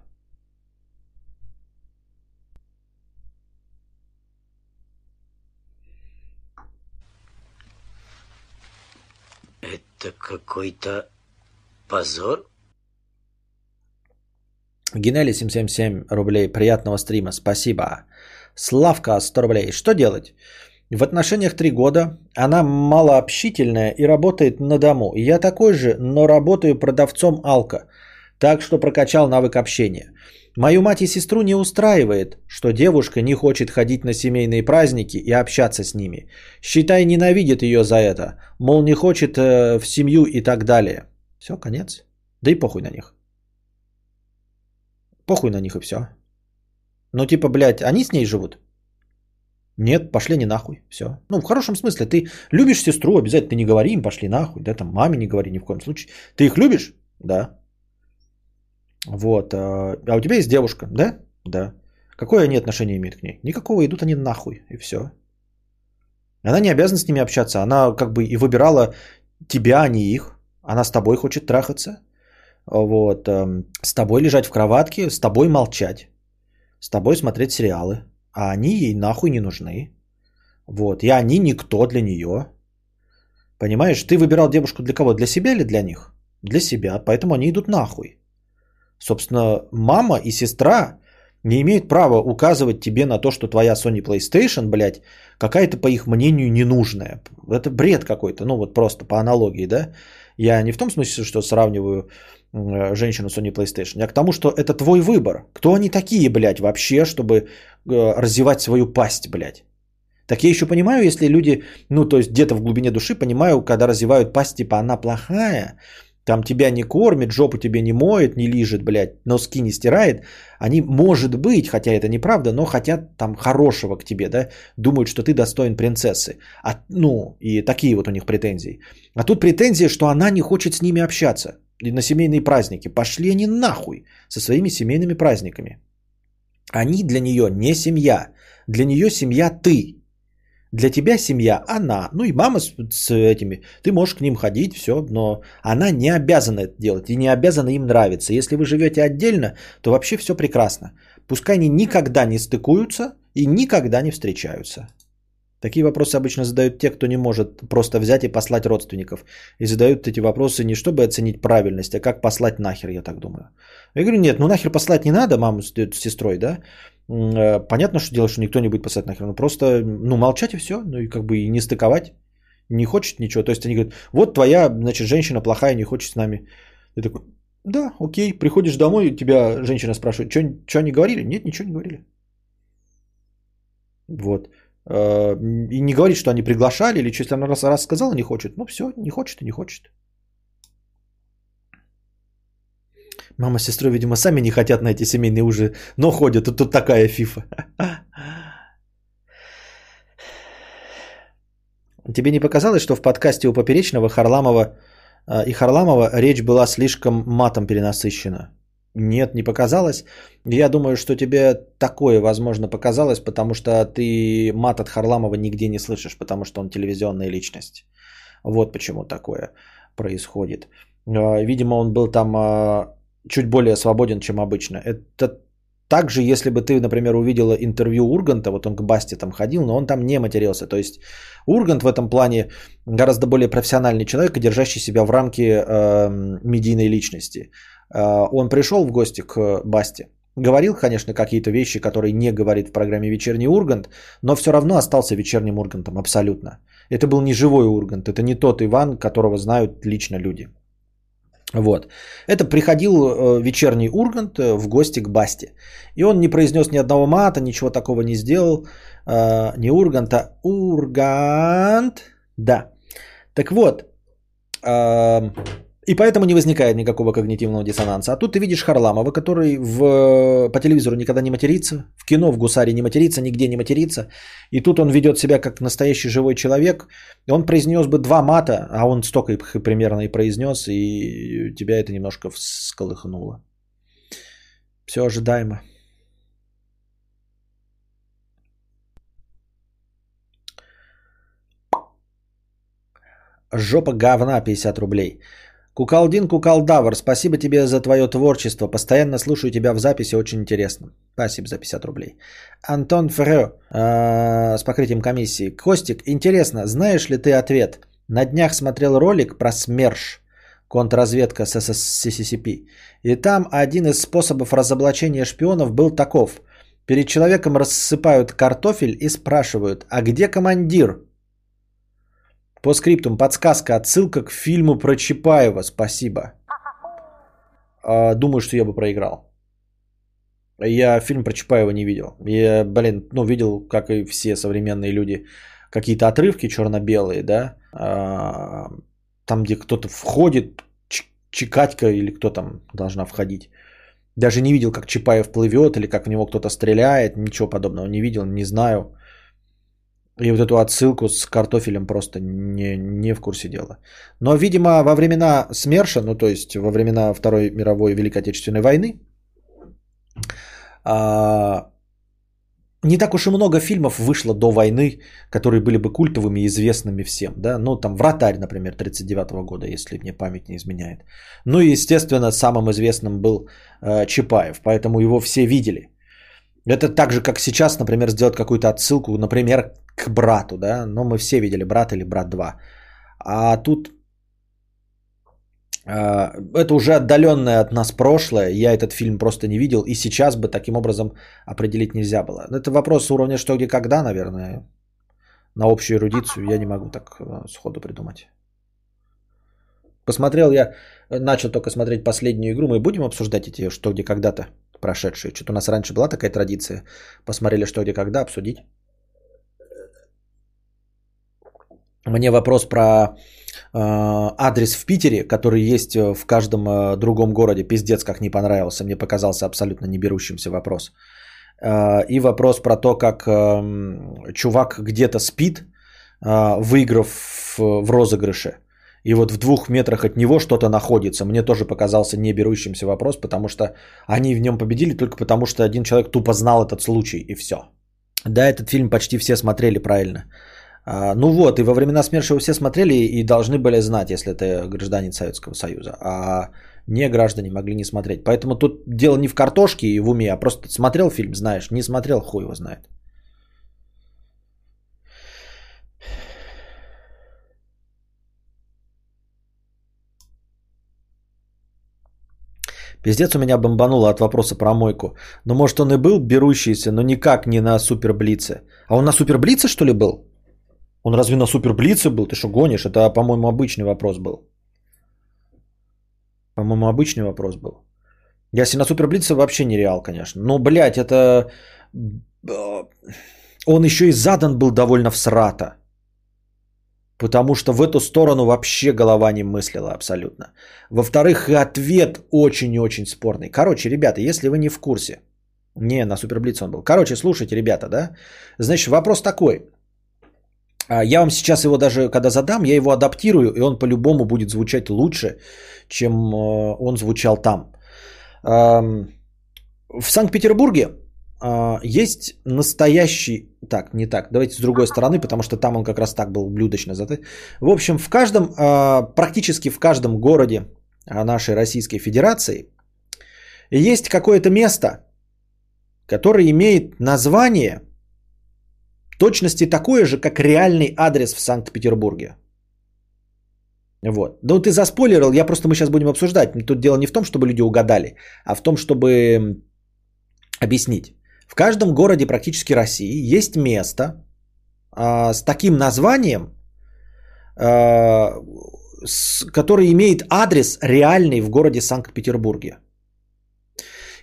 Это какой-то позор? Генели 777 рублей. Приятного стрима. Спасибо. Славка 100 рублей. Что делать? В отношениях 3 года. Она малообщительная и работает на дому. Я такой же, но работаю продавцом алка. Так что прокачал навык общения. Мою мать и сестру не устраивает, что девушка не хочет ходить на семейные праздники и общаться с ними. Считай, ненавидит ее за это. Мол, не хочет э, в семью и так далее. Все, конец. Да и похуй на них. Похуй на них и все. Ну, типа, блядь, они с ней живут? Нет, пошли не нахуй. Все. Ну, в хорошем смысле. Ты любишь сестру, обязательно ты не говори им, пошли нахуй. Да, там маме не говори ни в коем случае. Ты их любишь? Да. Вот. А, а у тебя есть девушка? Да? Да. Какое они отношение имеют к ней? Никакого, идут они нахуй. И все. Она не обязана с ними общаться. Она как бы и выбирала тебя, а не их. Она с тобой хочет трахаться вот, эм, с тобой лежать в кроватке, с тобой молчать, с тобой смотреть сериалы, а они ей нахуй не нужны. Вот, и они никто для нее. Понимаешь, ты выбирал девушку для кого? Для себя или для них? Для себя, поэтому они идут нахуй. Собственно, мама и сестра не имеют права указывать тебе на то, что твоя Sony PlayStation, блядь, какая-то, по их мнению, ненужная. Это бред какой-то, ну вот просто по аналогии, да? Я не в том смысле, что сравниваю женщину Sony PlayStation, а к тому, что это твой выбор. Кто они такие, блядь, вообще, чтобы э, развивать свою пасть, блядь? Так я еще понимаю, если люди, ну, то есть где-то в глубине души понимаю, когда развивают пасть, типа она плохая, там тебя не кормит, жопу тебе не моет, не лижет, блядь, носки не стирает, они, может быть, хотя это неправда, но хотят там хорошего к тебе, да, думают, что ты достоин принцессы. А, ну, и такие вот у них претензии. А тут претензия, что она не хочет с ними общаться и на семейные праздники. Пошли они нахуй со своими семейными праздниками. Они для нее не семья. Для нее семья ты. Для тебя семья она, ну и мама с, с этими, ты можешь к ним ходить, все, но она не обязана это делать и не обязана им нравиться. Если вы живете отдельно, то вообще все прекрасно. Пускай они никогда не стыкуются и никогда не встречаются. Такие вопросы обычно задают те, кто не может просто взять и послать родственников. И задают эти вопросы не чтобы оценить правильность, а как послать нахер, я так думаю. Я говорю, нет, ну нахер послать не надо маму с, сестрой, да? Э, понятно, что делать, что никто не будет писать нахер. Ну просто, ну молчать и все. Ну и как бы и не стыковать. Не хочет ничего. То есть они говорят, вот твоя, значит, женщина плохая, не хочет с нами. Ты такой, да, окей. Приходишь домой, тебя женщина спрашивает, что они говорили? Нет, ничего не говорили. Вот. Э, и не говорит, что они приглашали или что, если она раз, раз сказала, не хочет. Ну все, не хочет и не хочет. Мама с сестрой, видимо, сами не хотят на эти семейные ужины, но ходят. Тут, тут такая фифа. Тебе не показалось, что в подкасте у Поперечного Харламова э, и Харламова речь была слишком матом перенасыщена? Нет, не показалось. Я думаю, что тебе такое, возможно, показалось, потому что ты мат от Харламова нигде не слышишь, потому что он телевизионная личность. Вот почему такое происходит. Э, видимо, он был там э, чуть более свободен, чем обычно. Это также, если бы ты, например, увидела интервью Урганта, вот он к Басте там ходил, но он там не матерился. То есть Ургант в этом плане гораздо более профессиональный человек, держащий себя в рамке э, медийной личности. Э, он пришел в гости к Басте, говорил, конечно, какие-то вещи, которые не говорит в программе «Вечерний Ургант», но все равно остался вечерним Ургантом абсолютно. Это был не живой Ургант, это не тот Иван, которого знают лично люди. Вот. Это приходил э, вечерний Ургант в гости к Басте. И он не произнес ни одного мата, ничего такого не сделал. Э, не Ургант, а Ургант. Да. Так вот. И поэтому не возникает никакого когнитивного диссонанса. А тут ты видишь Харламова, который в, по телевизору никогда не матерится, в кино, в гусаре не матерится, нигде не матерится. И тут он ведет себя как настоящий живой человек. Он произнес бы два мата, а он столько примерно и произнес, и тебя это немножко всколыхнуло. Все ожидаемо. Жопа говна 50 рублей. Кукалдин Кукалдавр, спасибо тебе за твое творчество. Постоянно слушаю тебя в записи, очень интересно. Спасибо за 50 рублей. Антон Фрё, э, с покрытием комиссии. Костик, интересно, знаешь ли ты ответ? На днях смотрел ролик про СМЕРШ, контрразведка с СССР. И там один из способов разоблачения шпионов был таков. Перед человеком рассыпают картофель и спрашивают, а где командир? По скриптум подсказка, отсылка к фильму про Чапаева. Спасибо. А, думаю, что я бы проиграл. Я фильм про Чапаева не видел. Я, блин, ну, видел, как и все современные люди, какие-то отрывки черно-белые, да, а, там, где кто-то входит, Чикатька или кто там должна входить. Даже не видел, как Чапаев плывет или как в него кто-то стреляет, ничего подобного не видел, не знаю. И вот эту отсылку с картофелем просто не, не в курсе дела. Но, видимо, во времена СМЕРШа, ну то есть во времена Второй мировой Великой Отечественной войны, а, не так уж и много фильмов вышло до войны, которые были бы культовыми и известными всем. Да? Ну, там «Вратарь», например, 1939 года, если мне память не изменяет. Ну и, естественно, самым известным был э, Чапаев, поэтому его все видели. Это так же, как сейчас, например, сделать какую-то отсылку, например, к брату, да, но мы все видели брат или брат 2. А тут э, это уже отдаленное от нас прошлое, я этот фильм просто не видел, и сейчас бы таким образом определить нельзя было. Это вопрос уровня что, где, когда, наверное, на общую эрудицию я не могу так э, сходу придумать. Посмотрел я, начал только смотреть последнюю игру, мы будем обсуждать эти что, где, когда-то прошедшие. Что-то у нас раньше была такая традиция, посмотрели что, где, когда, обсудить. мне вопрос про э, адрес в Питере, который есть в каждом э, другом городе. Пиздец, как не понравился. Мне показался абсолютно не берущимся вопрос. Э, и вопрос про то, как э, чувак где-то спит, э, выиграв в, в розыгрыше. И вот в двух метрах от него что-то находится. Мне тоже показался не берущимся вопрос, потому что они в нем победили только потому, что один человек тупо знал этот случай, и все. Да, этот фильм почти все смотрели правильно. А, ну вот, и во времена СМЕРШ его все смотрели и должны были знать, если это гражданин Советского Союза. А не граждане могли не смотреть. Поэтому тут дело не в картошке и в уме, а просто смотрел фильм, знаешь, не смотрел, хуй его знает. Пиздец у меня бомбануло от вопроса про мойку. Ну, может, он и был берущийся, но никак не на суперблице. А он на суперблице, что ли, был? Он разве на суперблице был? Ты что, гонишь? Это, по-моему, обычный вопрос был. По-моему, обычный вопрос был. Если на суперблице вообще нереал, конечно. Но, блядь, это... Э, он еще и задан был довольно всрато. Потому что в эту сторону вообще голова не мыслила абсолютно. Во-вторых, и ответ очень и очень спорный. Короче, ребята, если вы не в курсе, не, на Суперблиц он был. Короче, слушайте, ребята, да? Значит, вопрос такой. А, я вам сейчас его даже, когда задам, я его адаптирую, и он по-любому будет звучать лучше, чем э, он звучал там. В Санкт-Петербурге а, есть настоящий... Так, не так, давайте с другой стороны, потому что там он как раз так был блюдочно заты. В общем, в каждом, а, практически в каждом городе нашей Российской Федерации есть какое-то место, которое имеет название точности такое же, как реальный адрес в Санкт-Петербурге. Вот. Да ну, ты заспойлерил, я просто мы сейчас будем обсуждать. Тут дело не в том, чтобы люди угадали, а в том, чтобы объяснить. В каждом городе практически России есть место а, с таким названием, а, с, который имеет адрес реальный в городе Санкт-Петербурге.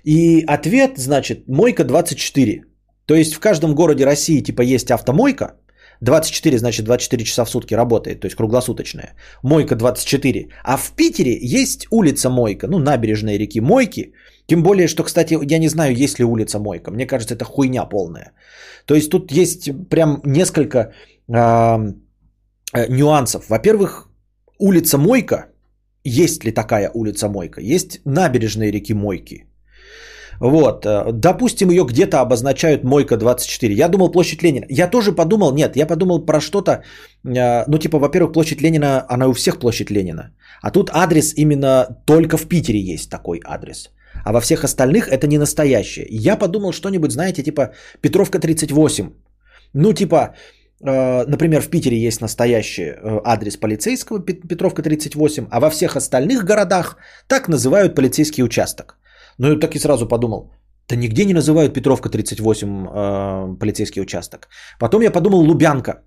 И ответ, значит, Мойка 24. То есть в каждом городе России типа есть автомойка, 24, значит 24 часа в сутки работает, то есть круглосуточная. Мойка 24. А в Питере есть улица Мойка, ну набережная реки Мойки, тем более, что, кстати, я не знаю, есть ли улица Мойка. Мне кажется, это хуйня полная. То есть тут есть прям несколько э, нюансов. Во-первых, улица Мойка, есть ли такая улица Мойка? Есть набережные реки Мойки. Вот, э, допустим, ее где-то обозначают Мойка 24. Я думал площадь Ленина. Я тоже подумал, нет, я подумал про что-то, э, ну типа, во-первых, площадь Ленина, она у всех площадь Ленина. А тут адрес именно только в Питере есть такой адрес а во всех остальных это не настоящее. Я подумал что-нибудь, знаете, типа Петровка 38. Ну, типа, э, например, в Питере есть настоящий э, адрес полицейского Петровка 38, а во всех остальных городах так называют полицейский участок. Ну, и так и сразу подумал, да нигде не называют Петровка 38 э, полицейский участок. Потом я подумал Лубянка.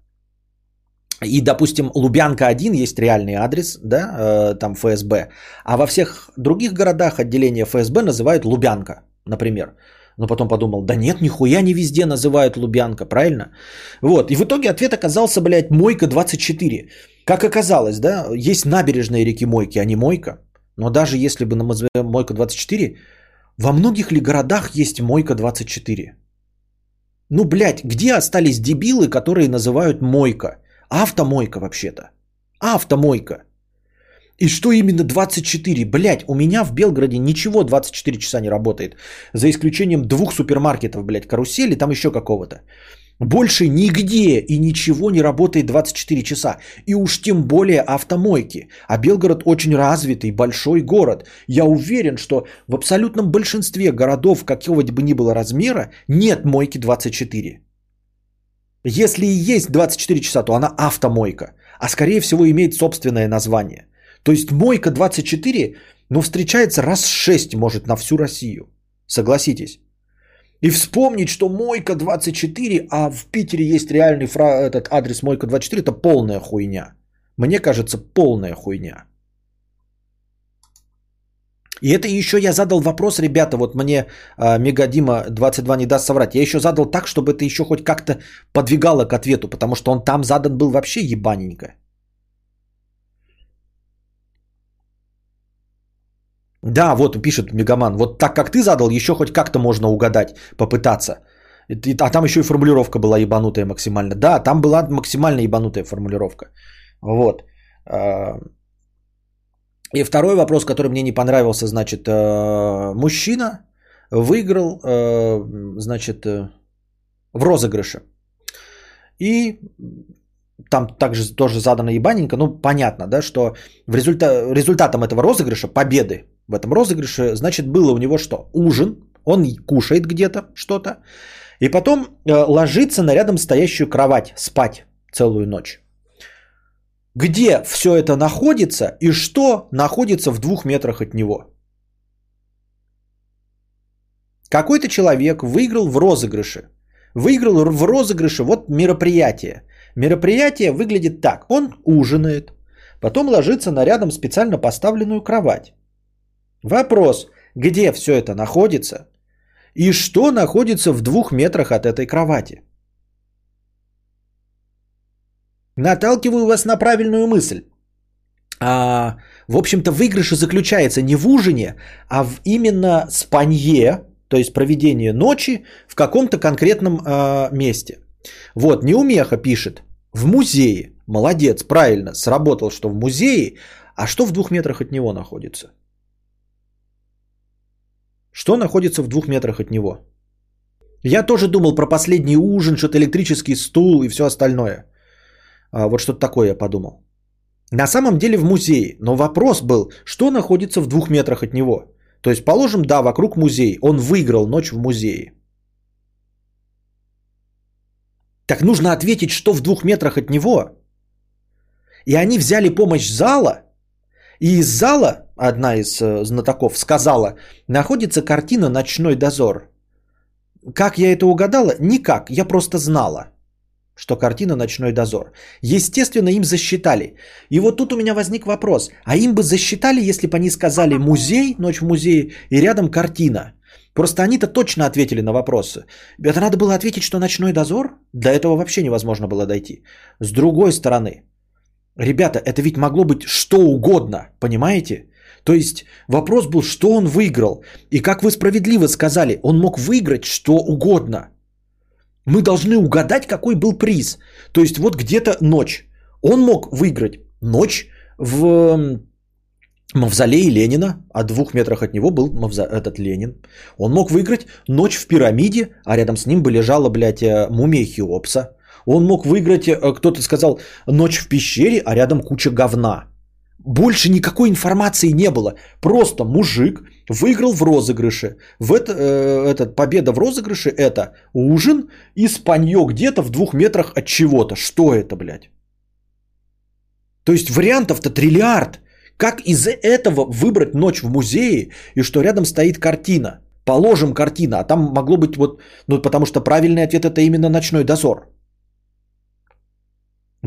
И, допустим, Лубянка 1 есть реальный адрес, да, э, там ФСБ, а во всех других городах отделение ФСБ называют Лубянка, например. Но потом подумал, да нет, нихуя не везде называют Лубянка, правильно? Вот, и в итоге ответ оказался, блядь, Мойка 24. Как оказалось, да, есть набережные реки Мойки, а не Мойка. Но даже если бы мы назовем Мойка 24, во многих ли городах есть Мойка 24? Ну, блядь, где остались дебилы, которые называют Мойка? Автомойка вообще-то. Автомойка. И что именно 24? Блять, у меня в Белгороде ничего 24 часа не работает. За исключением двух супермаркетов, блядь, карусели, там еще какого-то. Больше нигде и ничего не работает 24 часа. И уж тем более автомойки. А Белгород очень развитый, большой город. Я уверен, что в абсолютном большинстве городов какого бы ни было размера нет мойки 24. Если и есть 24 часа, то она автомойка, а скорее всего имеет собственное название. То есть мойка 24, ну, встречается раз 6, может, на всю Россию. Согласитесь. И вспомнить, что мойка 24, а в Питере есть реальный фра- этот адрес мойка 24, это полная хуйня. Мне кажется, полная хуйня. И это еще я задал вопрос, ребята, вот мне э, Мегадима 22 не даст соврать. Я еще задал так, чтобы это еще хоть как-то подвигало к ответу, потому что он там задан был вообще ебаненько. Да, вот пишет Мегаман, вот так как ты задал, еще хоть как-то можно угадать, попытаться. А там еще и формулировка была ебанутая максимально. Да, там была максимально ебанутая формулировка. Вот. И второй вопрос, который мне не понравился, значит, э, мужчина выиграл, э, значит, э, в розыгрыше. И там также тоже задано ебаненько, ну понятно, да, что в результа- результатом этого розыгрыша, победы в этом розыгрыше, значит, было у него что? Ужин, он кушает где-то что-то, и потом ложится на рядом стоящую кровать спать целую ночь где все это находится и что находится в двух метрах от него. Какой-то человек выиграл в розыгрыше. Выиграл в розыгрыше вот мероприятие. Мероприятие выглядит так. Он ужинает, потом ложится на рядом специально поставленную кровать. Вопрос, где все это находится и что находится в двух метрах от этой кровати. Наталкиваю вас на правильную мысль. А, в общем-то, выигрыш заключается не в ужине, а в именно спанье, то есть проведение ночи в каком-то конкретном а, месте. Вот, Неумеха пишет, в музее. Молодец, правильно, сработал, что в музее, а что в двух метрах от него находится? Что находится в двух метрах от него? Я тоже думал про последний ужин, что-то электрический стул и все остальное – вот что-то такое я подумал. На самом деле в музее, но вопрос был, что находится в двух метрах от него. То есть, положим, да, вокруг музей, он выиграл ночь в музее. Так нужно ответить, что в двух метрах от него. И они взяли помощь зала, и из зала, одна из э, знатоков сказала, находится картина «Ночной дозор». Как я это угадала? Никак, я просто знала что картина «Ночной дозор». Естественно, им засчитали. И вот тут у меня возник вопрос. А им бы засчитали, если бы они сказали «музей», «Ночь в музее» и рядом картина? Просто они-то точно ответили на вопросы. Это надо было ответить, что «Ночной дозор»? До этого вообще невозможно было дойти. С другой стороны, ребята, это ведь могло быть что угодно, понимаете? То есть вопрос был, что он выиграл. И как вы справедливо сказали, он мог выиграть что угодно – мы должны угадать, какой был приз. То есть вот где-то ночь. Он мог выиграть ночь в мавзолее Ленина, а двух метрах от него был мавзо... этот Ленин. Он мог выиграть ночь в пирамиде, а рядом с ним бы лежала, блядь, э, мумия Хеопса. Он мог выиграть, э, кто-то сказал, ночь в пещере, а рядом куча говна. Больше никакой информации не было. Просто мужик выиграл в розыгрыше. В это, э, этот победа в розыгрыше это ужин и спанье где-то в двух метрах от чего-то. Что это, блядь? То есть вариантов-то триллиард. Как из этого выбрать ночь в музее и что рядом стоит картина? Положим картина, а там могло быть вот, ну потому что правильный ответ это именно ночной дозор.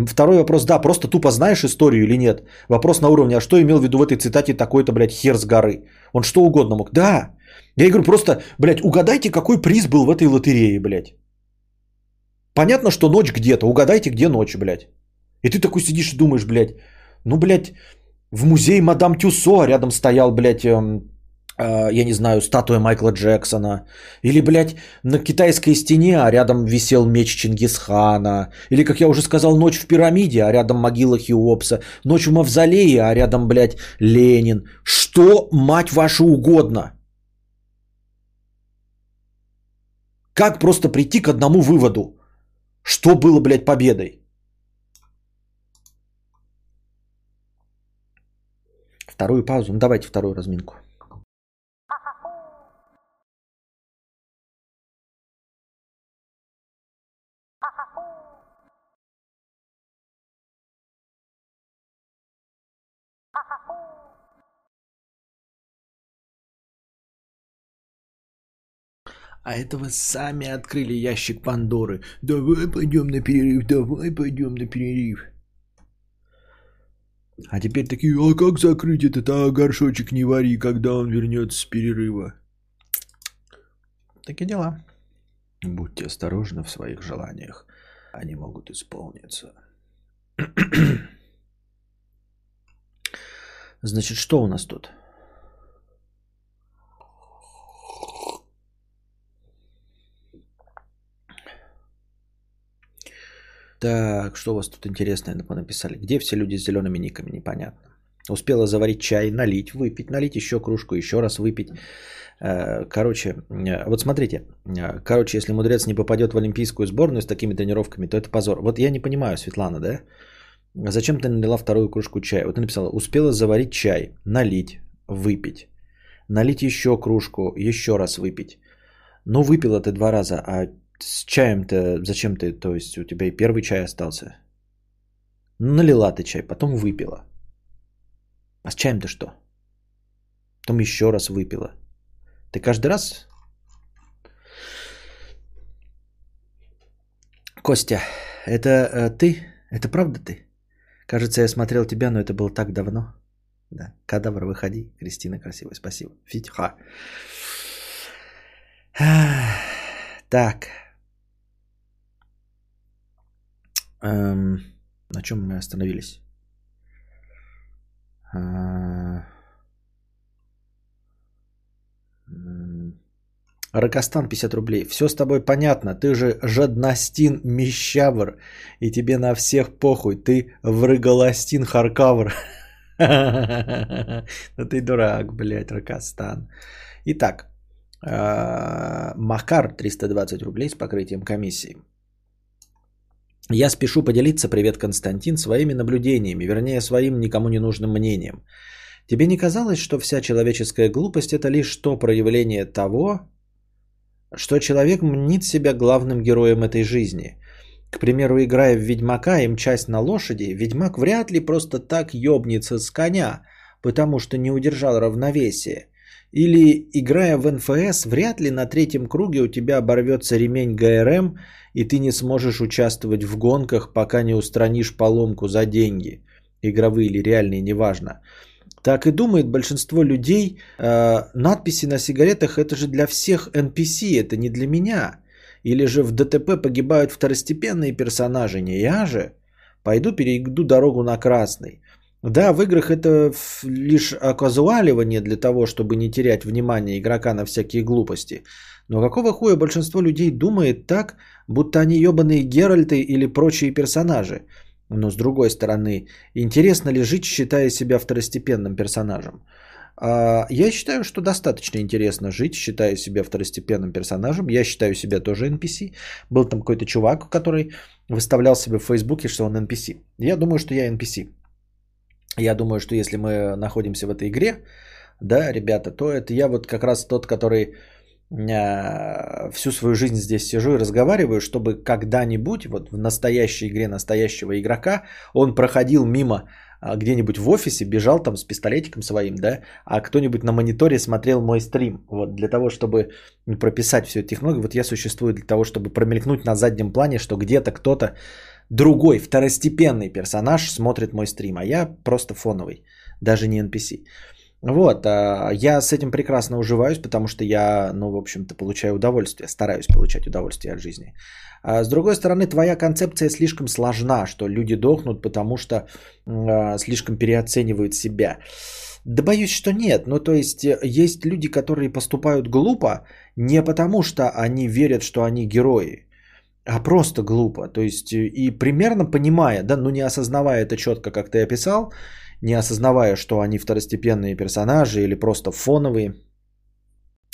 Второй вопрос, да, просто тупо знаешь историю или нет. Вопрос на уровне, а что имел в виду в этой цитате такой-то, блядь, хер с горы? Он что угодно мог. Да, я говорю, просто, блядь, угадайте, какой приз был в этой лотерее, блядь. Понятно, что ночь где-то, угадайте, где ночь, блядь. И ты такой сидишь и думаешь, блядь, ну, блядь, в музее Мадам Тюсо рядом стоял, блядь, эм, я не знаю, статуя Майкла Джексона. Или, блядь, на китайской стене, а рядом висел меч Чингисхана. Или, как я уже сказал, ночь в пирамиде, а рядом могила Хеопса. Ночь в мавзолее, а рядом, блядь, Ленин. Что, мать ваша, угодно? Как просто прийти к одному выводу? Что было, блядь, победой? Вторую паузу. Ну, давайте вторую разминку. А это вы сами открыли ящик Пандоры. Давай пойдем на перерыв, давай пойдем на перерыв. А теперь такие, а как закрыть этот а горшочек не вари, когда он вернется с перерыва? Такие дела. Будьте осторожны в своих желаниях. Они могут исполниться. Значит, что у нас тут? Так, что у вас тут интересное написали? Где все люди с зелеными никами? Непонятно. Успела заварить чай, налить, выпить, налить еще кружку, еще раз выпить. Э, короче, э, вот смотрите. Э, короче, если мудрец не попадет в олимпийскую сборную с такими тренировками, то это позор. Вот я не понимаю, Светлана, да? Зачем ты налила вторую кружку чая? Вот ты написала, успела заварить чай, налить, выпить. Налить еще кружку, еще раз выпить. Ну, выпила ты два раза, а с чаем-то зачем ты, то есть у тебя и первый чай остался? Налила ты чай, потом выпила. А с чаем-то что? Потом еще раз выпила. Ты каждый раз? Костя, это э, ты? Это правда ты? Кажется, я смотрел тебя, но это было так давно. Да. Кадавр, выходи. Кристина красивая, спасибо. Фитха. Так. Эм, на чем мы остановились? А... Ракостан 50 рублей. Все с тобой понятно. Ты же жадностин Мещавр. И тебе на всех похуй. Ты врыголастин Харкавр. Ну ты дурак, блядь, Ракостан. Итак, а, Макар 320 рублей с покрытием комиссии. Я спешу поделиться, привет, Константин, своими наблюдениями, вернее, своим никому не нужным мнением. Тебе не казалось, что вся человеческая глупость – это лишь то проявление того, что человек мнит себя главным героем этой жизни? К примеру, играя в Ведьмака и мчась на лошади, Ведьмак вряд ли просто так ёбнется с коня, потому что не удержал равновесие. Или, играя в НФС, вряд ли на третьем круге у тебя оборвется ремень ГРМ, и ты не сможешь участвовать в гонках, пока не устранишь поломку за деньги. Игровые или реальные, неважно. Так и думает большинство людей, э, надписи на сигаретах это же для всех NPC, это не для меня. Или же в ДТП погибают второстепенные персонажи, не я же. Пойду перейду дорогу на красный. Да, в играх это лишь оказуаливание для того, чтобы не терять внимание игрока на всякие глупости. Но какого хуя большинство людей думает так, будто они ебаные Геральты или прочие персонажи? Но с другой стороны, интересно ли жить, считая себя второстепенным персонажем? А, я считаю, что достаточно интересно жить, считая себя второстепенным персонажем. Я считаю себя тоже NPC. Был там какой-то чувак, который выставлял себе в Фейсбуке, что он NPC. Я думаю, что я NPC. Я думаю, что если мы находимся в этой игре, да, ребята, то это я вот как раз тот, который а, всю свою жизнь здесь сижу и разговариваю, чтобы когда-нибудь, вот в настоящей игре настоящего игрока, он проходил мимо а, где-нибудь в офисе, бежал там с пистолетиком своим, да, а кто-нибудь на мониторе смотрел мой стрим. Вот для того, чтобы прописать всю эту технологию, вот я существую для того, чтобы промелькнуть на заднем плане, что где-то кто-то другой, второстепенный персонаж смотрит мой стрим, а я просто фоновый, даже не NPC. Вот, а, я с этим прекрасно уживаюсь, потому что я, ну, в общем-то, получаю удовольствие, стараюсь получать удовольствие от жизни. А с другой стороны, твоя концепция слишком сложна, что люди дохнут, потому что а, слишком переоценивают себя. Да боюсь, что нет. Ну, то есть, э, есть люди, которые поступают глупо не потому, что они верят, что они герои, а просто глупо. То есть, э, и примерно понимая, да, ну не осознавая это четко, как ты описал, не осознавая, что они второстепенные персонажи или просто фоновые,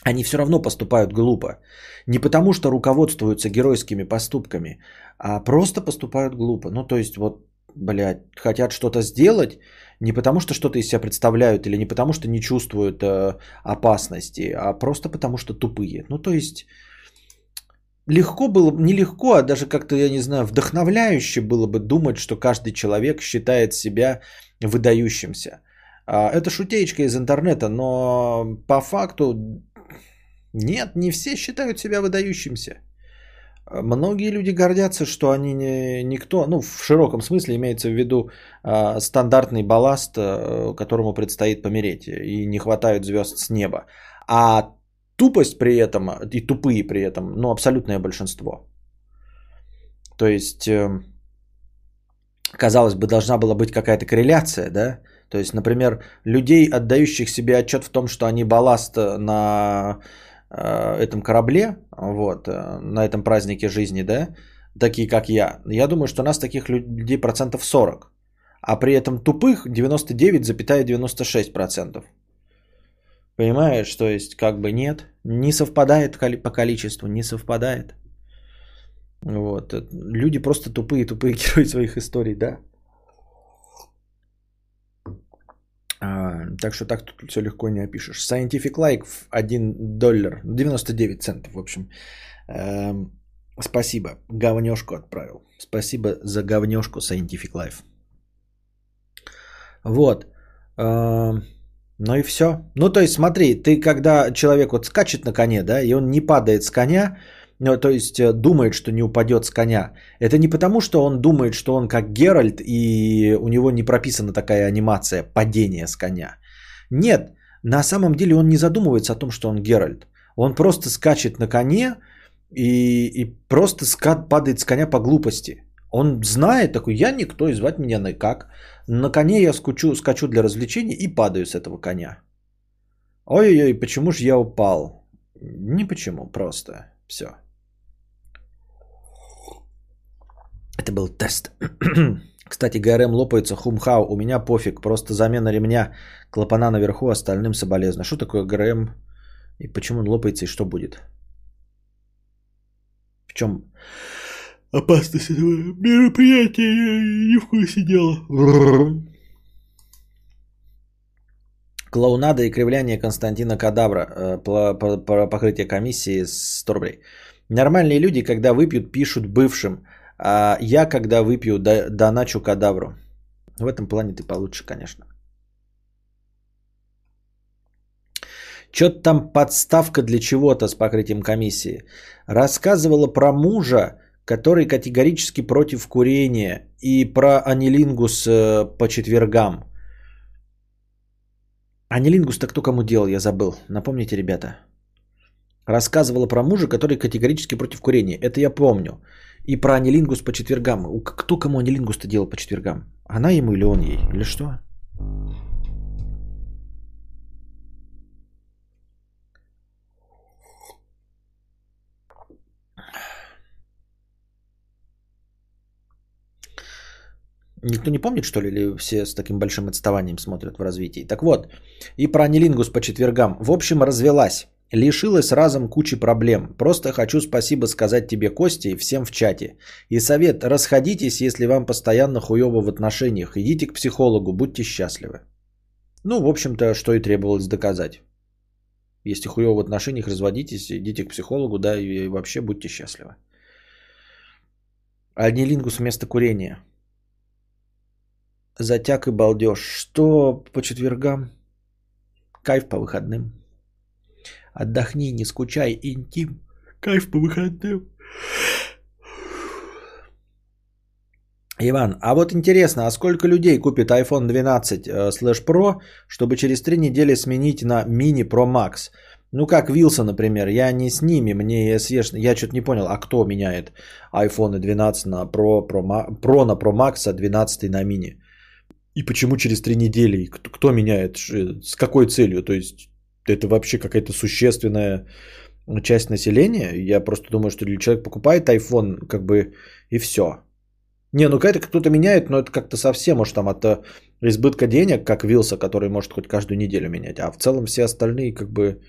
они все равно поступают глупо. Не потому, что руководствуются геройскими поступками, а просто поступают глупо. Ну, то есть, вот, блядь, хотят что-то сделать, не потому, что что-то из себя представляют, или не потому, что не чувствуют э, опасности, а просто потому, что тупые. Ну, то есть, легко было, не легко, а даже как-то, я не знаю, вдохновляюще было бы думать, что каждый человек считает себя выдающимся. А, это шутеечка из интернета, но по факту нет, не все считают себя выдающимся. Многие люди гордятся, что они не никто, ну в широком смысле имеется в виду э, стандартный балласт, э, которому предстоит помереть, и не хватает звезд с неба. А тупость при этом, и тупые при этом, ну абсолютное большинство. То есть, э, казалось бы, должна была быть какая-то корреляция, да? То есть, например, людей, отдающих себе отчет в том, что они балласт на Э, этом корабле, вот, э, на этом празднике жизни, да, такие как я, я думаю, что у нас таких людей процентов 40, а при этом тупых 99,96%. Понимаешь, то есть как бы нет, не совпадает по количеству, не совпадает. Вот. Люди просто тупые, тупые герои своих историй, да. А, так что так тут все легко не опишешь. Scientific Like 1 доллар, 99 центов, в общем. Эм, спасибо, говнешку отправил. Спасибо за говнешку Scientific Life. Вот. Эм, ну и все. Ну то есть смотри, ты когда человек вот скачет на коне, да, и он не падает с коня, ну, то есть э, думает, что не упадет с коня. Это не потому, что он думает, что он как Геральт и у него не прописана такая анимация падения с коня. Нет, на самом деле он не задумывается о том, что он Геральт. Он просто скачет на коне и, и просто скат, падает с коня по глупости. Он знает такой, я никто, и звать меня никак. На коне я скачу, скачу для развлечений и падаю с этого коня. Ой-ой-ой, почему же я упал? Не почему, просто. Все. Это был тест. Кстати, ГРМ лопается, хумхау, у меня пофиг, просто замена ремня, клапана наверху, остальным соболезно. Что такое ГРМ и почему он лопается и что будет? В чем опасность этого мероприятия? Я не в курсе дела. Клоунада и кривляние Константина Кадавра. Э, покрытие комиссии 100 рублей. Нормальные люди, когда выпьют, пишут бывшим – а я, когда выпью, доначу кадавру. В этом плане ты получше, конечно. Что-то там подставка для чего-то с покрытием комиссии. Рассказывала про мужа, который категорически против курения, и про анилингус э, по четвергам. Анилингус-то кто кому делал, я забыл. Напомните, ребята. Рассказывала про мужа, который категорически против курения. Это я помню. И про анилингус по четвергам. Кто кому анилингус-то делал по четвергам? Она ему или он ей? Или что? Никто не помнит, что ли, или все с таким большим отставанием смотрят в развитии? Так вот, и про анилингус по четвергам. В общем, развелась. Лишилась разом кучи проблем. Просто хочу спасибо сказать тебе, Костя, и всем в чате. И совет, расходитесь, если вам постоянно хуево в отношениях. Идите к психологу, будьте счастливы. Ну, в общем-то, что и требовалось доказать. Если хуево в отношениях, разводитесь, идите к психологу, да, и вообще будьте счастливы. Анилингус вместо курения. Затяг и балдеж. Что по четвергам? Кайф по выходным. Отдохни, не скучай, интим. Кайф по выходным. Иван, а вот интересно, а сколько людей купит iPhone 12 э, Slash Pro, чтобы через три недели сменить на Mini Pro Max? Ну, как Вилса, например, я не с ними, мне SE, я что-то не понял, а кто меняет iPhone 12 на Pro, Pro, Pro на Pro Max, а 12 на Mini? И почему через три недели? Кто, меняет? С какой целью? То есть это вообще какая-то существенная часть населения. Я просто думаю, что человек покупает iPhone, как бы и все. Не, ну это кто-то меняет, но это как-то совсем уж там от э, избытка денег, как Вилса, который может хоть каждую неделю менять. А в целом все остальные как бы,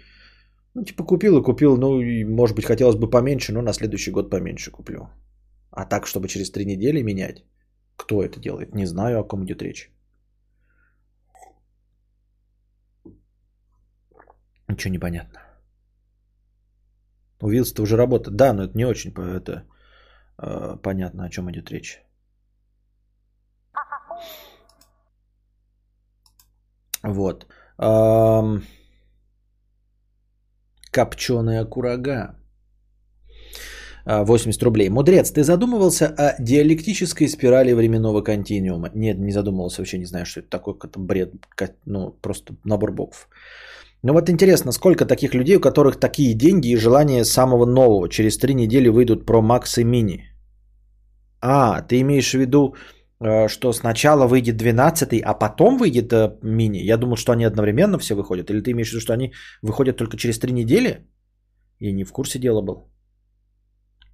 ну типа купил и купил, ну и может быть хотелось бы поменьше, но на следующий год поменьше куплю. А так, чтобы через три недели менять, кто это делает, не знаю, о ком идет речь. Ничего не понятно. У Вилса уже работает. Да, но это не очень это, э, понятно, о чем идет речь. Вот. Эм... Копченая курага. 80 рублей. Мудрец, ты задумывался о диалектической спирали временного континуума? Нет, не задумывался, вообще не знаю, что это такое, какой-то бред, ну, просто набор букв. Ну вот интересно, сколько таких людей, у которых такие деньги и желание самого нового, через три недели выйдут Pro Max и Mini? А, ты имеешь в виду, э, что сначала выйдет 12, а потом выйдет э, мини. Я думал, что они одновременно все выходят. Или ты имеешь в виду, что они выходят только через 3 недели? Я не в курсе дела был.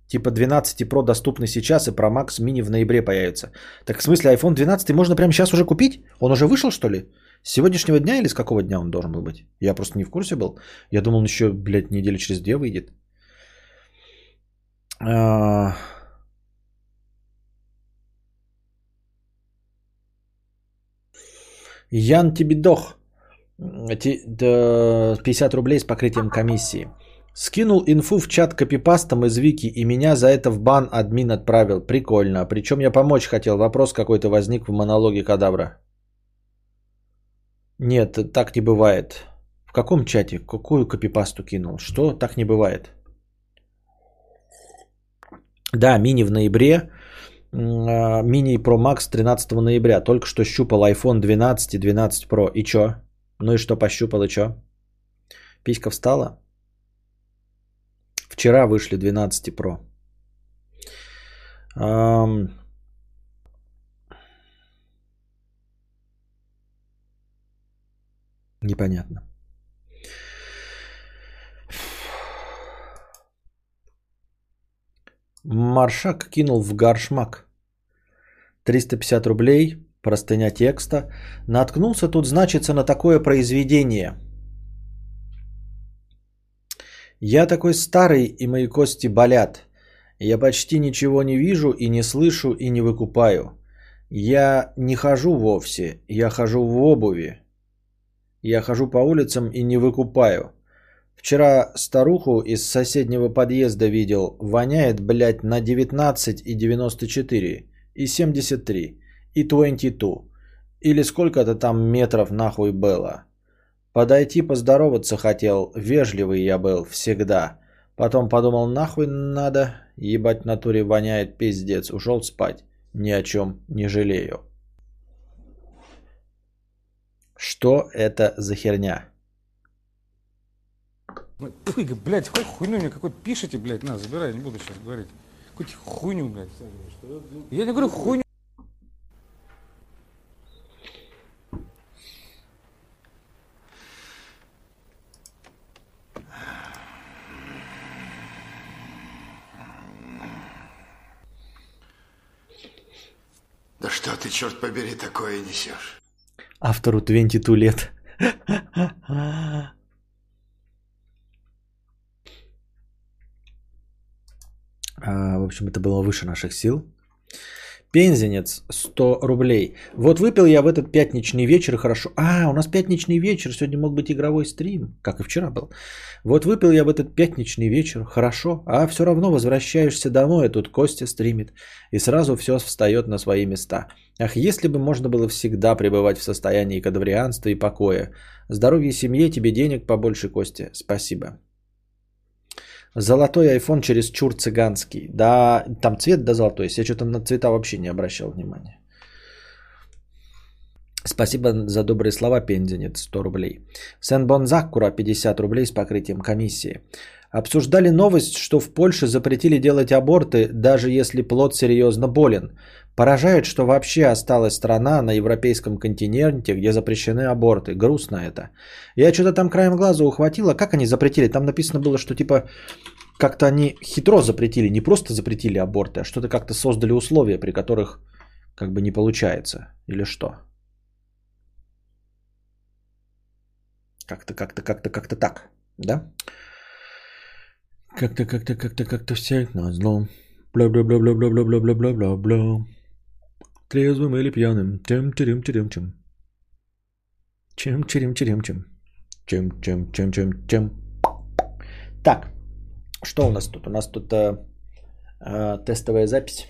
Типа 12 Pro доступны сейчас, и Pro Max мини в ноябре появится. Так в смысле iPhone 12 можно прямо сейчас уже купить? Он уже вышел, что ли? С сегодняшнего дня или с какого дня он должен был быть? Я просто не в курсе был. Я думал, он еще, блядь, недели через две выйдет. А, Ян Тибидох. 50 рублей с покрытием комиссии. Скинул инфу в чат копипастом из Вики, и меня за это в бан админ отправил. Прикольно. Причем я помочь хотел. Вопрос какой-то возник в монологе Кадабра. Нет, так не бывает. В каком чате? Какую копипасту кинул? Что? Так не бывает. Да, мини в ноябре. А, мини Pro Max 13 ноября. Только что щупал iPhone 12 и 12 Pro. И чё? Ну и что пощупал, и чё? Писька встала? Вчера вышли 12 Pro. Um... Непонятно. Маршак кинул в гаршмак. 350 рублей, простыня текста. Наткнулся тут, значится, на такое произведение. Я такой старый, и мои кости болят. Я почти ничего не вижу и не слышу и не выкупаю. Я не хожу вовсе, я хожу в обуви. Я хожу по улицам и не выкупаю. Вчера старуху из соседнего подъезда видел. Воняет, блядь, на 19 и 94, и 73, и 22. Или сколько-то там метров нахуй было. Подойти поздороваться хотел, вежливый я был всегда. Потом подумал, нахуй надо, ебать натуре воняет пиздец, ушел спать. Ни о чем не жалею. Что это за херня? Фу, блядь, какой хуйню мне какой пишите, блядь, на, забирай, не буду сейчас говорить. Какую хуйню, блядь. Я не говорю хуйню. Да что ты, черт побери, такое несешь? Автору 22 лет. А, в общем, это было выше наших сил. Пензенец 100 рублей. Вот выпил я в этот пятничный вечер хорошо. А, у нас пятничный вечер, сегодня мог быть игровой стрим, как и вчера был. Вот выпил я в этот пятничный вечер хорошо, а все равно возвращаешься домой, а тут Костя стримит, и сразу все встает на свои места. Ах, если бы можно было всегда пребывать в состоянии кадаврианства и покоя. Здоровья семье, тебе денег побольше, Костя. Спасибо. Золотой iPhone через чур цыганский. Да, там цвет да золотой. Я что-то на цвета вообще не обращал внимания. Спасибо за добрые слова, Пензенец, 100 рублей. Сен Бонзакура, 50 рублей с покрытием комиссии. Обсуждали новость, что в Польше запретили делать аборты, даже если плод серьезно болен. Поражает, что вообще осталась страна на европейском континенте, где запрещены аборты. Грустно это. Я что-то там краем глаза ухватила. Как они запретили? Там написано было, что типа как-то они хитро запретили. Не просто запретили аборты, а что-то как-то создали условия, при которых как бы не получается. Или что? Как-то, как-то, как-то, как-то так. Да? Как-то, как-то, как-то, как-то всех на зло. Бла-бла-бла-бла-бла-бла-бла-бла-бла. Трезвым или пьяным. Чем черим черим чем. Чем черим черим чем. Чем чем чем чем чем. Так, что у нас тут? У нас тут э, э, тестовая запись.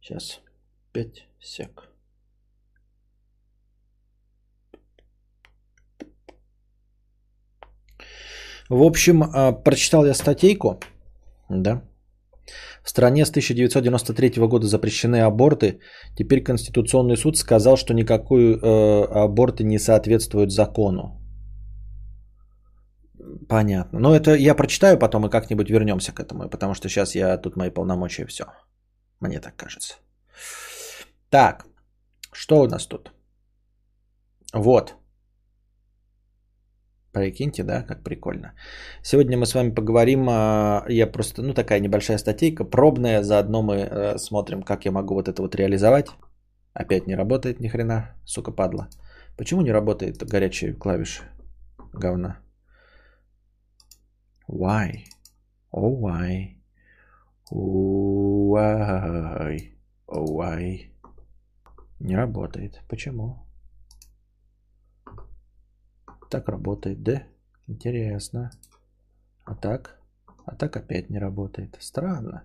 Сейчас. 5 сек. В общем, а, прочитал я статейку, да. В стране с 1993 года запрещены аборты. Теперь Конституционный суд сказал, что никакой э, аборты не соответствуют закону. Понятно. Но это я прочитаю потом и как-нибудь вернемся к этому, потому что сейчас я тут мои полномочия все. Мне так кажется. Так, что у нас тут? Вот. Прикиньте, да, как прикольно. Сегодня мы с вами поговорим, а, я просто, ну такая небольшая статейка, пробная, заодно мы э, смотрим, как я могу вот это вот реализовать. Опять не работает ни хрена, сука падла. Почему не работает горячие клавиши? Говна. Why? Oh why? Why? Oh why? Не работает. Почему? Так работает, да? Интересно. А так? А так опять не работает. Странно.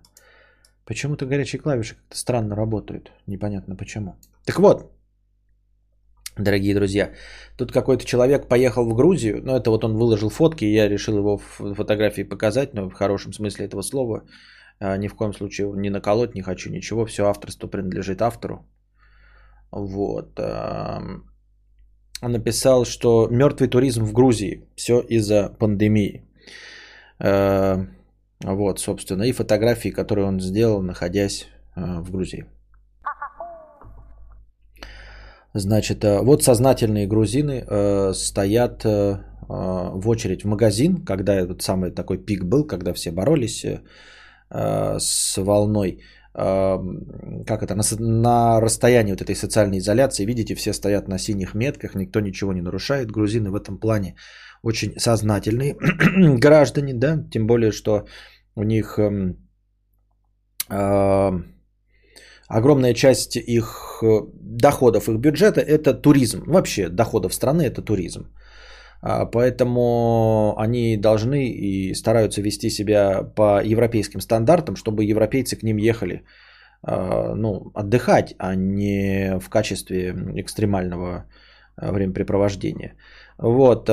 Почему-то горячие клавиши как-то странно работают. Непонятно почему. Так вот, дорогие друзья, тут какой-то человек поехал в Грузию. Ну, это вот он выложил фотки, и я решил его фотографии показать, но в хорошем смысле этого слова. А, ни в коем случае не наколоть не хочу ничего. Все авторство принадлежит автору. Вот написал, что мертвый туризм в Грузии. Все из-за пандемии. Э, вот, собственно, и фотографии, которые он сделал, находясь э, в Грузии. Значит, э, вот сознательные грузины стоят в очередь в магазин, когда этот самый такой пик был, когда все боролись с волной как это, на, на расстоянии вот этой социальной изоляции, видите, все стоят на синих метках, никто ничего не нарушает. Грузины в этом плане очень сознательные граждане, да, тем более, что у них э, огромная часть их э, доходов, их бюджета это туризм. Вообще доходов страны это туризм. А, поэтому они должны и стараются вести себя по европейским стандартам, чтобы европейцы к ним ехали а, ну, отдыхать, а не в качестве экстремального а, времяпрепровождения. Вот,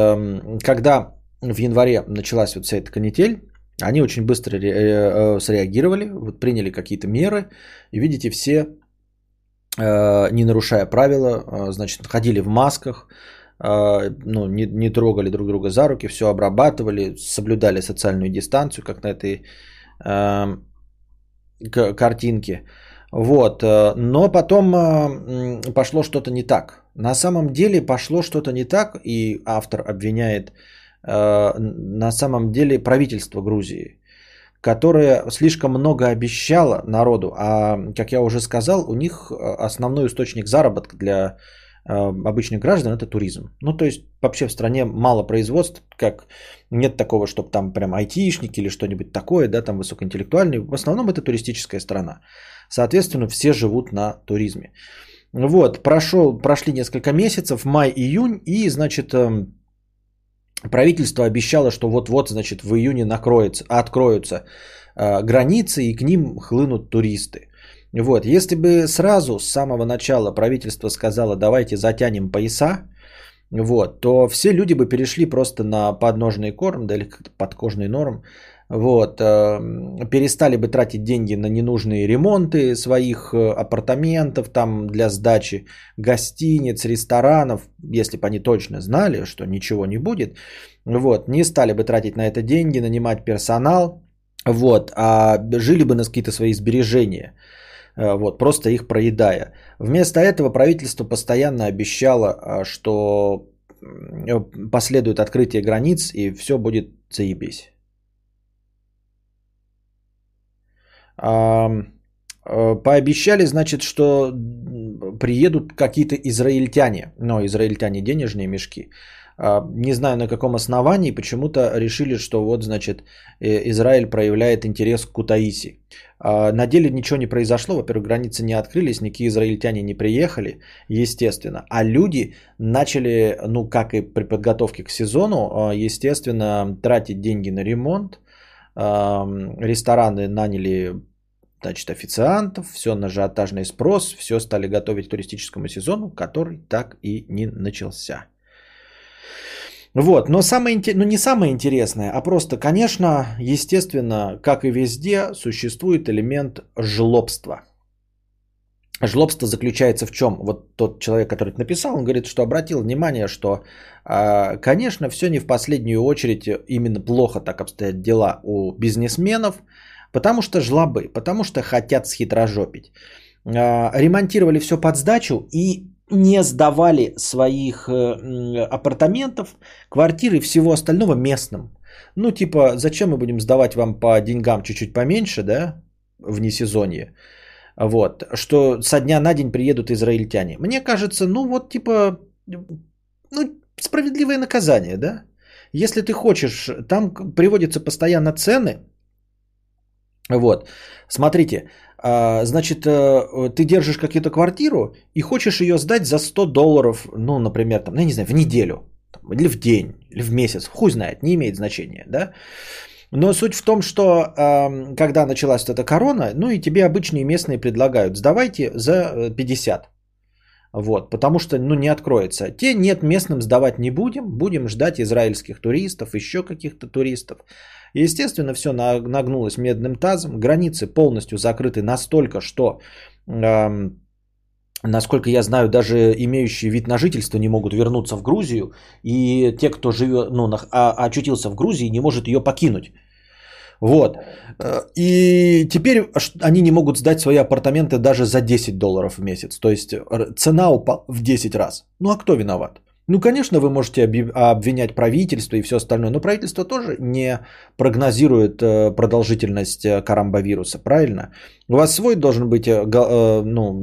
когда в январе началась вот вся эта канитель, они очень быстро э, э, среагировали, вот приняли какие-то меры, и видите, все, э, не нарушая правила, значит, ходили в масках, ну, не, не трогали друг друга за руки, все обрабатывали, соблюдали социальную дистанцию, как на этой э, картинке. Вот. Э, но потом э, пошло что-то не так. На самом деле пошло что-то не так, и автор обвиняет э, на самом деле правительство Грузии, которое слишком много обещало народу, а, как я уже сказал, у них основной источник заработка для Э, обычных граждан это туризм. Ну, то есть вообще в стране мало производств, как нет такого, чтобы там прям айтишник или что-нибудь такое, да, там высокоинтеллектуальный. В основном это туристическая страна. Соответственно, все живут на туризме. Вот, прошел, прошли несколько месяцев, май-июнь, и, значит, эм, правительство обещало, что вот-вот, значит, в июне накроется, откроются э, границы, и к ним хлынут туристы. Вот, если бы сразу с самого начала правительство сказало, давайте затянем пояса, вот, то все люди бы перешли просто на подножный корм, да или подкожный норм, вот, э, перестали бы тратить деньги на ненужные ремонты своих э, апартаментов, там для сдачи гостиниц, ресторанов, если бы они точно знали, что ничего не будет, вот, не стали бы тратить на это деньги, нанимать персонал, вот, а жили бы на какие-то свои сбережения – вот, просто их проедая. Вместо этого правительство постоянно обещало, э, что последует открытие границ и все будет заебись. Э, пообещали, значит, что приедут какие-то израильтяне, но израильтяне денежные мешки, не знаю на каком основании, почему-то решили, что вот, значит, э, Израиль проявляет интерес к Кутаиси. А, на деле ничего не произошло. Во-первых, границы не открылись, никакие израильтяне не приехали, естественно. А люди начали, ну, как и при подготовке к сезону, а, естественно, тратить деньги на ремонт. Рестораны наняли значит, официантов, все на ажиотажный спрос, все стали готовить к туристическому сезону, который так и не начался. Вот, но самое, ну не самое интересное, а просто, конечно, естественно, как и везде, существует элемент жлобства. Жлобство заключается в чем? Вот тот человек, который это написал, он говорит, что обратил внимание, что, а, конечно, все не в последнюю очередь именно плохо так обстоят дела у бизнесменов, потому что жлобы, потому что хотят схитрожопить. А, Ремонтировали все под сдачу и не сдавали своих э, апартаментов, квартиры и всего остального местным. Ну, типа, зачем мы будем сдавать вам по деньгам чуть-чуть поменьше, да, вне сезонье? Вот, что со дня на день приедут израильтяне. Мне кажется, ну вот типа, ну, справедливое наказание, да? Если ты хочешь, там приводятся постоянно цены. Вот, смотрите, значит, э, ты держишь какую-то квартиру и хочешь ее сдать за 100 долларов, ну, например, там, ну, я не знаю, в неделю, там, или в день, или в месяц, хуй знает, не имеет значения, да? Но суть в том, что когда началась эта корона, ну и тебе обычные местные предлагают, сдавайте за э, 50. Вот, потому что, ну, не откроется. Те нет, местным сдавать не будем, будем ждать израильских туристов, еще каких-то туристов. Естественно, все нагнулось медным тазом, границы полностью закрыты настолько, что, эм, насколько я знаю, даже имеющие вид на жительство не могут вернуться в Грузию, и те, кто живет, ну, нах- а- очутился в Грузии, не может ее покинуть. Вот. Э, И теперь они не могут сдать свои апартаменты даже за 10 долларов в месяц. То есть цена упала в 10 раз. Ну а кто виноват? Ну, конечно, вы можете обвинять правительство и все остальное, но правительство тоже не прогнозирует э, продолжительность э, карамбовируса, правильно? У вас свой должен быть э, ну,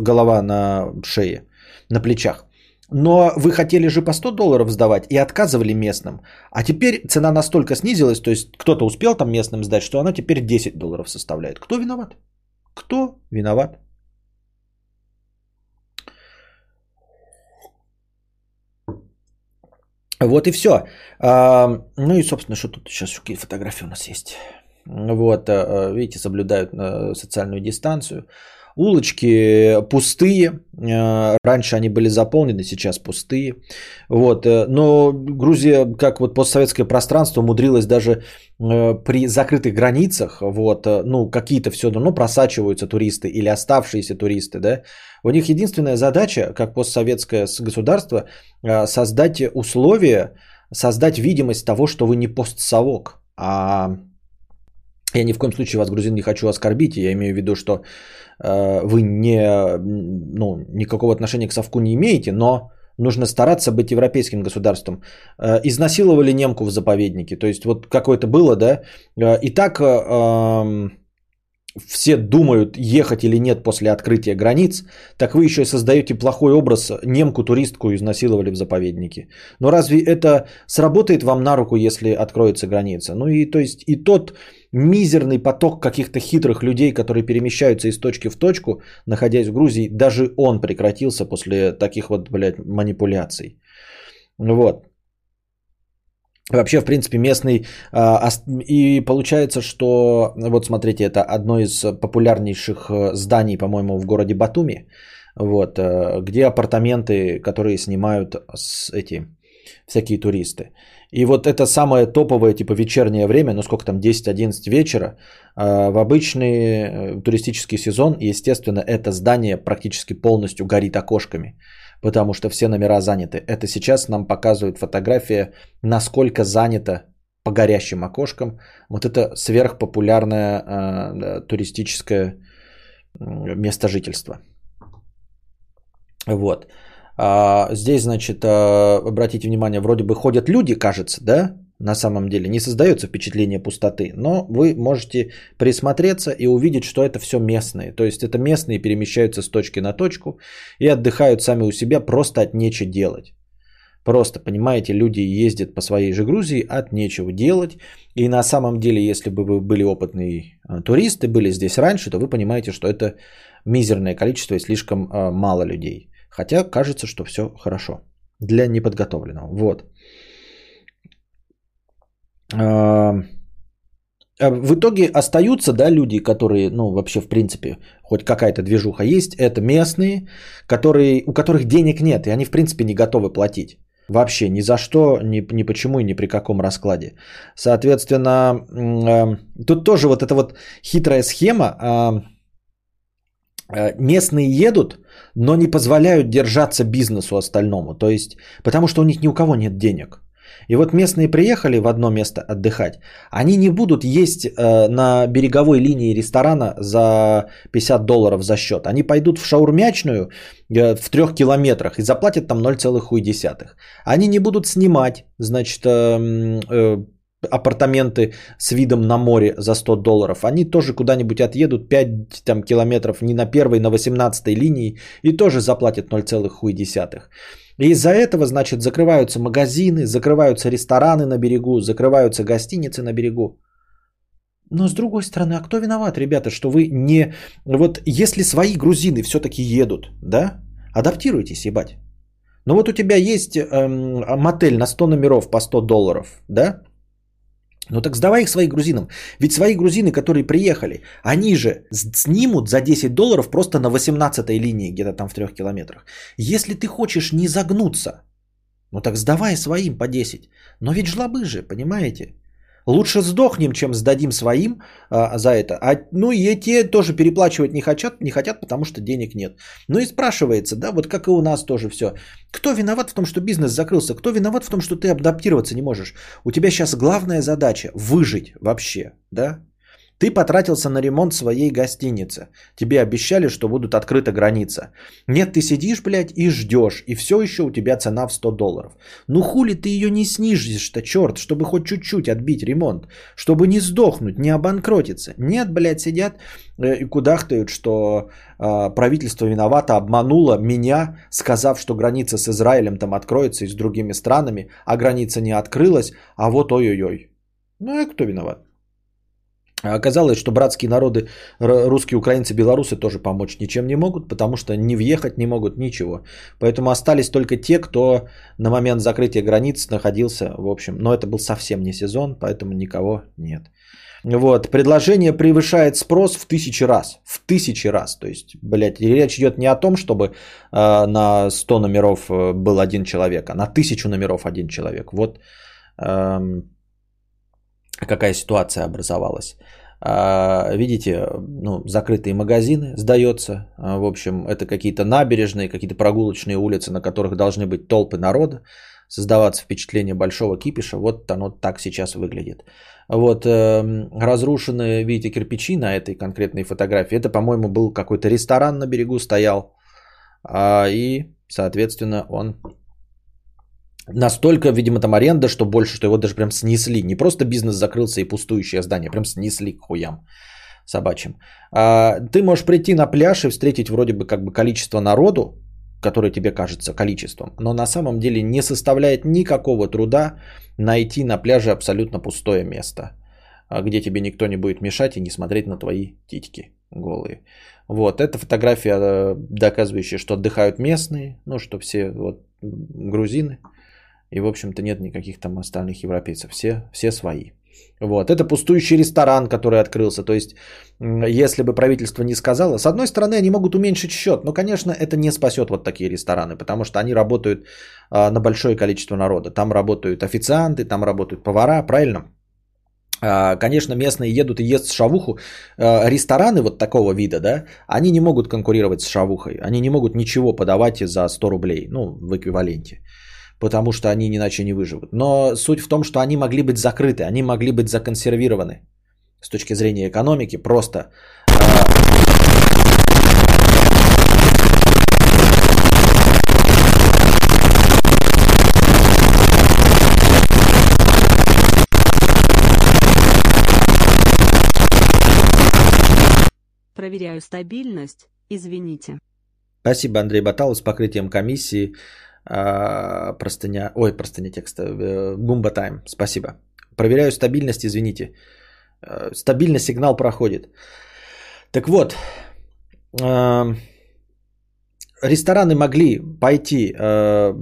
голова на шее, на плечах. Но вы хотели же по 100 долларов сдавать и отказывали местным. А теперь цена настолько снизилась, то есть кто-то успел там местным сдать, что она теперь 10 долларов составляет. Кто виноват? Кто виноват? Вот и все. Ну и, собственно, что тут сейчас какие фотографии у нас есть. Вот, э, видите, соблюдают э, социальную дистанцию. Улочки пустые. Э, Раньше они были заполнены, сейчас пустые. Вот. э, Но Грузия, как вот постсоветское пространство, умудрилась даже э, при закрытых границах, вот, ну, какие-то все равно просачиваются туристы или оставшиеся туристы, да. У них единственная задача, как постсоветское государство, создать условия, создать видимость того, что вы не постсовок, а я ни в коем случае вас, грузин, не хочу оскорбить. Я имею в виду, что э, вы не, ну, никакого отношения к совку не имеете, но нужно стараться быть европейским государством. Э, изнасиловали немку в заповеднике. То есть вот какое-то было, да. Э, и так э, эм, все думают, ехать или нет после открытия границ, так вы еще и создаете плохой образ. Немку туристку изнасиловали в заповеднике. Но разве это сработает вам на руку, если откроется граница? Ну и то есть и тот мизерный поток каких-то хитрых людей, которые перемещаются из точки в точку, находясь в Грузии, даже он прекратился после таких вот, блядь, манипуляций. Вот. Вообще, в принципе, местный... а, И получается, что... Вот смотрите, это одно из популярнейших э, зданий, по-моему, в городе Батуми. Вот, э, где апартаменты, которые снимают с эти всякие туристы. И вот это самое топовое, типа вечернее время, ну сколько там, 10-11 вечера, а, в обычный э, туристический сезон, естественно, это здание практически полностью горит окошками, потому что все номера заняты. Это сейчас нам показывает фотография, насколько занято по горящим окошкам. Вот это сверхпопулярное э, туристическое место жительства. Вот. А, здесь, значит, а, обратите внимание, вроде бы ходят люди, кажется, да? На самом деле не создается впечатление пустоты, но вы можете присмотреться и увидеть, что это все местные. То есть это местные перемещаются с точки на точку и отдыхают сами у себя просто от нечего делать. Просто, понимаете, люди ездят по своей же Грузии от нечего делать. И на самом деле, если бы вы были опытные а, туристы, были здесь раньше, то вы понимаете, что это мизерное количество и слишком а, мало людей. Хотя кажется, что все хорошо для неподготовленного. Вот. А, а В итоге остаются, да, люди, которые, ну, вообще, в принципе, хоть какая-то движуха есть, это местные, которые, у которых денег нет, и они, в принципе, не готовы платить. Вообще ни за что, ни, ни почему и ни при каком раскладе. Соответственно, э, тут тоже вот эта вот хитрая схема. Местные едут, но не позволяют держаться бизнесу остальному. То есть, потому что у них ни у кого нет денег. И вот местные приехали в одно место отдыхать, они не будут есть э, на береговой линии ресторана за 50 долларов за счет. Они пойдут в шаурмячную э, в трех километрах и заплатят там 0,1. Они не будут снимать, значит, э, э, апартаменты с видом на море за 100 долларов. Они тоже куда-нибудь отъедут 5 там, километров не на первой, на 18 линии и тоже заплатят 0,1. И из-за этого, значит, закрываются магазины, закрываются рестораны на берегу, закрываются гостиницы на берегу. Но с другой стороны, а кто виноват, ребята, что вы не... Вот если свои грузины все-таки едут, да, адаптируйтесь, ебать. Ну вот у тебя есть эм, мотель на 100 номеров по 100 долларов, да? Ну так сдавай их своим грузинам. Ведь свои грузины, которые приехали, они же снимут за 10 долларов просто на 18 линии, где-то там в 3 километрах. Если ты хочешь не загнуться, ну так сдавай своим по 10. Но ведь жлобы же, понимаете? Лучше сдохнем, чем сдадим своим а, за это. А, ну и те тоже переплачивать не хотят, не хотят, потому что денег нет. Ну и спрашивается, да, вот как и у нас тоже все. Кто виноват в том, что бизнес закрылся? Кто виноват в том, что ты адаптироваться не можешь? У тебя сейчас главная задача выжить вообще, да? Ты потратился на ремонт своей гостиницы. Тебе обещали, что будут открыта граница. Нет, ты сидишь, блядь, и ждешь. И все еще у тебя цена в 100 долларов. Ну хули ты ее не снижишь-то, черт, чтобы хоть чуть-чуть отбить ремонт. Чтобы не сдохнуть, не обанкротиться. Нет, блядь, сидят э, и кудахтают, что э, правительство виновато, обмануло меня, сказав, что граница с Израилем там откроется и с другими странами, а граница не открылась, а вот ой-ой-ой. Ну и кто виноват? А оказалось, что братские народы, русские, украинцы, белорусы тоже помочь ничем не могут, потому что не въехать не могут ничего. Поэтому остались только те, кто на момент закрытия границ находился, в общем, но это был совсем не сезон, поэтому никого нет. Вот, предложение превышает спрос в тысячи раз, в тысячи раз. То есть, блядь, речь идет не о том, чтобы э, на 100 номеров э, был один человек, а на тысячу номеров один человек. Вот э, какая ситуация образовалась. А, видите, ну, закрытые магазины, сдается. А, в общем, это какие-то набережные, какие-то прогулочные улицы, на которых должны быть толпы народа, создаваться впечатление большого кипиша. Вот оно так сейчас выглядит. Вот э, разрушенные, видите, кирпичи на этой конкретной фотографии. Это, по-моему, был какой-то ресторан на берегу стоял. А, и, соответственно, он настолько, видимо, там аренда, что больше, что его даже прям снесли. Не просто бизнес закрылся и пустующее здание, прям снесли к хуям собачьим. А, ты можешь прийти на пляж и встретить вроде бы как бы количество народу, которое тебе кажется количеством, но на самом деле не составляет никакого труда найти на пляже абсолютно пустое место, а, где тебе никто не будет мешать и не смотреть на твои титьки голые. Вот, это фотография, э, доказывающая, что отдыхают местные, ну, что все вот, грузины, и, в общем-то, нет никаких там остальных европейцев. Все, все свои. Вот. Это пустующий ресторан, который открылся. То есть, если бы правительство не сказало, с одной стороны, они могут уменьшить счет, но, конечно, это не спасет вот такие рестораны, потому что они работают а, на большое количество народа. Там работают официанты, там работают повара, правильно? А, конечно, местные едут и ест шавуху. А, рестораны вот такого вида, да, они не могут конкурировать с шавухой. Они не могут ничего подавать за 100 рублей, ну, в эквиваленте потому что они иначе не выживут. Но суть в том, что они могли быть закрыты, они могли быть законсервированы с точки зрения экономики, просто э, Проверяю стабильность, извините. Спасибо, Андрей Баталов, с покрытием комиссии. А, простыня, ой, простыня текста, э, Бумба Тайм, спасибо. Проверяю стабильность, извините. Э, стабильно сигнал проходит. Так вот, рестораны могли пойти э,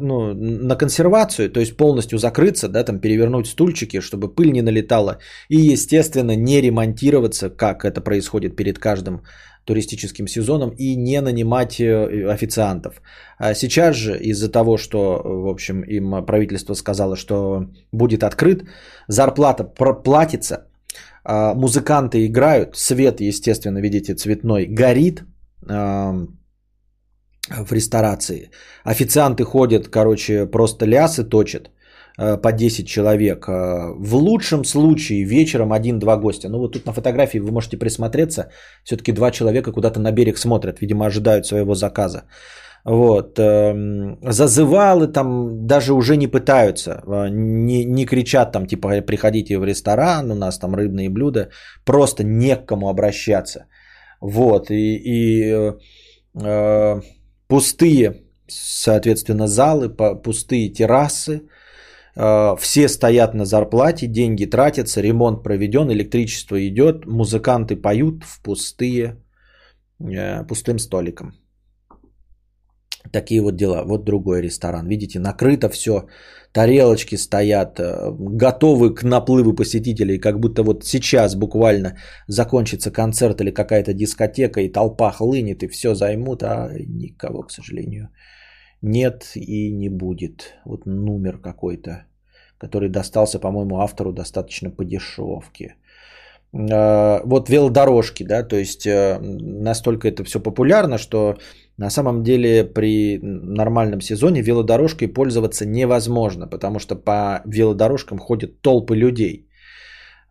ну, на консервацию, то есть полностью закрыться, да, там перевернуть стульчики, чтобы пыль не налетала, и, естественно, не ремонтироваться, как это происходит перед каждым туристическим сезоном, и не нанимать э, официантов. А сейчас же из-за того, что, в общем, им правительство сказало, что будет открыт, зарплата платится, а, музыканты играют, свет, естественно, видите, цветной, горит, в ресторации. Официанты ходят, короче, просто лясы точат э, по 10 человек. Э, В лучшем случае вечером один-два гостя. Ну вот тут на фотографии вы можете присмотреться. Все-таки два человека куда-то на берег смотрят. Видимо, ожидают своего заказа. Вот. эм, Зазывалы там даже уже не пытаются. э, Не, не кричат там, типа, приходите в ресторан, у нас там рыбные блюда. Просто не к кому обращаться. Вот. И, и э, пустые, соответственно, залы, пустые террасы, э, все стоят на зарплате, деньги тратятся, ремонт проведен, электричество идет, музыканты поют в пустые, э, пустым столиком. Такие вот дела. Вот другой ресторан. Видите, накрыто все, тарелочки стоят, э, готовы к наплыву посетителей, как будто вот сейчас буквально закончится концерт или какая-то дискотека, и толпа хлынет, и все займут, а никого, к сожалению, нет и не будет. Вот номер какой-то, который достался, по-моему, автору достаточно по дешевке. Э, Вот велодорожки, да, то есть э, настолько это все популярно, что на самом деле при нормальном сезоне велодорожкой пользоваться невозможно, потому что по велодорожкам ходят толпы людей.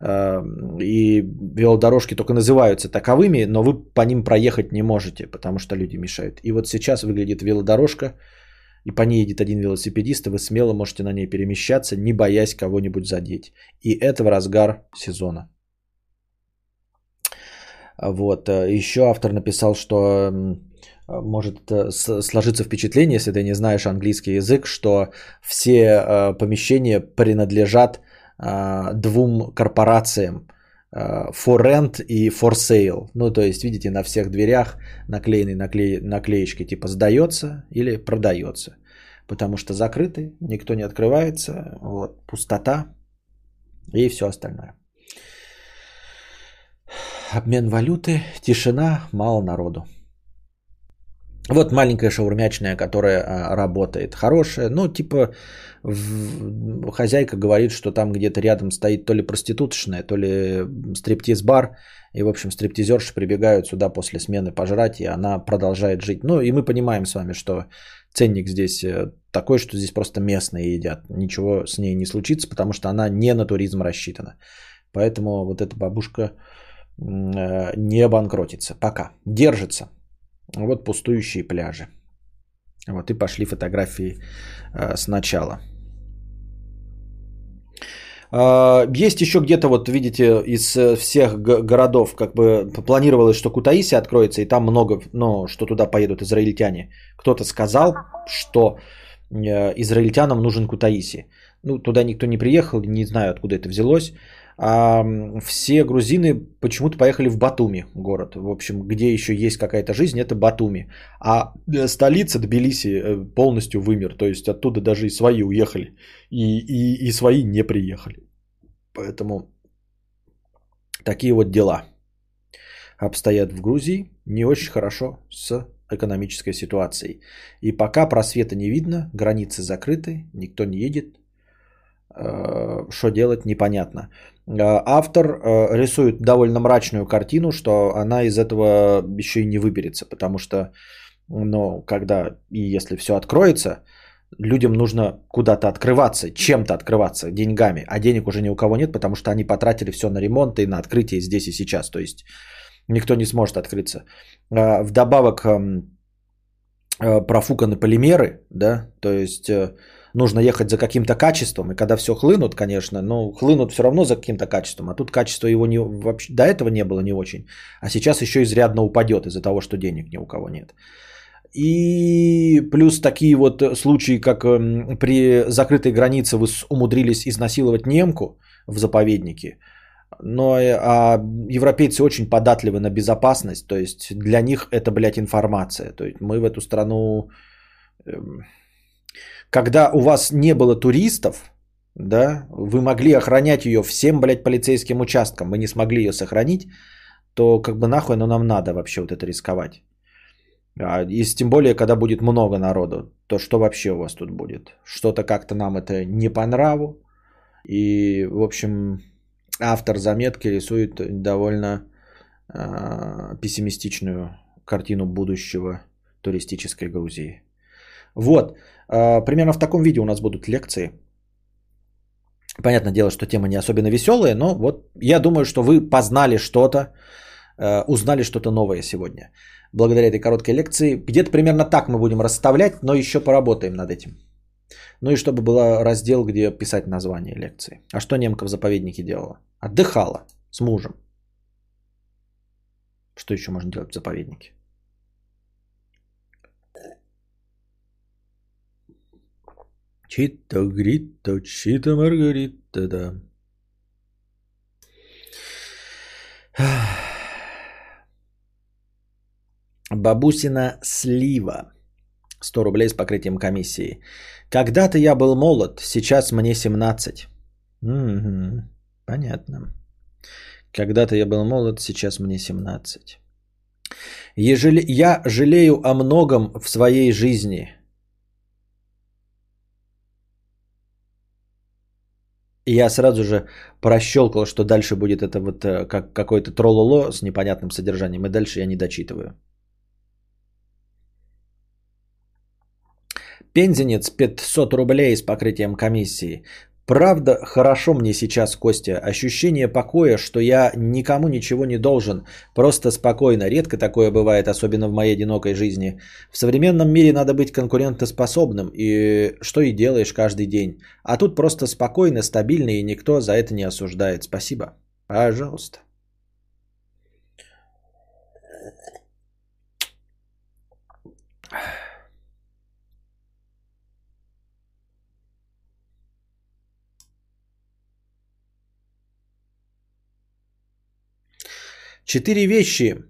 Э, И велодорожки только называются таковыми, но вы по ним проехать не можете, потому что люди мешают. И вот сейчас выглядит велодорожка, и по ней едет один велосипедист, и вы смело можете на ней перемещаться, не боясь кого-нибудь задеть. И это в разгар сезона. Вот. э, Еще автор написал, что может э, сложиться впечатление, если ты не знаешь английский язык, что все э, помещения принадлежат э, двум корпорациям э, for rent и for sale. Ну, то есть, видите, на всех дверях наклеены накле... наклеечки типа сдается или продается. Потому что закрыты, никто не открывается, вот, пустота и все остальное. Обмен валюты, тишина, мало народу. Вот маленькая шаурмячная, которая а, работает. Хорошая. Ну, типа, в- хозяйка говорит, что там где-то рядом стоит то ли проституточная, то ли стриптиз-бар. И, в общем, стриптизерши прибегают сюда после смены пожрать, и она продолжает жить. Ну, и мы понимаем с вами, что ценник здесь э, такой, что здесь просто местные едят. Ничего с ней не случится, потому что она не на туризм рассчитана. Поэтому вот эта бабушка э, не банкротится. Пока. Держится. Вот пустующие пляжи. Вот и пошли фотографии э, сначала. А, Есть еще где-то, вот видите, из э, всех городов, как бы планировалось, что Кутаиси откроется, и там много, ну, что туда поедут израильтяне. Кто-то сказал, что э, израильтянам нужен Кутаиси. Ну, туда никто не приехал, не знаю, откуда это взялось. А все грузины почему-то поехали в Батуми, город. В общем, где еще есть какая-то жизнь, это Батуми. А э, столица Тбилиси э, полностью вымер. То есть оттуда даже и свои уехали, и, и, и свои не приехали. Поэтому такие вот дела обстоят в Грузии. Не очень хорошо с экономической ситуацией. И пока просвета не видно, границы закрыты, никто не едет. Э, Что делать, непонятно. Э, Автор э, рисует довольно мрачную картину, что она из этого еще и не выберется, потому что, ну, когда и если все откроется, людям нужно куда-то открываться, чем-то открываться, деньгами, а денег уже ни у кого нет, потому что они потратили все на ремонт и на открытие здесь и сейчас, то есть никто не сможет открыться. А, Вдобавок эм, э, профуканы полимеры, да, то есть э, нужно ехать за каким-то качеством, и когда все хлынут, конечно, но хлынут все равно за каким-то качеством, а тут качество его не, вообще, до этого не было не очень, а сейчас еще изрядно упадет из-за того, что денег ни у кого нет. И плюс такие вот случаи, как эм, при закрытой границе вы умудрились изнасиловать немку в заповеднике, Но э, а европейцы очень податливы на безопасность, то есть для них это, блядь, информация. То есть мы в эту страну... Когда у вас не было туристов, да, вы могли охранять ее всем, блядь, полицейским участкам, мы не смогли ее сохранить, то как бы нахуй оно нам надо вообще вот это рисковать. А, И тем более, когда будет много народу, то что вообще у вас тут будет? Что-то как-то нам это не по нраву. И, в общем, автор заметки рисует довольно а, пессимистичную картину будущего туристической Грузии. Вот, примерно в таком виде у нас будут лекции. Понятное дело, что тема не особенно веселая, но вот я думаю, что вы познали что-то, э, узнали что-то новое сегодня. Благодаря этой короткой лекции. Где-то примерно так мы будем расставлять, но еще поработаем над этим. Ну и чтобы был раздел, где писать название лекции. А что немка в заповеднике делала? Отдыхала с мужем. Что еще можно делать в заповеднике? Чита грита, чита маргарита, да. Бабусина слива. 100 рублей с покрытием комиссии. Когда-то я был молод, сейчас мне 17. Мгм, понятно. Когда-то я был молод, сейчас мне 17. Ежели я жалею о многом в своей жизни. Я сразу же прощелкал, что дальше будет это вот э, как какой-то троллоло с непонятным содержанием. И дальше я не дочитываю. Пензенец 500 рублей с покрытием комиссии. Правда, хорошо мне сейчас, Костя. Ощущение покоя, что я никому ничего не должен. Просто спокойно. Редко такое бывает, особенно в моей одинокой жизни. В современном мире надо быть конкурентоспособным. И что и делаешь каждый день. А тут просто спокойно, стабильно, и никто за это не осуждает. Спасибо. Пожалуйста. Четыре вещи,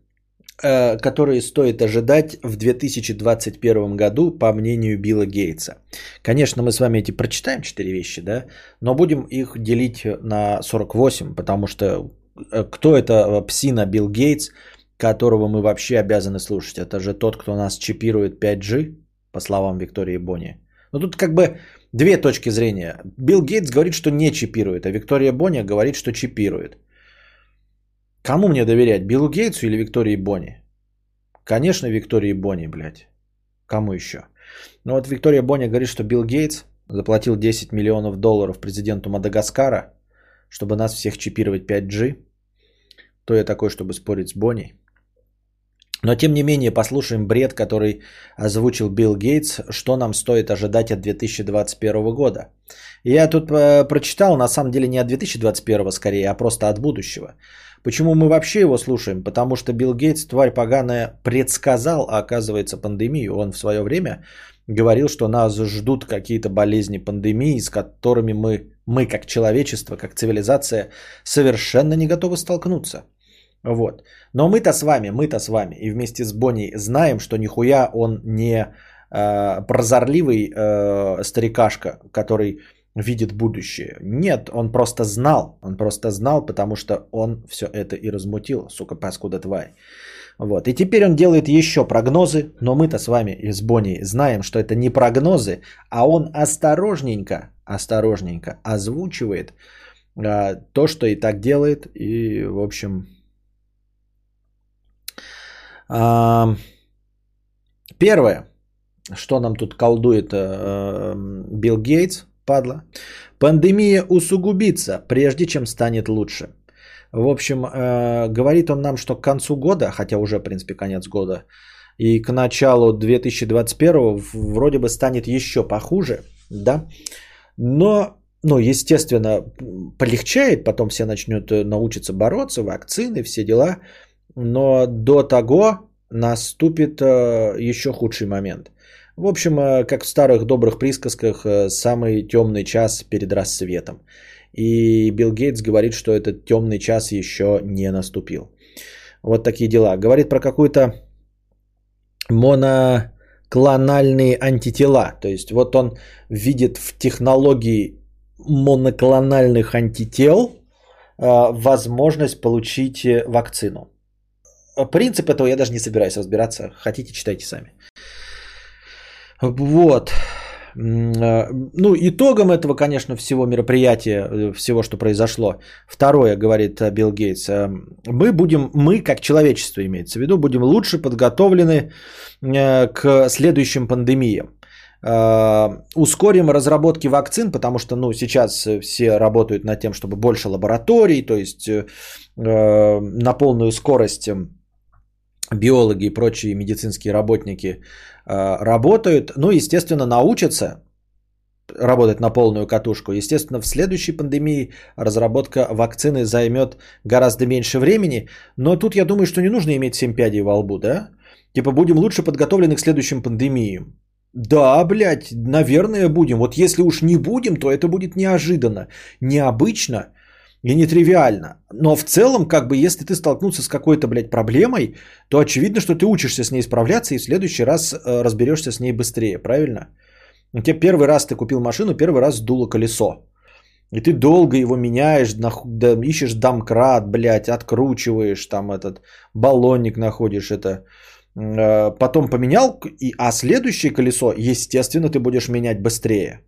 э, которые стоит ожидать в 2021 году, по мнению Билла Гейтса. Конечно, мы с вами эти прочитаем четыре вещи, да, но будем их делить на 48, потому что э, кто это псина Билл Гейтс, которого мы вообще обязаны слушать? Это же тот, кто нас чипирует 5G, по словам Виктории Бони. Ну тут как бы две точки зрения. Билл Гейтс говорит, что не чипирует, а Виктория Бони говорит, что чипирует. Кому мне доверять, Биллу Гейтсу или Виктории Бонни? Конечно, Виктории Бонни, блядь. Кому еще? Но вот Виктория Бонни говорит, что Билл Гейтс заплатил 10 миллионов долларов президенту Мадагаскара, чтобы нас всех чипировать 5G. То я такой, чтобы спорить с Бонни. Но тем не менее, послушаем бред, который озвучил Билл Гейтс, что нам стоит ожидать от 2021 года. Я тут э, прочитал, на самом деле не от 2021 скорее, а просто от будущего. Почему мы вообще его слушаем? Потому что Билл Гейтс, тварь поганая, предсказал, а оказывается, пандемию. Он в свое время говорил, что нас ждут какие-то болезни, пандемии, с которыми мы, мы как человечество, как цивилизация, совершенно не готовы столкнуться. Вот. Но мы-то с вами, мы-то с вами и вместе с Бонни знаем, что нихуя он не э, прозорливый э, старикашка, который видит будущее. Нет, он просто знал. Он просто знал, потому что он все это и размутил, сука, паскуда тварь. Вот. И теперь он делает еще прогнозы, но мы-то с вами из Бонни знаем, что это не прогнозы, а он осторожненько, осторожненько озвучивает а, то, что и так делает. И, в общем, а, первое, что нам тут колдует а, Билл Гейтс, падла. Пандемия усугубится, прежде чем станет лучше. В общем, э, говорит он нам, что к концу года, хотя уже, в принципе, конец года, и к началу 2021 вроде бы станет еще похуже, да, но, ну, естественно, полегчает, потом все начнут э, научиться бороться, вакцины, все дела, но до того наступит э, еще худший момент. В общем, э, как в старых добрых присказках, э, самый темный час перед рассветом. И Билл Гейтс говорит, что этот темный час еще не наступил. Вот такие дела. Говорит про какую-то моноклональные антитела. То есть вот он видит в технологии моноклональных антител э, возможность получить вакцину. Принцип этого я даже не собираюсь разбираться. Хотите, читайте сами. Вот. Э, ну, итогом этого, конечно, всего мероприятия, э, всего, что произошло, второе, говорит э, Билл Гейтс, мы будем, мы, как человечество имеется в виду, будем лучше подготовлены к следующим пандемиям. Ускорим разработки вакцин, потому что ну, сейчас все работают над тем, чтобы больше лабораторий, то есть на полную скорость биологи и прочие медицинские работники работают, ну, естественно, научатся работать на полную катушку. Естественно, в следующей пандемии разработка вакцины займет гораздо меньше времени, но тут я думаю, что не нужно иметь 7 пядей во лбу, да? Типа будем лучше подготовлены к следующим пандемиям. Да, блядь, наверное, будем. Вот если уж не будем, то это будет неожиданно, необычно и нетривиально. Но в целом, как бы, если ты столкнулся с какой-то, блядь, проблемой, то очевидно, что ты учишься с ней справляться и в следующий раз э, разберешься с ней быстрее, правильно? У тебя первый раз ты купил машину, первый раз сдуло колесо. И ты долго его меняешь, нах... да, ищешь домкрат, блядь, откручиваешь, там этот баллонник находишь, это. Э, потом поменял, и... а следующее колесо, естественно, ты будешь менять быстрее.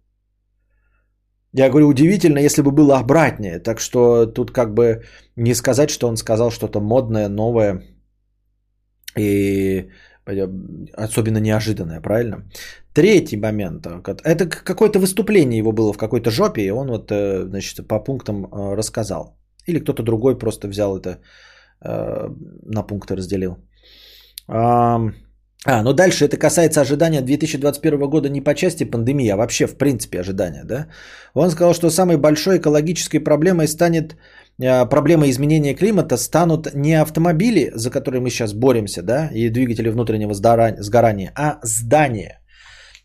Я говорю, удивительно, если бы было обратнее. Так что тут как бы не сказать, что он сказал что-то модное, новое и особенно неожиданное, правильно? Третий момент. Это какое-то выступление его было в какой-то жопе, и он вот, э, значит, по пунктам э, рассказал. Или кто-то другой просто взял это э, на пункты разделил. А, ну дальше это касается ожидания 2021 года не по части пандемии, а вообще в принципе ожидания, да? Он сказал, что самой большой экологической проблемой станет а, проблема изменения климата станут не автомобили, за которые мы сейчас боремся, да, и двигатели внутреннего сгорания, а здания.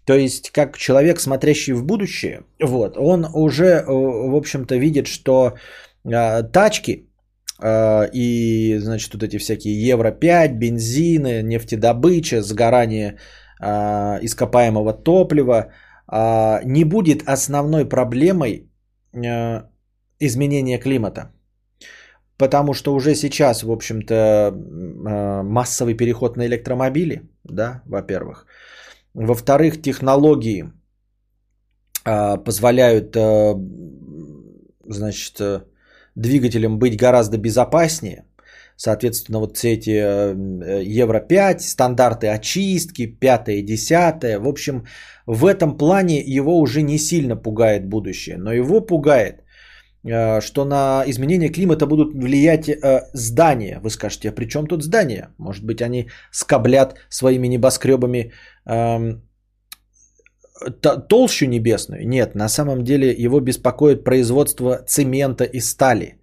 То есть, как человек, смотрящий в будущее, вот, он уже, э, в общем-то, видит, что э, тачки, а, и, значит, вот эти всякие Евро-5, бензины, нефтедобыча, сгорание а, ископаемого топлива а, не будет основной проблемой изменения климата. Потому что уже сейчас, в общем-то, массовый переход на электромобили, да, во-первых. Во-вторых, технологии позволяют, значит, двигателем быть гораздо безопаснее. Соответственно, вот все эти э, Евро-5, стандарты очистки, 5 и 10. В общем, в этом плане его уже не сильно пугает будущее. Но его пугает, э, что на изменение климата будут влиять э, здания. Вы скажете, а при чем тут здания? Может быть, они скоблят своими небоскребами эм, толщу небесную? Нет, на самом деле его беспокоит производство цемента и стали.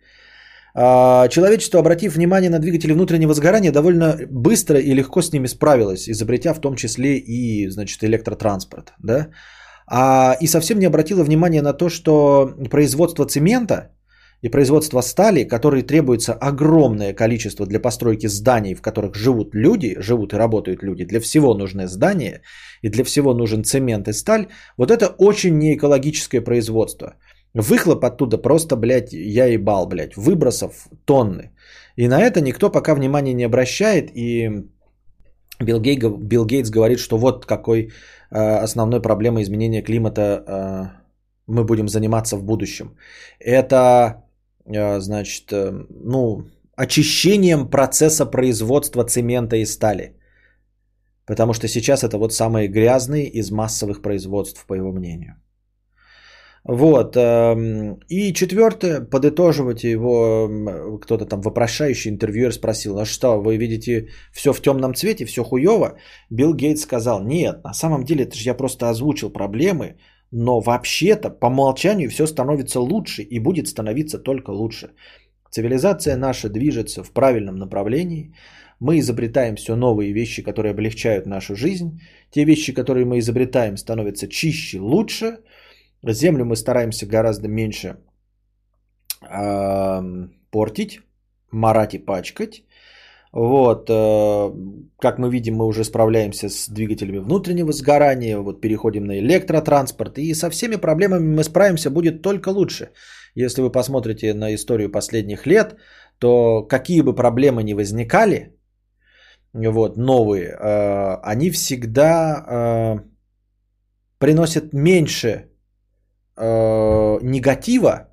А, человечество, обратив внимание на двигатели внутреннего сгорания, довольно быстро и легко с ними справилось, изобретя в том числе и значит, электротранспорт. Да? А, и совсем не обратило внимание на то, что производство цемента и производство стали, которые требуется огромное количество для постройки зданий, в которых живут люди, живут и работают люди, для всего нужны здания, и для всего нужен цемент и сталь, вот это очень неэкологическое производство. Выхлоп оттуда просто, блядь, я ебал, блядь, выбросов тонны. И на это никто пока внимания не обращает, и Билл, Гей, Билл Гейтс говорит, что вот какой э, основной проблемой изменения климата э, мы будем заниматься в будущем. Это значит, э, ну, очищением процесса производства цемента и стали. Потому что сейчас это вот самые грязные из массовых производств, по его мнению. Вот. Эм, и четвертое, подытоживать его, кто-то там вопрошающий интервьюер спросил, а что, вы видите все в темном цвете, все хуево? Билл Гейтс сказал, нет, на самом деле это же я просто озвучил проблемы, но вообще-то по умолчанию все становится лучше и будет становиться только лучше. Цивилизация наша движется в правильном направлении. Мы изобретаем все новые вещи, которые облегчают нашу жизнь. Те вещи, которые мы изобретаем, становятся чище, лучше. Землю мы стараемся гораздо меньше эм, портить, марать и пачкать. Вот, э, как мы видим, мы уже справляемся с двигателями внутреннего сгорания, вот переходим на электротранспорт, и со всеми проблемами мы справимся будет только лучше. Если вы посмотрите на историю последних лет, то какие бы проблемы ни возникали, вот, новые, э, они всегда э, приносят меньше негатива,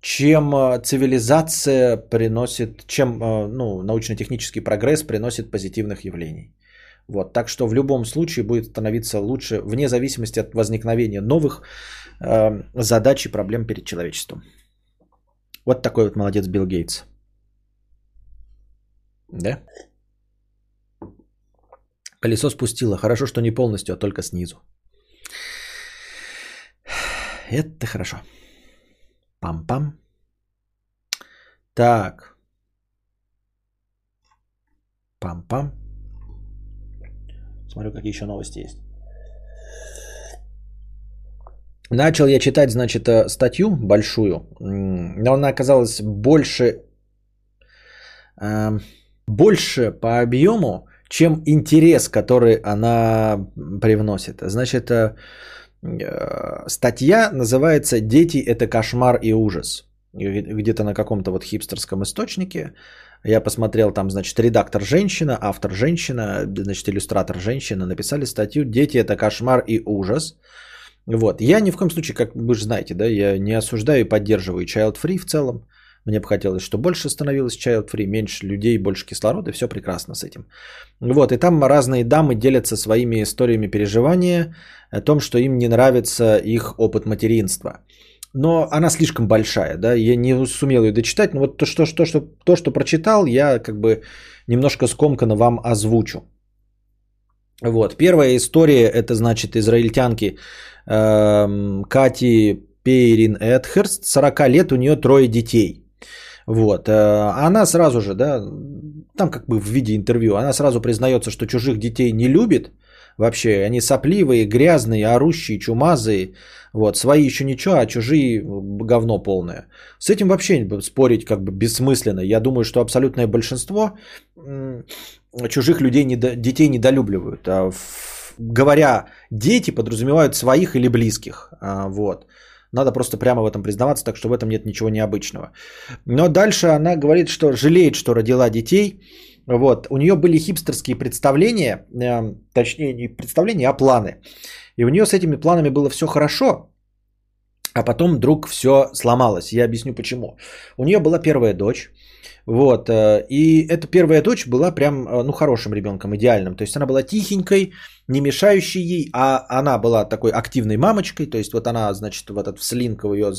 чем э, цивилизация приносит, чем э, ну, научно-технический прогресс приносит позитивных явлений. Вот, так что в любом случае будет становиться лучше, вне зависимости от возникновения новых э, задач и проблем перед человечеством. Вот такой вот молодец Билл Гейтс. Да? Колесо спустило. Хорошо, что не полностью, а только снизу. Это хорошо. Пам-пам. Так. Пам-пам. Смотрю, какие еще новости есть. Начал я читать, значит, э, статью большую, но она оказалась больше, э, больше по объему, чем интерес, который она привносит. Значит, Э, статья называется «Дети – это кошмар и ужас». Где-то на каком-то вот хипстерском источнике. Я посмотрел, там, значит, редактор женщина, автор женщина, значит, иллюстратор женщина написали статью «Дети – это кошмар и ужас». Вот. Я ни в коем случае, как вы же знаете, да, я не осуждаю и поддерживаю child free в целом. Мне бы хотелось, чтобы больше становилось child free, меньше людей, больше кислорода, все прекрасно с этим. Вот, и там разные дамы делятся своими историями переживания о том, что им не нравится их опыт материнства. Но она слишком большая, да, я не сумел ее дочитать, но вот то, что, что, что, то, что прочитал, я как бы немножко скомканно вам озвучу. Вот, первая история, это значит израильтянки э, Кати Пейрин Эдхерст, 40 лет, у нее трое детей – вот. Э, она сразу же, да, там как бы в виде интервью, она сразу признается, что чужих детей не любит. Вообще, они сопливые, грязные, орущие, чумазые. Вот, свои еще ничего, а чужие говно полное. С этим вообще спорить как бы бессмысленно. Я думаю, что абсолютное большинство чужих людей, детей недолюбливают. А говоря дети, подразумевают своих или близких. А, вот. Надо просто прямо в этом признаваться, так что в этом нет ничего необычного. Но дальше она говорит, что жалеет, что родила детей. Вот. У нее были хипстерские представления, э, точнее не представления, а планы. И у нее с этими планами было все хорошо, а потом вдруг все сломалось. Я объясню почему. У нее была первая дочь. Вот. Э, и эта первая дочь была прям, э, ну, хорошим ребенком, идеальным. То есть она была тихенькой, не мешающей ей, а она была такой активной мамочкой. То есть вот она, значит, в этот в Слинков ее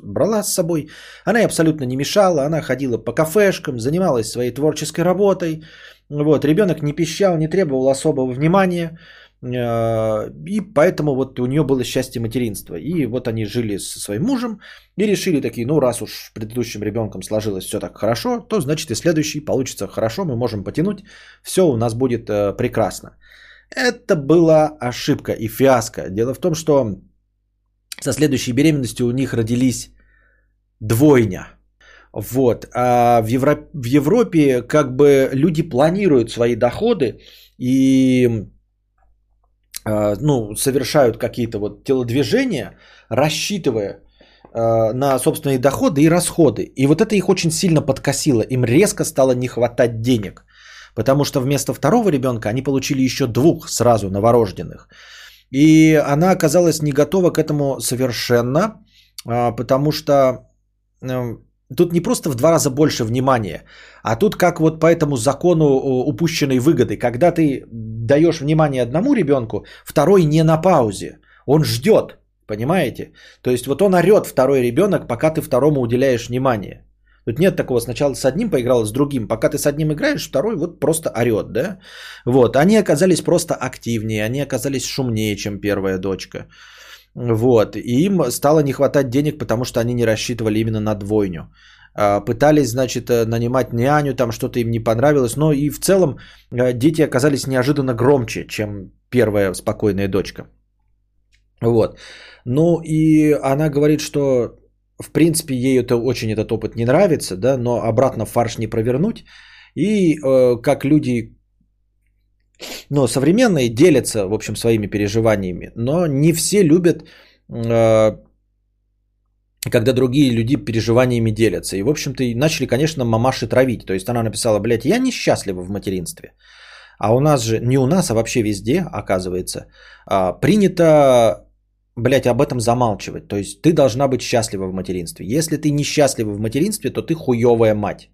брала с собой. Она ей абсолютно не мешала. Она ходила по кафешкам, занималась своей творческой работой. Вот. Ребенок не пищал, не требовал особого внимания. Э, и поэтому вот у нее было счастье материнства. И вот они жили со своим мужем и решили такие, ну раз уж предыдущим ребенком сложилось все так хорошо, то значит и следующий получится хорошо, мы можем потянуть, все у нас будет э, прекрасно. Это была ошибка и фиаско. Дело в том, что со следующей беременностью у них родились двойня. Вот. А в, Евро... в Европе как бы люди планируют свои доходы и ну, совершают какие-то вот телодвижения, рассчитывая а, на собственные доходы и расходы. И вот это их очень сильно подкосило. Им резко стало не хватать денег. Потому что вместо второго ребенка они получили еще двух сразу новорожденных. И она оказалась не готова к этому совершенно, а, потому что Тут не просто в два раза больше внимания, а тут как вот по этому закону упущенной выгоды. Когда ты даешь внимание одному ребенку, второй не на паузе. Он ждет, понимаете? То есть вот он орет второй ребенок, пока ты второму уделяешь внимание. Тут нет такого, сначала с одним поиграл, с другим. Пока ты с одним играешь, второй вот просто орет, да? Вот, они оказались просто активнее, они оказались шумнее, чем первая дочка. Вот. И им стало не хватать денег, потому что они не рассчитывали именно на двойню. А, пытались, значит, э, нанимать няню, там что-то им не понравилось. Но и в целом э, дети оказались неожиданно громче, чем первая спокойная дочка. Вот. Ну и она говорит, что в принципе, ей это очень этот опыт не нравится, да, но обратно фарш не провернуть. И э, как люди, ну, современные делятся, в общем, своими переживаниями, но не все любят, э, когда другие люди переживаниями делятся. И, в общем-то, начали, конечно, мамаши травить. То есть она написала, блядь, я несчастлива в материнстве. А у нас же, не у нас, а вообще везде, оказывается, а, принято, блядь, об этом замалчивать. То есть ты должна быть счастлива в материнстве. Если ты несчастлива в материнстве, то ты хуевая мать.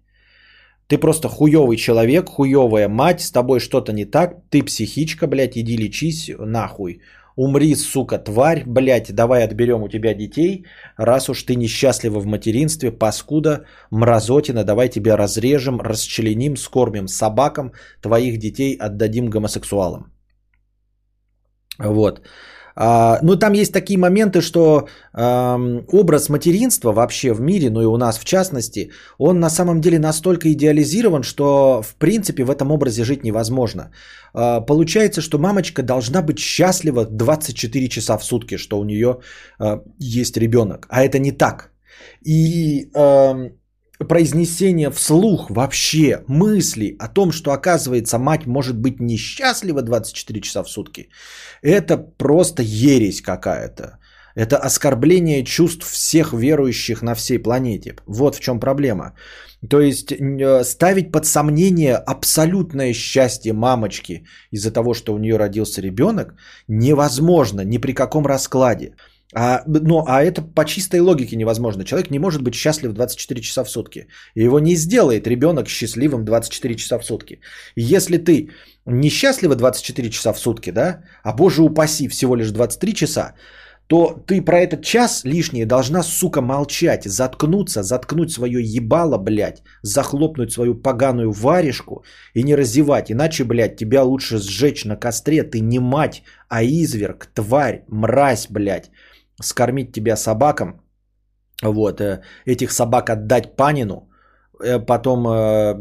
Ты просто хуевый человек, хуевая мать, с тобой что-то не так, ты психичка, блядь, иди лечись нахуй. Умри, сука, тварь, блядь, давай отберем у тебя детей, раз уж ты несчастлива в материнстве, паскуда, мразотина, давай тебя разрежем, расчленим, скормим собакам, твоих детей отдадим гомосексуалам. Вот. А, ну, там есть такие моменты, что образ материнства вообще в мире, ну и у нас в частности, он на самом деле настолько идеализирован, что в принципе в этом образе жить невозможно. Э, получается, что мамочка должна быть счастлива 24 часа в сутки, что у нее э, есть ребенок. А это не так. И э, произнесение вслух вообще мысли о том, что оказывается мать может быть несчастлива 24 часа в сутки, это просто ересь какая-то. Это оскорбление чувств всех верующих на всей планете. Вот в чем проблема. То есть э, ставить под сомнение абсолютное счастье мамочки из-за того, что у нее родился ребенок, невозможно ни при каком раскладе. А, ну, а это по чистой логике невозможно. Человек не может быть счастлив 24 часа в сутки. Его не сделает ребенок счастливым 24 часа в сутки. Если ты несчастлива 24 часа в сутки, да, а боже упаси всего лишь 23 часа, то ты про этот час лишний должна, сука, молчать, заткнуться, заткнуть свое ебало, блядь, захлопнуть свою поганую варежку и не раздевать. Иначе, блядь, тебя лучше сжечь на костре. Ты не мать, а изверг, тварь, мразь, блядь скормить тебя собакам, вот, э, этих собак отдать Панину, э, потом э,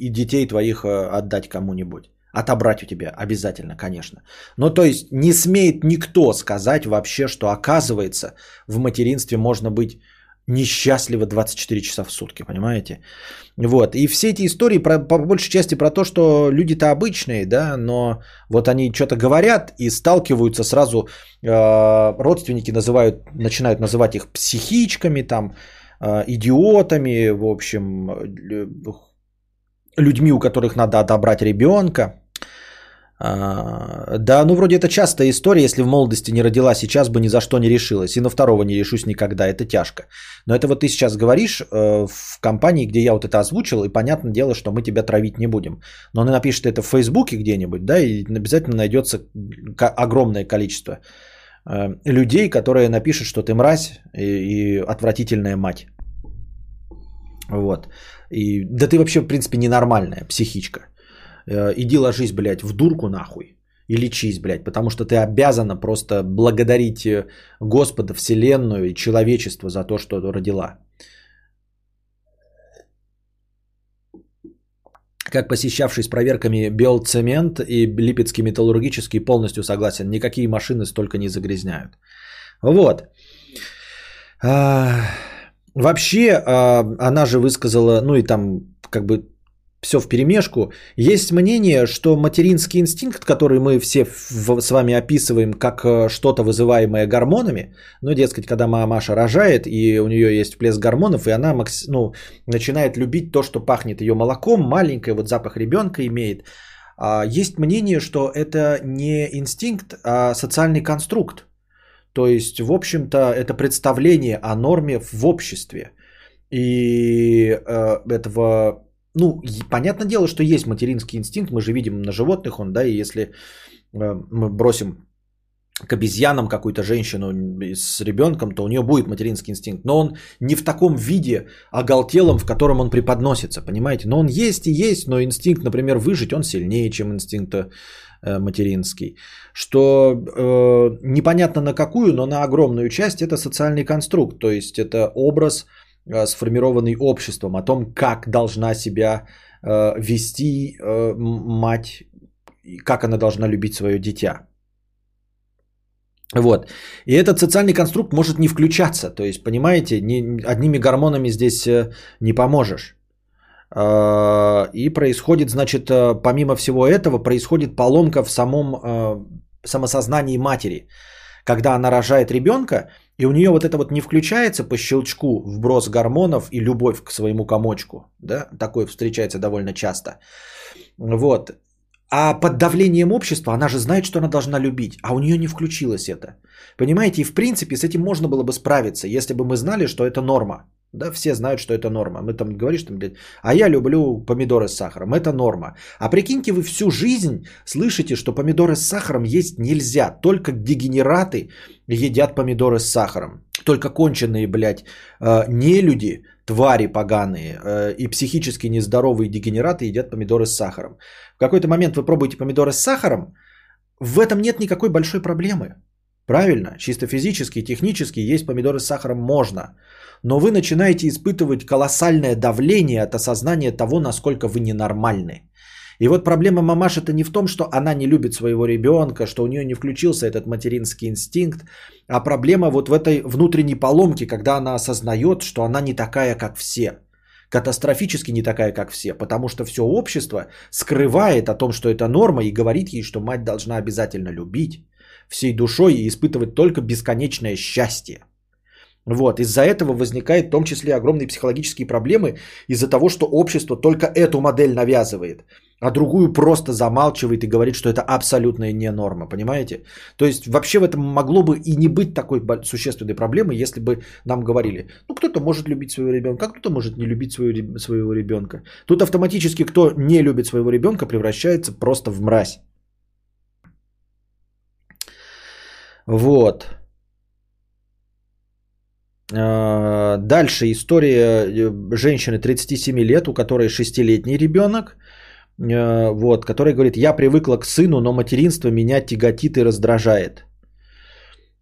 и детей твоих отдать кому-нибудь. Отобрать у тебя обязательно, конечно. Но то есть не смеет никто сказать вообще, что оказывается в материнстве можно быть несчастливо 24 часа в сутки, понимаете? Вот. И все эти истории про, по большей части про то, что люди-то обычные, да, но вот они что-то говорят и сталкиваются сразу, э, родственники называют, начинают называть их психичками, там, э, идиотами, в общем, людьми, у которых надо отобрать ребенка. А, да, ну вроде это частая история, если в молодости не родила, сейчас бы ни за что не решилась. И на второго не решусь никогда, это тяжко. Но это вот ты сейчас говоришь э, в компании, где я вот это озвучил, и понятное дело, что мы тебя травить не будем. Но ты напишешь это в Фейсбуке где-нибудь, да, и обязательно найдется огромное количество э, людей, которые напишут, что ты мразь и отвратительная мать. Вот. И, да ты вообще, в принципе, ненормальная психичка. Э, иди ложись, блядь, в дурку нахуй и лечись, блядь, потому что ты обязана просто благодарить э, Господа, Вселенную и человечество за то, что родила. Как посещавший с проверками Белцемент и Липецкий металлургический полностью согласен. Никакие машины столько не загрязняют. Вот. А, вообще, а, она же высказала, ну и там как бы все в перемешку. Есть мнение, что материнский инстинкт, который мы все с вами описываем как э, что-то вызываемое гормонами, ну, дескать, когда мамаша рожает, и у нее есть всплеск гормонов, и она ну, начинает любить то, что пахнет ее молоком, маленькое, вот запах ребенка имеет. А есть мнение, что это не инстинкт, а социальный конструкт. То есть, в общем-то, это представление о норме в обществе. И э, этого ну, понятное дело, что есть материнский инстинкт, мы же видим на животных он, да, и если э, мы бросим к обезьянам какую-то женщину с ребенком, то у нее будет материнский инстинкт. Но он не в таком виде оголтелом, в котором он преподносится, понимаете? Но он есть и есть, но инстинкт, например, выжить, он сильнее, чем инстинкт э, материнский. Что э, непонятно на какую, но на огромную часть это социальный конструкт. То есть это образ сформированный обществом, о том, как должна себя э, вести э, мать, как она должна любить свое дитя. Вот. И этот социальный конструкт может не включаться. То есть, понимаете, ни, одними гормонами здесь э, не поможешь. И происходит, значит, э, помимо всего этого, происходит поломка в самом э, самосознании матери. Когда она рожает ребенка, и у нее вот это вот не включается по щелчку вброс гормонов и любовь к своему комочку. Да? Такое встречается довольно часто. Вот. А под давлением общества она же знает, что она должна любить, а у нее не включилось это. Понимаете, и в принципе с этим можно было бы справиться, если бы мы знали, что это норма. Да, все знают, что это норма. Мы там говоришь, что, блядь, а я люблю помидоры с сахаром. Это норма. А прикиньте, вы всю жизнь слышите, что помидоры с сахаром есть нельзя. Только дегенераты едят помидоры с сахаром. Только конченые, блядь, э, не люди, твари поганые э, и психически нездоровые дегенераты едят помидоры с сахаром. В какой-то момент вы пробуете помидоры с сахаром, в этом нет никакой большой проблемы. Правильно, чисто физически, технически есть помидоры с сахаром можно. Но вы начинаете испытывать колоссальное давление от осознания того, насколько вы ненормальны. И вот проблема мамаш это не в том, что она не любит своего ребенка, что у нее не включился этот материнский инстинкт, а проблема вот в этой внутренней поломке, когда она осознает, что она не такая, как все. Катастрофически не такая, как все, потому что все общество скрывает о том, что это норма и говорит ей, что мать должна обязательно любить всей душой и испытывать только бесконечное счастье. Вот, из-за этого возникает в том числе огромные психологические проблемы из-за того, что общество только эту модель навязывает, а другую просто замалчивает и говорит, что это абсолютная не норма, понимаете? То есть вообще в этом могло бы и не быть такой существенной проблемы, если бы нам говорили, ну кто-то может любить своего ребенка, а кто-то может не любить своего, своего ребенка. Тут автоматически кто не любит своего ребенка превращается просто в мразь. Вот. А, дальше история э, женщины 37 лет, у которой 6-летний ребенок, э, вот, который говорит, я привыкла к сыну, но материнство меня тяготит и раздражает.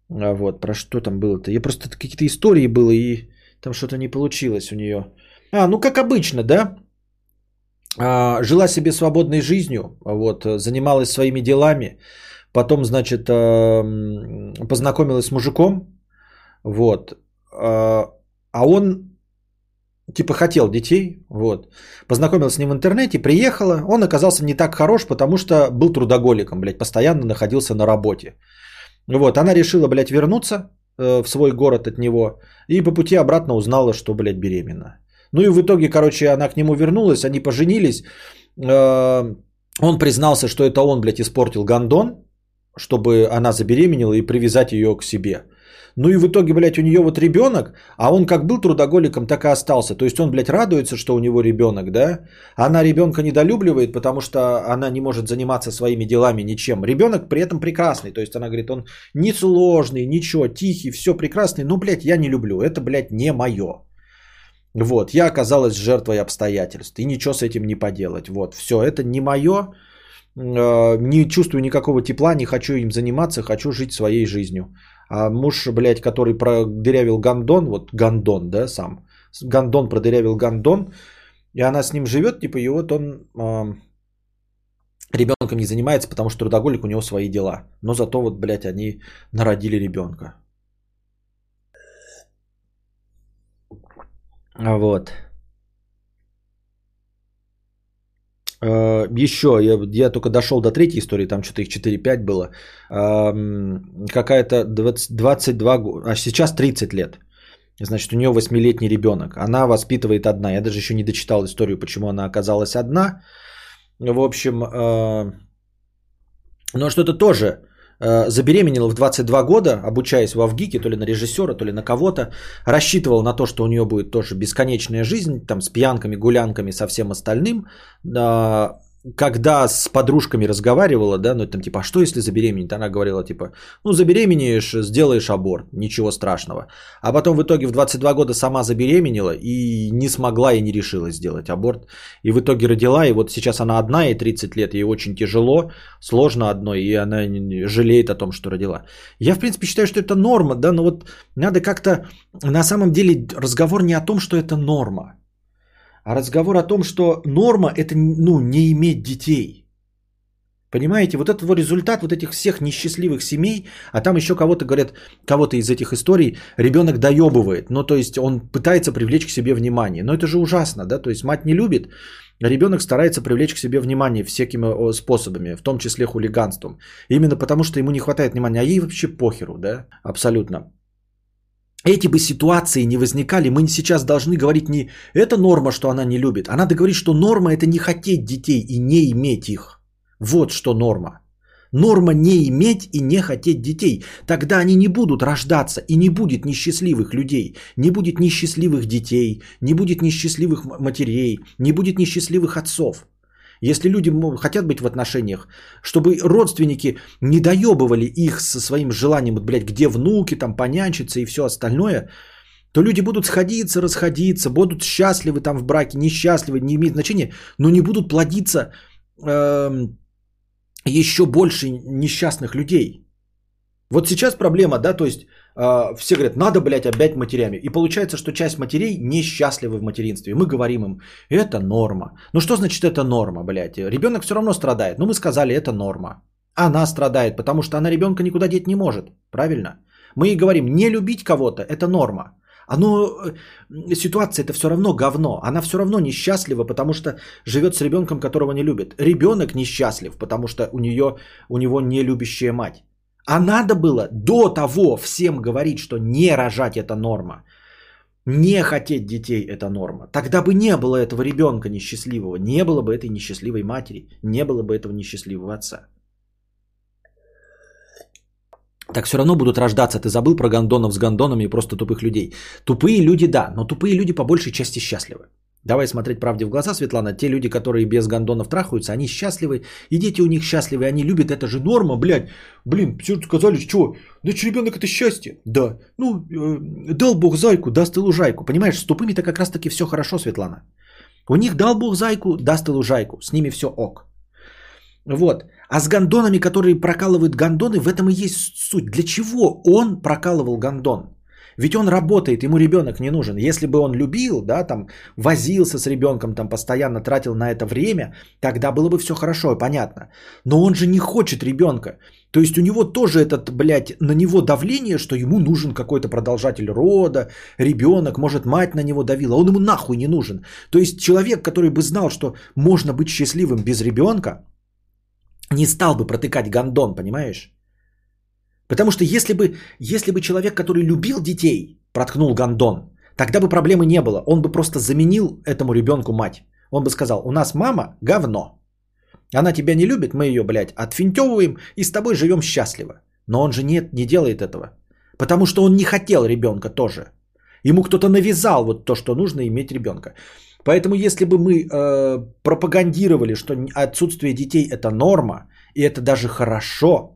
А, вот, про что там было-то? Я просто какие-то истории было, и там что-то не получилось у нее. А, ну как обычно, да? А, жила себе свободной жизнью, вот, занималась своими делами, потом, значит, познакомилась с мужиком, вот, а, а он типа хотел детей, вот. Познакомился с ним в интернете, приехала, он оказался не так хорош, потому что был трудоголиком, блядь, постоянно находился на работе. Вот, она решила, блядь, вернуться э, в свой город от него и по пути обратно узнала, что, блядь, беременна. Ну и в итоге, короче, она к нему вернулась, они поженились. Э, он признался, что это он, блядь, испортил гондон, чтобы она забеременела и привязать ее к себе. Ну и в итоге, блядь, у нее вот ребенок, а он как был трудоголиком, так и остался. То есть он, блядь, радуется, что у него ребенок, да? Она ребенка недолюбливает, потому что она не может заниматься своими делами ничем. Ребенок при этом прекрасный. То есть она говорит, он не сложный, ничего, тихий, все прекрасный. Ну, блядь, я не люблю. Это, блядь, не мое. Вот, я оказалась жертвой обстоятельств. И ничего с этим не поделать. Вот, все, это не мое. Э, не чувствую никакого тепла, не хочу им заниматься, хочу жить своей жизнью. А муж, блядь, который продырявил гандон, вот гандон, да, сам, гандон продырявил гандон, и она с ним живет, типа, и вот он э, ребенком не занимается, потому что трудоголик у него свои дела. Но зато вот, блядь, они народили ребенка. Вот. Еще, я, я только дошел до третьей истории, там что-то их 4-5 было. Какая-то 20, 22 года, а сейчас 30 лет. Значит, у нее 8-летний ребенок. Она воспитывает одна. Я даже еще не дочитал историю, почему она оказалась одна. В общем, э, но что-то тоже Э, забеременела в 22 года, обучаясь в Авгике, то ли на режиссера, то ли на кого-то, рассчитывала на то, что у нее будет тоже бесконечная жизнь, там с пьянками, гулянками, со всем остальным, а, когда с подружками разговаривала, да, ну там типа, а что если забеременеть? Она говорила типа, ну забеременеешь, сделаешь аборт, ничего страшного. А потом в итоге в 22 года сама забеременела и не смогла и не решила сделать аборт. И в итоге родила, и вот сейчас она одна, и 30 лет, ей очень тяжело, сложно одной, и она жалеет о том, что родила. Я в принципе считаю, что это норма, да, но вот надо как-то, на самом деле разговор не о том, что это норма. А разговор о том, что норма это ну, не иметь детей. Понимаете, вот это вот результат вот этих всех несчастливых семей, а там еще кого-то, говорят, кого-то из этих историй ребенок доебывает. Ну, то есть он пытается привлечь к себе внимание. Но это же ужасно, да? То есть мать не любит, а ребенок старается привлечь к себе внимание всякими способами, в том числе хулиганством. Именно потому, что ему не хватает внимания, а ей вообще похеру, да? Абсолютно. Эти бы ситуации не возникали, мы сейчас должны говорить не это норма, что она не любит, а надо говорить, что норма это не хотеть детей и не иметь их. Вот что норма. Норма не иметь и не хотеть детей. Тогда они не будут рождаться и не будет несчастливых людей, не будет несчастливых детей, не будет несчастливых матерей, не будет несчастливых отцов. Если люди хотят быть в отношениях, чтобы родственники не доебывали их со своим желанием, блядь, где внуки, там понянчиться и все остальное, то люди будут сходиться, расходиться, будут счастливы там в браке, несчастливы, не имеет значения, но не будут плодиться э, еще больше несчастных людей. Вот сейчас проблема, да, то есть э, все говорят, надо, блядь, обять матерями. И получается, что часть матерей несчастливы в материнстве. Мы говорим им, это норма. Ну что значит это норма, блядь? Ребенок все равно страдает. Ну мы сказали, это норма. Она страдает, потому что она ребенка никуда деть не может. Правильно? Мы ей говорим, не любить кого-то, это норма. Оно, э, ситуация это все равно говно. Она все равно несчастлива, потому что живет с ребенком, которого не любит. Ребенок несчастлив, потому что у нее, у него не любящая мать. А надо было до того всем говорить, что не рожать это норма. Не хотеть детей это норма. Тогда бы не было этого ребенка несчастливого, не было бы этой несчастливой матери, не было бы этого несчастливого отца. Так все равно будут рождаться. Ты забыл про гондонов с гондонами и просто тупых людей. Тупые люди, да, но тупые люди по большей части счастливы. Давай смотреть правде в глаза, Светлана. Те люди, которые без гондонов трахаются, они счастливы. И дети у них счастливы, они любят. Это же норма, блядь. Блин, все сказали, что? Значит, ребенок это счастье. Да. Ну, э, дал Бог зайку, даст и лужайку. Понимаешь, с тупыми-то как раз-таки все хорошо, Светлана. У них дал Бог зайку, даст и лужайку. С ними все ок. Вот. А с гондонами, которые прокалывают гондоны, в этом и есть суть. Для чего он прокалывал гондон? Ведь он работает, ему ребенок не нужен. Если бы он любил, да, там, возился с ребенком, там, постоянно тратил на это время, тогда было бы все хорошо понятно. Но он же не хочет ребенка. То есть у него тоже этот, блядь, на него давление, что ему нужен какой-то продолжатель рода, ребенок, может, мать на него давила, он ему нахуй не нужен. То есть человек, который бы знал, что можно быть счастливым без ребенка, не стал бы протыкать гондон, понимаешь? Потому что если бы, если бы человек, который любил детей, проткнул гондон, тогда бы проблемы не было. Он бы просто заменил этому ребенку мать. Он бы сказал, у нас мама говно. Она тебя не любит, мы ее, блядь, отфинтевываем и с тобой живем счастливо. Но он же нет, не делает этого. Потому что он не хотел ребенка тоже. Ему кто-то навязал вот то, что нужно иметь ребенка. Поэтому если бы мы э, пропагандировали, что отсутствие детей это норма, и это даже хорошо,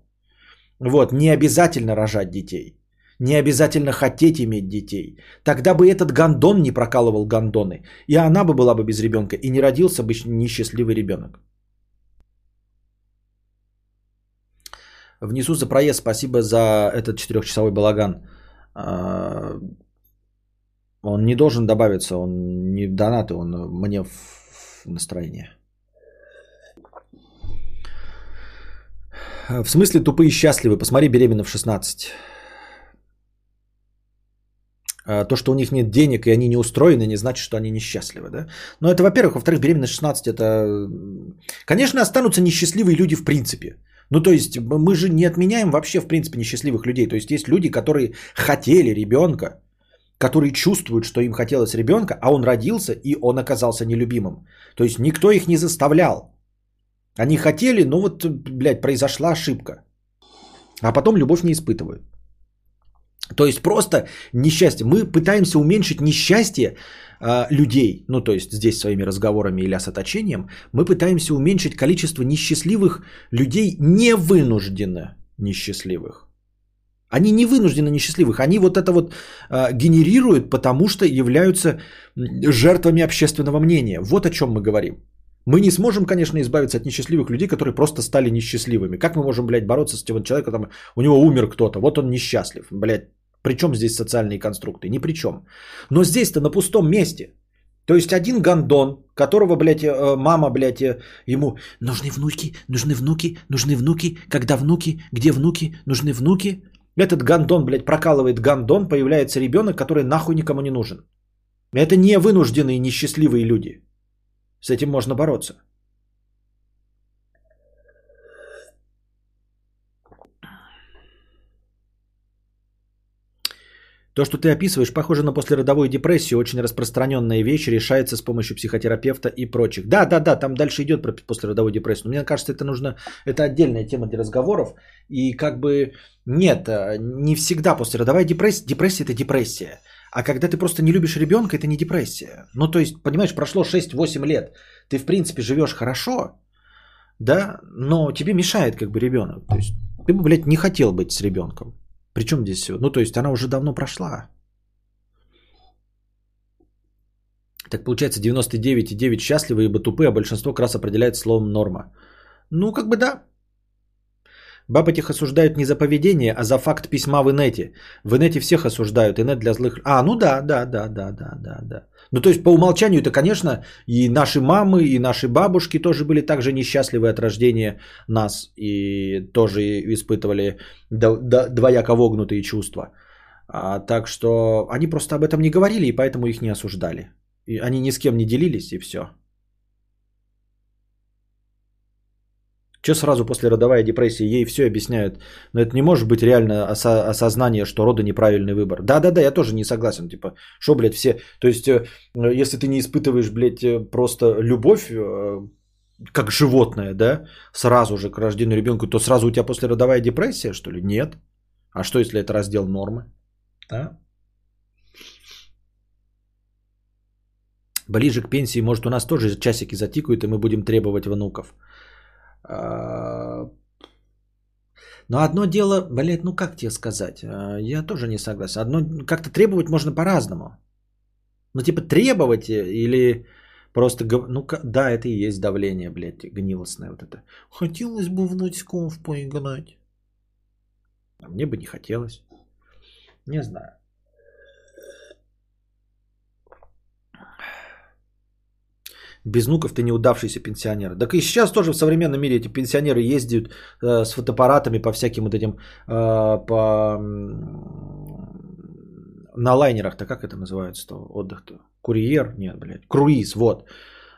вот, не обязательно рожать детей, не обязательно хотеть иметь детей, тогда бы этот гондон не прокалывал гондоны, и она бы была бы без ребенка, и не родился бы несчастливый ребенок. Внесу за проезд, спасибо за этот четырехчасовой балаган. А, он не должен добавиться, он не донаты, он мне в настроение. В смысле тупые счастливы? Посмотри, беременна в 16. А, то, что у них нет денег и они не устроены, не значит, что они несчастливы. Да? Но это, во-первых. Во-вторых, беременность 16 это... Конечно, останутся несчастливые люди в принципе. Ну, то есть, мы же не отменяем вообще, в принципе, несчастливых людей. То есть, есть люди, которые хотели ребенка, которые чувствуют, что им хотелось ребенка, а он родился и он оказался нелюбимым. То есть никто их не заставлял. Они хотели, но вот, блядь, произошла ошибка. А потом любовь не испытывают. То есть просто несчастье. Мы пытаемся уменьшить несчастье э, людей, ну то есть здесь своими разговорами или осоточением, мы пытаемся уменьшить количество несчастливых людей невынужденно несчастливых. Они не вынуждены несчастливых. Они вот это вот э, генерируют, потому что являются жертвами общественного мнения. Вот о чем мы говорим. Мы не сможем, конечно, избавиться от несчастливых людей, которые просто стали несчастливыми. Как мы можем, блядь, бороться с тем человеком, там, у него умер кто-то, вот он несчастлив, блядь. Причем здесь социальные конструкты? Ни при чем. Но здесь-то на пустом месте. То есть один гандон, которого, блядь, э, мама, блядь, э, ему нужны внуки, нужны внуки, нужны внуки, когда внуки, где внуки, нужны внуки. Этот гандон, блядь, прокалывает гандон, появляется ребенок, который нахуй никому не нужен. Это не вынужденные несчастливые люди. С этим можно бороться. То, что ты описываешь, похоже на послеродовую депрессию. Очень распространенная вещь, решается с помощью психотерапевта и прочих. Да, да, да, там дальше идет про послеродовую депрессию. Но мне кажется, это нужно, это отдельная тема для разговоров. И как бы нет, э, не всегда послеродовая депрессия. Депрессия это депрессия. А когда ты просто не любишь ребенка, это не депрессия. Ну, то есть, понимаешь, прошло 6-8 лет. Ты, в принципе, живешь хорошо, да, но тебе мешает как бы ребенок. То есть, ты бы, блядь, не хотел быть с ребенком. Причем здесь все? Ну, то есть она уже давно прошла. Так получается 99,9 счастливы, ибо тупые, а большинство как раз определяет словом норма. Ну, как бы да. Баб этих осуждают не за поведение, а за факт письма в инете. В инете всех осуждают, инет для злых... А, ну да, да, да, да, да, да, да. Ну, то есть, по умолчанию это, конечно, и наши мамы, и наши бабушки тоже были также несчастливы от рождения нас и тоже испытывали двояко вогнутые чувства. А, так что они просто об этом не говорили, и поэтому их не осуждали. И они ни с кем не делились, и все. Что сразу после родовая депрессия? Ей все объясняют. Но это не может быть реально осо- осознание, что рода неправильный выбор. Да-да-да, я тоже не согласен. Типа, что, блядь, все... То есть, э, если ты не испытываешь, блядь, э, просто любовь, э, как животное, да, сразу же к рождению ребенка, то сразу у тебя после родовая депрессия, что ли? Нет. А что, если это раздел нормы? Да? Ближе к пенсии, может, у нас тоже часики затикают, и мы будем требовать внуков. А, но одно дело, блядь, ну как тебе сказать? А, я тоже не согласен. Одно как-то требовать можно по-разному. Ну типа требовать или просто, ну да, это и есть давление, блядь, гнилостное вот это. Хотелось бы в ночков поиграть. А мне бы не хотелось. Не знаю. Без внуков ты неудавшийся пенсионер. Так и сейчас тоже в современном мире эти пенсионеры ездят э, с фотоаппаратами по всяким вот этим, э, по, на лайнерах-то, как это называется-то, отдых-то? Курьер? Нет, блядь, круиз, вот.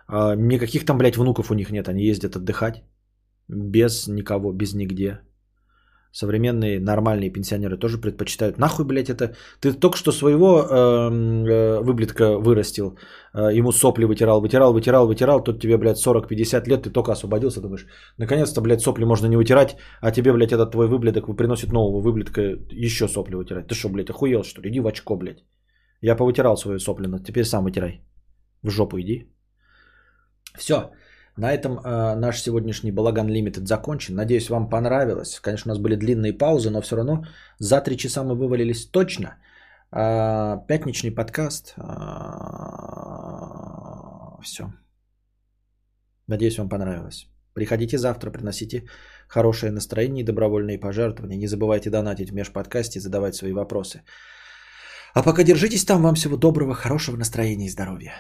Э, никаких там, блядь, внуков у них нет, они ездят отдыхать без никого, без нигде. Современные нормальные пенсионеры тоже предпочитают. Нахуй, блядь, это... Ты только что своего э, э, выблетка вырастил, э, ему сопли вытирал, вытирал, вытирал, вытирал, тут тебе, блядь, 40-50 лет, ты только освободился, думаешь, наконец-то, блядь, сопли можно не вытирать, а тебе, блядь, этот твой выблеток приносит нового выблетка еще сопли вытирать. Ты что, блядь, охуел, что ли? Иди в очко, блядь. Я повытирал свою сопли, но теперь сам вытирай. В жопу иди. Все. На этом э, наш сегодняшний Балаган Лимитед закончен. Надеюсь, вам понравилось. Конечно, у нас были длинные паузы, но все равно за три часа мы вывалились точно. Э, пятничный подкаст. Э, все. Надеюсь, вам понравилось. Приходите завтра, приносите хорошее настроение и добровольные пожертвования. Не забывайте донатить в межподкасте и задавать свои вопросы. А пока держитесь там. Вам всего доброго, хорошего настроения и здоровья.